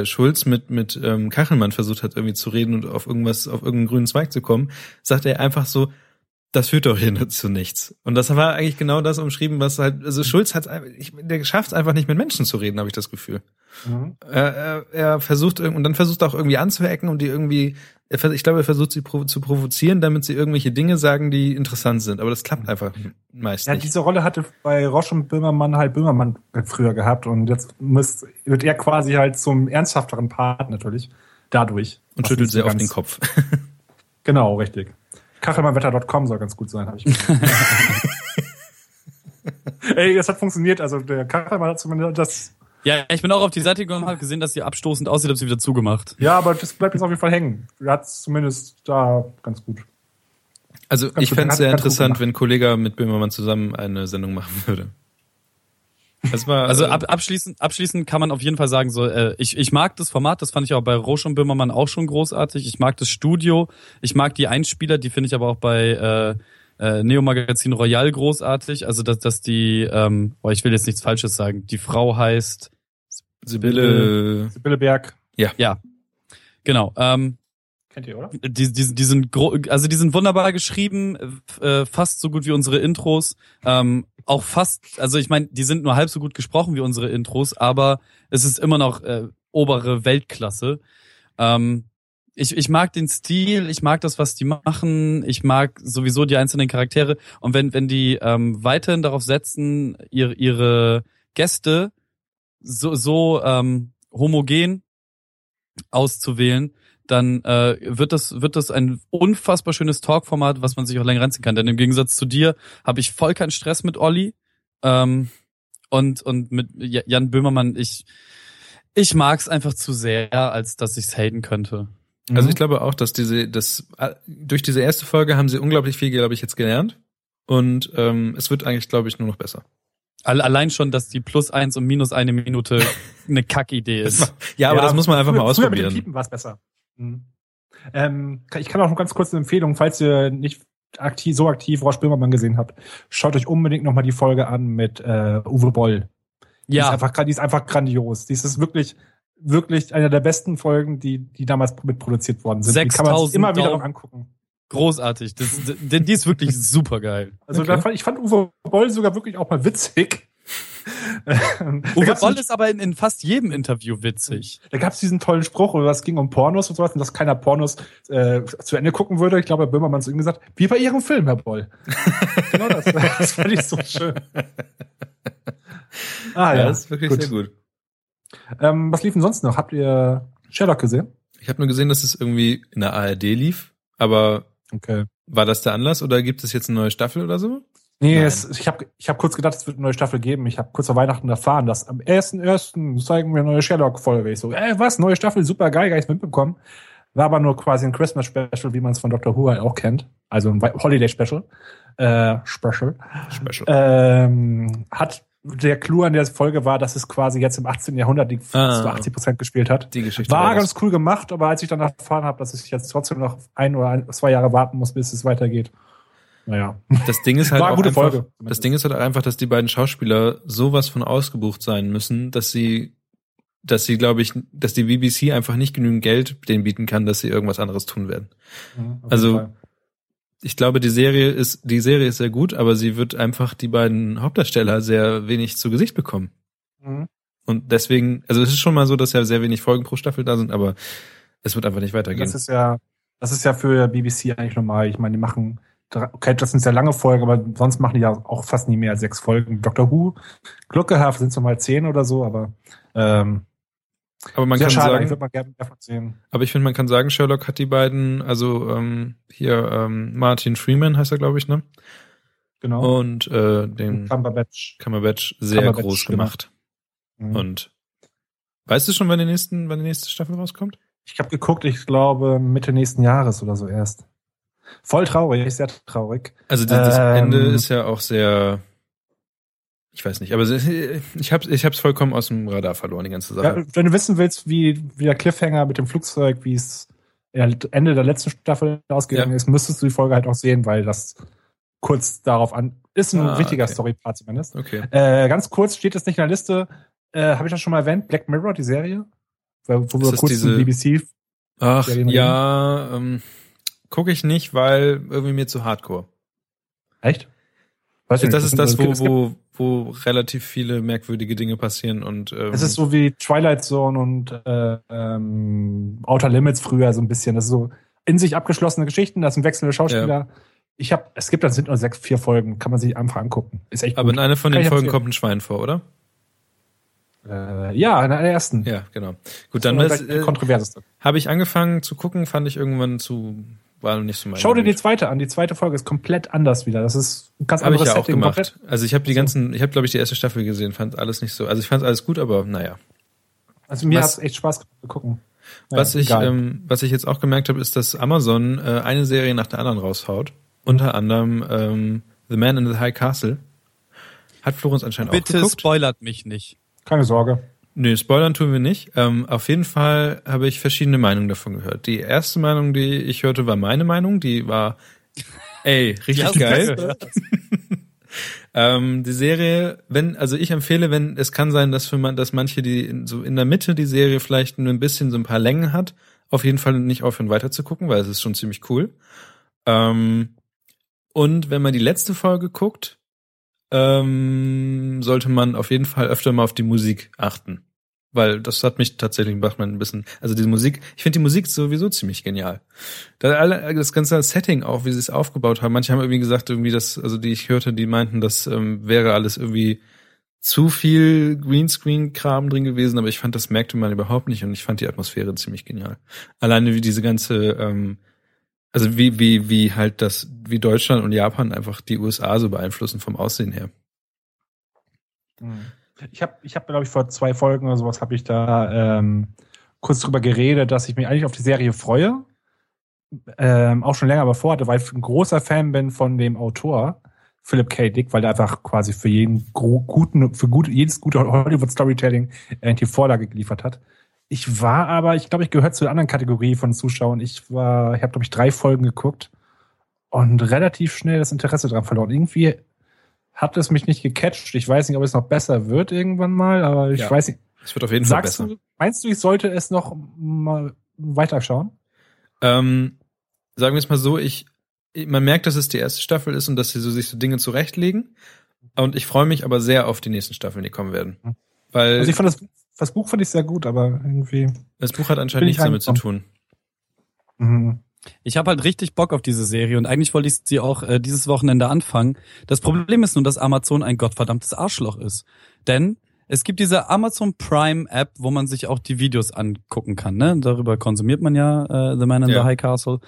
äh, Schulz mit mit ähm, Kachelmann versucht hat irgendwie zu reden und auf irgendwas auf irgendeinen grünen Zweig zu kommen, sagt er einfach so, das führt doch hier zu nichts. Und das war eigentlich genau das umschrieben, was halt, also Schulz hat, ich, der schafft es einfach nicht mit Menschen zu reden, habe ich das Gefühl. Mhm. Er, er, er versucht und dann versucht er auch irgendwie anzuecken und die irgendwie, ich glaube, er versucht sie zu provozieren, damit sie irgendwelche Dinge sagen, die interessant sind. Aber das klappt einfach meist Ja, nicht. diese Rolle hatte bei Roche und Böhmermann halt Böhmermann früher gehabt und jetzt muss, wird er quasi halt zum ernsthafteren Part natürlich. Dadurch. Und schüttelt sehr auf den Kopf. Genau, richtig. Kachelmannwetter.com soll ganz gut sein, habe ich. <laughs> Ey, das hat funktioniert. Also der Kachelmann hat zumindest das. Ja, ich bin auch auf die Seite gegangen und habe gesehen, dass sie abstoßend aussieht, habe sie wieder zugemacht. Ja, aber das bleibt jetzt auf jeden Fall hängen. Er hat zumindest da ganz gut. Also Ganz ich fände es sehr interessant, wenn Kollega mit Böhmermann zusammen eine Sendung machen würde. War Also äh, ab, abschließend, abschließend kann man auf jeden Fall sagen, so äh, ich, ich mag das Format, das fand ich auch bei Roche und Böhmermann auch schon großartig. Ich mag das Studio, ich mag die Einspieler, die finde ich aber auch bei äh, äh, Neo Magazin Royal großartig. Also dass, dass die, ähm, boah, ich will jetzt nichts Falsches sagen. Die Frau heißt Sibylle. Sibylle Berg. ja, genau. Ähm, Kennt ihr, oder? die, die, die sind gro also die sind wunderbar geschrieben, äh, fast so gut wie unsere Intros. Ähm, auch fast, also ich meine, die sind nur halb so gut gesprochen wie unsere Intros, aber es ist immer noch äh, obere Weltklasse. Ähm, ich, ich mag den Stil, ich mag das, was die machen, ich mag sowieso die einzelnen Charaktere. Und wenn, wenn die ähm, weiterhin darauf setzen, ihre, ihre Gäste so, so ähm, homogen auszuwählen, dann äh, wird das wird das ein unfassbar schönes Talkformat, was man sich auch länger reinziehen kann. Denn im Gegensatz zu dir habe ich voll keinen Stress mit Olli ähm, und und mit Ja- Jan Böhmermann. Ich ich mag's einfach zu sehr, als dass ich's haten könnte. Mhm. Also ich glaube auch, dass diese, das äh, durch diese erste Folge haben sie unglaublich viel, glaube ich, jetzt gelernt. Und ähm, es wird eigentlich, glaube ich, nur noch besser. Alle- Allein schon, dass die plus eins und minus eine Minute <laughs> eine Kackidee ist. Ja, aber das muss man einfach mal früher- früher Mit ausprobieren. dem Piepen war es besser. Mhm. Ähm, ich kann auch noch ganz kurz eine Empfehlung, falls ihr nicht aktiv, so aktiv Roche Böhmermann gesehen habt, schaut euch unbedingt nochmal die Folge an mit äh, Uwe Boll. Die ist Ja, einfach, die ist einfach grandios. Die ist wirklich, wirklich eine der besten Folgen, die, die damals mitproduziert worden sind. Die kann man sich 6000 immer wieder noch angucken. großartig. Das, die, die ist wirklich <laughs> super geil. Also Okay. ich fand Uwe Boll sogar wirklich auch mal witzig. Uwe Boll ist aber in, in fast jedem Interview witzig. Da gab es diesen tollen Spruch, oder es ging um Pornos und sowas, und dass keiner Pornos äh, zu Ende gucken würde. Ich glaube, Herr Böhmermann hat ihm gesagt, wie bei Ihrem Film, Herr Boll. <laughs> genau das. Das fand ich so schön. Ah ja, ja, das ist wirklich gut. sehr gut. Ähm, was lief denn sonst noch? Habt ihr Sherlock gesehen? Ich habe nur gesehen, dass es irgendwie in der ARD lief, aber Okay. war das der Anlass oder gibt es jetzt eine neue Staffel oder so? Nee, es, ich habe ich hab kurz gedacht, es wird eine neue Staffel geben. Ich habe kurz vor Weihnachten erfahren, dass am 1.1. zeigen wir eine neue Sherlock-Folge. Ich so, ey, was? Neue Staffel? Super geil, gar nichts mitbekommen. War aber nur quasi ein Christmas-Special, wie man es von Dr. Who halt auch kennt. Also ein Holiday-Special. Äh, Special. Special. Ähm, hat der Clou an der Folge war, dass es quasi jetzt im 18. Jahrhundert die Ah. zu 80 Prozent gespielt hat. Die Geschichte War das. ganz cool gemacht, aber als ich dann erfahren habe, dass ich jetzt trotzdem noch ein oder ein, zwei Jahre warten muss, bis es weitergeht. Naja. Das Ding ist halt War auch gute einfach, Folge. das Ding ist halt einfach, dass die beiden Schauspieler sowas von ausgebucht sein müssen, dass sie, dass sie, glaube ich, dass die BBC einfach nicht genügend Geld denen bieten kann, dass sie irgendwas anderes tun werden. Auf Also, Fall. ich glaube, die Serie ist, die Serie ist sehr gut, aber sie wird einfach die beiden Hauptdarsteller sehr wenig zu Gesicht bekommen. Mhm. Und deswegen, also es ist schon mal so, dass ja sehr wenig Folgen pro Staffel da sind, aber es wird einfach nicht weitergehen. Das ist ja, das ist ja für BBC eigentlich normal. Ich meine, die machen, okay, das sind sehr lange Folgen, aber sonst machen die ja auch fast nie mehr als sechs Folgen. Doctor Who, Glockehaft sind es mal zehn oder so, aber ähm, aber man sehr kann schade, ich sagen, würde mal gerne mehr von sehen. aber ich finde, man kann sagen, Sherlock hat die beiden, also ähm, hier ähm, Martin Freeman heißt er, glaube ich, ne? Genau. Und äh, den Cumberbatch. Cumberbatch sehr Cumberbatch, groß genau. gemacht. Mhm. Und weißt du schon, wann die nächsten, wann die nächste Staffel rauskommt? Ich habe geguckt, ich glaube Mitte nächsten Jahres oder so erst. Voll traurig, sehr traurig. Also das, das Ähm. Ende ist ja auch sehr, ich weiß nicht, aber ich habe ich hab's vollkommen aus dem Radar verloren, die ganze Sache. Ja, wenn du wissen willst, wie, wie der Cliffhanger mit dem Flugzeug, wie es Ende der letzten Staffel ausgegangen Ja. ist, müsstest du die Folge halt auch sehen, weil das kurz darauf an ist ein Ah, wichtiger okay. Story-Part zumindest. Okay. Äh, ganz kurz steht das nicht in der Liste. Äh, Habe ich das schon mal erwähnt? Black Mirror, die Serie, wo wir kurz diese- BBC. Ach ja, ähm, gucke ich nicht, weil irgendwie mir zu Hardcore. Echt? Weiß das nicht. ist das, wo, wo, wo relativ viele merkwürdige Dinge passieren und ähm, Es ist so wie Twilight Zone und äh, ähm, Outer Limits früher so ein bisschen. Das ist so in sich abgeschlossene Geschichten, das sind wechselnde Schauspieler. Ich habe, es gibt, das sind nur sechs, vier Folgen, kann man sich einfach angucken. Ist echt aber in gut. einer von den Folgen kommt ein Schwein vor, oder? Äh, ja, in der ersten. Ja, genau. Gut, dann ist das, äh, kontroverseste. habe ich angefangen zu gucken, fand ich irgendwann zu war nicht so mein Schau dir die zweite an. Die zweite Folge ist komplett anders wieder. Das ist ein ganz Habe ich anderes ja auch Setting. gemacht. komplett. Also ich habe die ganzen, ich habe glaube ich die erste Staffel gesehen, fand alles nicht so. Also ich fand alles gut, aber naja. Also mir Was- hat's echt Spaß gemacht zu gucken. Naja, Was ich, ähm, was ich jetzt auch gemerkt habe, ist, dass Amazon äh, eine Serie nach der anderen raushaut. Unter anderem ähm, The Man in the High Castle. Hat Florenz anscheinend auch Bitte spoilert mich nicht. Keine Sorge. Nö, spoilern tun wir nicht. Ähm, auf jeden Fall habe ich verschiedene Meinungen davon gehört. Die erste Meinung, die ich hörte, war meine Meinung. Die war, ey, richtig geil. <laughs> Ähm, die Serie, wenn, also ich empfehle, wenn, es kann sein, dass für man, dass manche, die in, so in der Mitte die Serie vielleicht nur ein bisschen so ein paar Längen hat, auf jeden Fall nicht aufhören weiter zu gucken, weil es ist schon ziemlich cool. Ähm, und wenn man die letzte Folge guckt, ähm, sollte man auf jeden Fall öfter mal auf die Musik achten. Weil das hat mich tatsächlich macht man ein bisschen, also die Musik, ich finde die Musik sowieso ziemlich genial. Das ganze Setting auch, wie sie es aufgebaut haben. Manche haben irgendwie gesagt, irgendwie das, also die ich hörte, die meinten, das ähm, wäre alles irgendwie zu viel Greenscreen-Kram drin gewesen, aber ich fand, das merkte man überhaupt nicht und ich fand die Atmosphäre ziemlich genial. Alleine wie diese ganze, ähm, also wie, wie, wie halt das, wie Deutschland und Japan einfach die USA so beeinflussen vom Aussehen her. Ich habe, ich hab, glaube ich, vor zwei Folgen oder sowas habe ich da ähm, kurz drüber geredet, dass ich mich eigentlich auf die Serie freue. Ähm, auch schon länger aber vorhatte, weil ich ein großer Fan bin von dem Autor Philip K. Dick, weil er einfach quasi für jeden guten, für gut, jedes gute Hollywood Storytelling äh, die Vorlage geliefert hat. Ich war aber, ich glaube, ich gehört zu der anderen Kategorie von Zuschauern. Ich war, ich habe, glaube ich, drei Folgen geguckt und relativ schnell das Interesse dran verloren. Irgendwie hat es mich nicht gecatcht. Ich weiß nicht, ob es noch besser wird irgendwann mal, aber ich Ja. weiß nicht. Es wird auf jeden Fall Sagst besser. du, meinst du, ich sollte es noch mal weiterschauen? Ähm, sagen wir es mal so, ich, man merkt, dass es die erste Staffel ist und dass sie so sich so Dinge zurechtlegen. Und ich freue mich aber sehr auf die nächsten Staffeln, die kommen werden. Mhm. Weil Also ich fand das, das Buch fand ich sehr gut, aber irgendwie. das Buch hat anscheinend ich nichts damit zu tun. Mhm. Ich habe halt richtig Bock auf diese Serie und eigentlich wollte ich sie auch äh, dieses Wochenende anfangen. Das Problem ist nur, dass Amazon ein gottverdammtes Arschloch ist. Denn es gibt diese Amazon Prime App, wo man sich auch die Videos angucken kann. Ne? Darüber konsumiert man ja äh, The Man in Ja. the High Castle.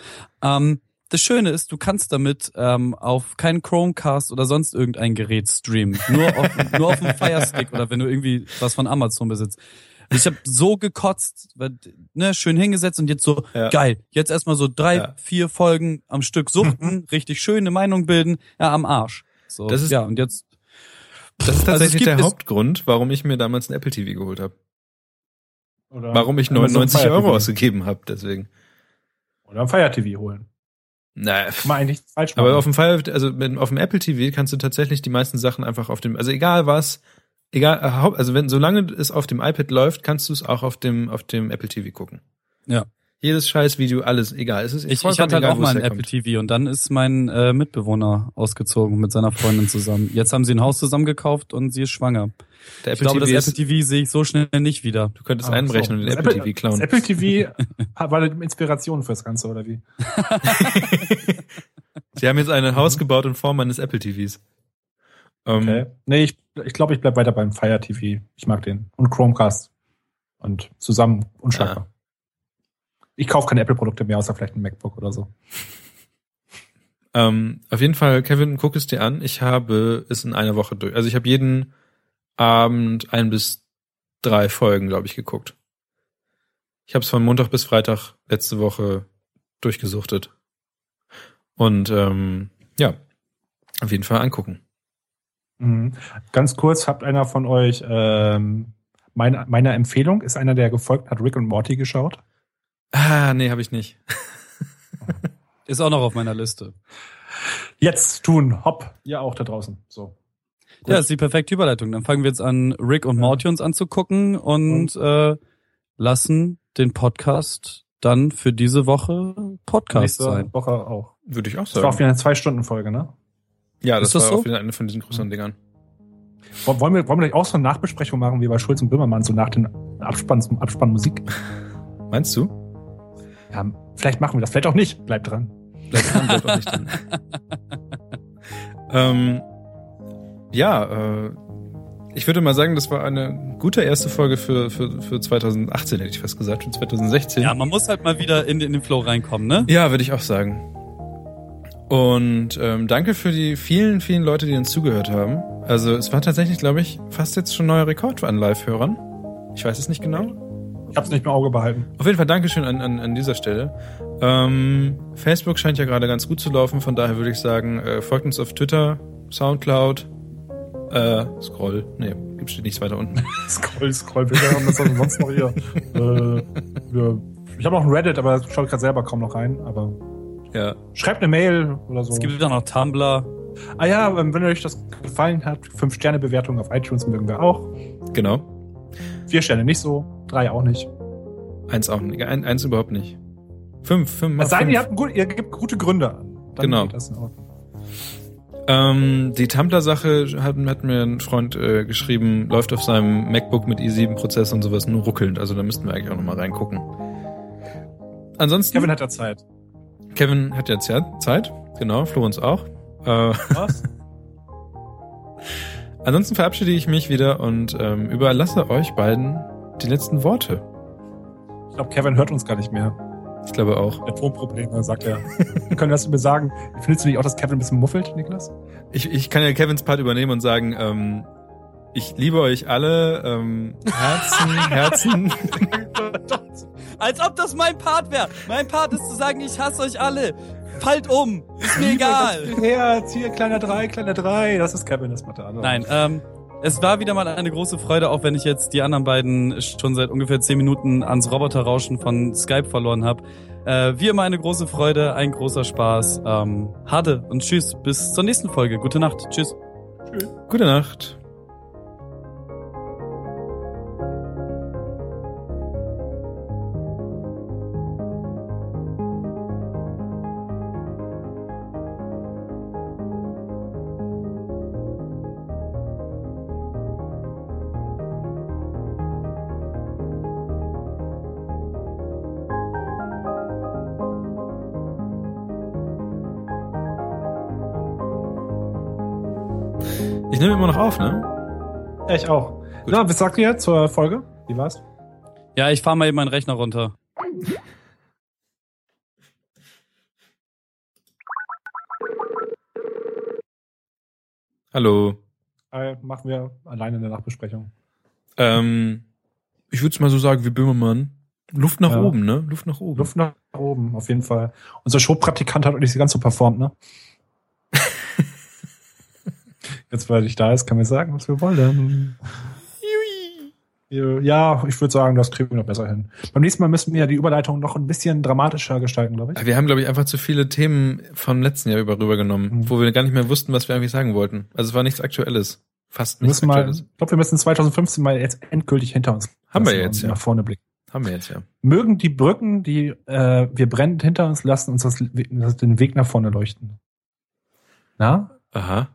Ähm, das Schöne ist, du kannst damit ähm, auf keinen Chromecast oder sonst irgendein Gerät streamen. Nur auf, <laughs> nur auf dem Fire Stick oder wenn du irgendwie was von Amazon besitzt. Ich habe so gekotzt, ne, schön hingesetzt und jetzt so, Ja. geil, jetzt erstmal so drei, Ja. vier Folgen am Stück suchten, richtig schöne Meinung bilden, ja, am Arsch. So, Das ist- ja, und jetzt. Das ist Also tatsächlich gibt- der Hauptgrund, warum ich mir damals ein Apple TV geholt habe. Oder Warum ich Amazon 99 Fire Euro TV. ausgegeben habe, deswegen. Oder ein Fire TV holen. Naja. Kann man eigentlich falsch machen. Aber auf dem Fire, also mit, auf dem Apple TV kannst du tatsächlich die meisten Sachen einfach auf dem, also egal was, egal, äh, also wenn, solange es auf dem iPad läuft, kannst du es auch auf dem, auf dem Apple TV gucken. Ja. Jedes Scheißvideo, alles, egal. Es ist Ich, ich hatte halt egal, auch mal ein. Apple TV und dann ist mein äh, Mitbewohner ausgezogen mit seiner Freundin zusammen. Jetzt haben sie ein Haus zusammen gekauft und sie ist schwanger. Der Ich Apple glaube, das TV Apple ist, TV sehe ich so schnell nicht wieder. du könntest Ah, einbrechen so. und den Das Apple, TV Das klauen. Apple TV <laughs> war eine Inspiration fürs Ganze, oder wie? <laughs> Sie haben jetzt ein Haus gebaut in Form eines Apple TVs. Ähm, Okay. Nee, ich ich, glaube, ich bleib weiter beim Fire TV. Ich mag den. Und Chromecast. Und zusammen unschlagbar. Ich kaufe keine Apple-Produkte mehr, außer vielleicht ein MacBook oder so. <laughs> Ähm, auf jeden Fall, Kevin, guck es dir an. Ich habe es in einer Woche durch. Also ich habe jeden Abend ein bis drei Folgen, glaube ich, geguckt. Ich habe es von Montag bis Freitag letzte Woche durchgesuchtet. Und ähm, ja, auf jeden Fall angucken. Mhm. Ganz kurz, habt einer von euch ähm, meine, meiner Empfehlung, ist einer, der gefolgt hat, Rick und Morty geschaut? Ah, nee, habe ich nicht. <laughs> Ist auch noch auf meiner Liste. Jetzt tun, hopp, ihr auch da draußen. So. Gut. Ja, ist die perfekte Überleitung. Dann fangen wir jetzt an, Rick und Morty uns anzugucken und äh, lassen den Podcast dann für diese Woche Podcast Nächste sein. Woche auch. Würde ich auch Das war auch sagen. wieder eine Zwei-Stunden-Folge, ne? Ja, das, Ist das war so? auch wieder eine von diesen größeren Dingern. Wollen wir, wollen wir gleich auch so eine Nachbesprechung machen wie bei Schulz und Böhmermann, so nach den Abspann, Abspannmusik? Meinst du? Ja, vielleicht machen wir das, vielleicht auch nicht. Bleibt dran. Bleibt dran, bleibt auch nicht dran. <laughs> ähm, ja, äh, ich würde mal sagen, das war eine gute erste Folge für, für, für 2018, hätte ich fast gesagt, für 2016. Ja, man muss halt mal wieder in, in den Flow reinkommen, ne? Ja, würde ich auch sagen. Und ähm, danke für die vielen, vielen Leute, die uns zugehört haben. Also es war tatsächlich, glaube ich, fast jetzt schon neuer Rekord an Live-Hörern. Ich weiß es nicht genau. Ich hab's nicht mehr im Auge behalten. Auf jeden Fall Dankeschön an, an, an dieser Stelle. Ähm, Facebook scheint ja gerade ganz gut zu laufen, von daher würde ich sagen, äh, folgt uns auf Twitter, Soundcloud, äh, Scroll, nee, gibt steht nichts weiter unten. <laughs> Scroll, scroll, wir haben das sonst noch hier. <laughs> äh, wir, ich habe noch ein Reddit, aber da schaue ich gerade selber kaum noch rein. Aber ja. schreibt eine Mail oder so. Es gibt auch noch Tumblr. ah ja, ähm, wenn euch das gefallen hat, fünf Sterne Bewertung auf iTunes mögen wir auch. Genau. Vier Sterne nicht so, drei auch nicht. Eins auch nicht, ein, eins überhaupt nicht. Fünf, fünf, Es sei denn, ihr, habt gut, ihr gebt gute Gründe an. Dann Genau. Ähm, die Tumblr-Sache hat, hat mir ein Freund äh, geschrieben, läuft auf seinem MacBook mit i7-Prozessor und sowas nur ruckelnd. Also da müssten wir eigentlich auch nochmal reingucken. Ansonsten, Kevin Kevin, hat da Zeit. Kevin hat jetzt ja Zeit, genau, Florenz auch. Äh, Was? <laughs> ansonsten verabschiede ich mich wieder und ähm, überlasse euch beiden die letzten Worte. Ich glaube, Kevin hört uns gar nicht mehr. Ich glaube auch. Der Tonprobleme, sagt er. Wir <laughs> können das über sagen. Findest du nicht auch, dass Kevin ein bisschen muffelt, Niklas? Ich, ich kann ja Kevins Part übernehmen und sagen, ähm, ich liebe euch alle. Ähm, Herzen, <laughs> Herzen. Als ob das mein Part wäre. Mein Part ist zu sagen, ich hasse euch alle. Fallt um. Ist mir egal. Herz, hier, kleiner drei, kleiner drei. Das ist Kevin, das macht der andere. Nein, ähm, es war wieder mal eine große Freude, auch wenn ich jetzt die anderen beiden schon seit ungefähr zehn Minuten ans Roboterrauschen von Skype verloren habe. Äh, wie immer eine große Freude, ein großer Spaß. Ähm, Hade und tschüss. Bis zur nächsten Folge. Gute Nacht. Tschüss. Gute Nacht. Ich nehme immer noch auf, ne? Ja, ich auch. Ja, was sagt ihr zur Folge? Wie war's? Ja, ich fahr mal eben meinen Rechner runter. Hallo. Äh, machen wir alleine eine Nachbesprechung. Ähm, ich würde es mal so sagen wie Böhmermann. Luft nach Ja. oben, ne? Luft nach oben. Luft nach oben, auf jeden Fall. Unser Showpraktikant hat auch nicht ganz so performt, ne? Jetzt, weil ich da ist, kann man sagen, was wir wollen. Ja, ich würde sagen, das kriegen wir noch besser hin. Beim nächsten Mal müssen wir ja die Überleitung noch ein bisschen dramatischer gestalten, glaube ich. Wir haben, glaube ich, einfach zu viele Themen vom letzten Jahr über rübergenommen, Mhm. wo wir gar nicht mehr wussten, was wir eigentlich sagen wollten. Also es war nichts Aktuelles. Fast Wir nichts mal, Aktuelles. ich glaube, wir müssen 2015 mal jetzt endgültig hinter uns. Haben wir jetzt, ja. Nach vorne blicken. Haben wir jetzt ja. Mögen die Brücken, die äh, wir brennend hinter uns lassen, uns das, das den Weg nach vorne leuchten. Na? Aha.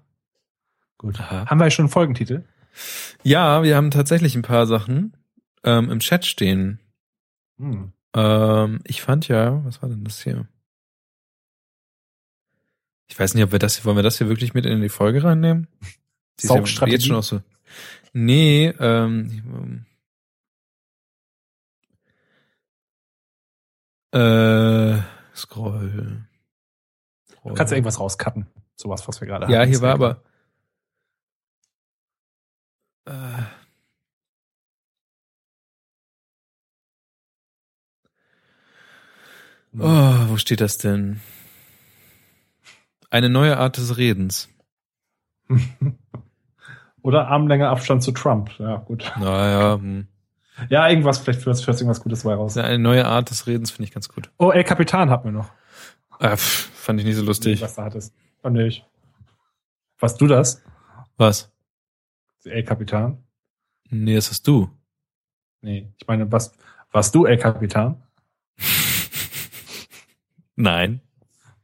Gut. Aha. Haben wir schon einen Folgentitel? Ja, wir haben tatsächlich ein paar Sachen ähm, im Chat stehen. Hm. Ähm, ich fand ja, was war denn das hier? Ich weiß nicht, ob wir das hier, wollen wir das hier wirklich mit in die Folge reinnehmen? Die ist ja Saugstrategie? jetzt schon auch so. Nee, ähm, äh, Scroll. Du kannst ja irgendwas rauscutten. Sowas, was wir gerade Ja, hatten. hier Ist war aber. Äh, oh, wo steht das denn? Eine neue Art des Redens. <laughs> Oder Armlänge Abstand zu Trump. Ja, gut. Naja, hm. Ja, irgendwas, vielleicht führt führt irgendwas Gutes dabei raus. eine neue Art des Redens finde ich ganz gut. Oh, El Capitan hatten wir noch. Ah, pff, fand ich nicht so lustig. Was da hattest. Fand ich. Warst du das? Was? El Capitan? Nee, das hast du. Nee. Ich meine, was, warst du El Capitan? <laughs> Nein.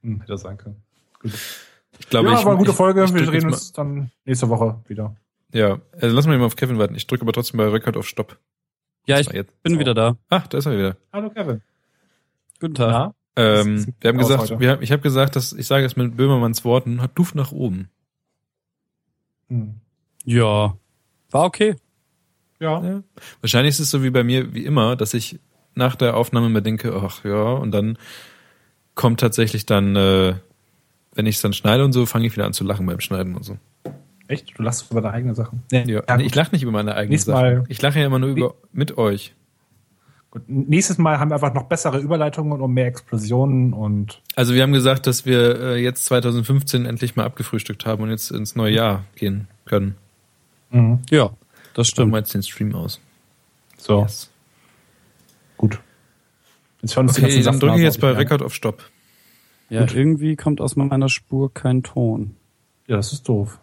Hm, hätte sein können. Gut. Ich glaube, ja, ich, war eine gute ich- Folge. ich wir drück reden uns dann nächste Woche wieder. Mal, ja, also lass mal eben auf Kevin warten. Ich drücke aber trotzdem bei Rekord auf Stopp. Ja, ich bin wieder da. Ah, da ist er wieder. Hallo Kevin. Guten Tag. Ja? Ähm, Das wir haben gesagt, wir, ich habe gesagt, dass ich sage es mit Böhmermanns Worten, hat Duft nach oben. Hm. Ja. War okay. Ja. Ja. Wahrscheinlich ist es so wie bei mir, wie immer, dass ich nach der Aufnahme mir denke, ach ja, und dann kommt tatsächlich dann, äh, wenn ich es dann schneide und so, fange ich wieder an zu lachen beim Schneiden und so. Echt? Du lachst über deine eigenen Sachen. Ja, Ja, nee, gut. ich lache nicht über meine eigenen Nächstes Sachen. Mal- Ich lache ja immer nur über mit euch. Gut. Nächstes Mal haben wir einfach noch bessere Überleitungen und mehr Explosionen und Also wir haben gesagt, dass wir äh, jetzt 2015 endlich mal abgefrühstückt haben und jetzt ins neue Jahr gehen können. Mhm. Ja, das Stellen stimmt. wir jetzt den Stream aus. so, Yes. gut. Jetzt hören uns Okay, ganzen dann drücke ich jetzt bei. Record auf Stopp. Ja, irgendwie kommt aus meiner Spur kein Ton. Ja, das ist doof.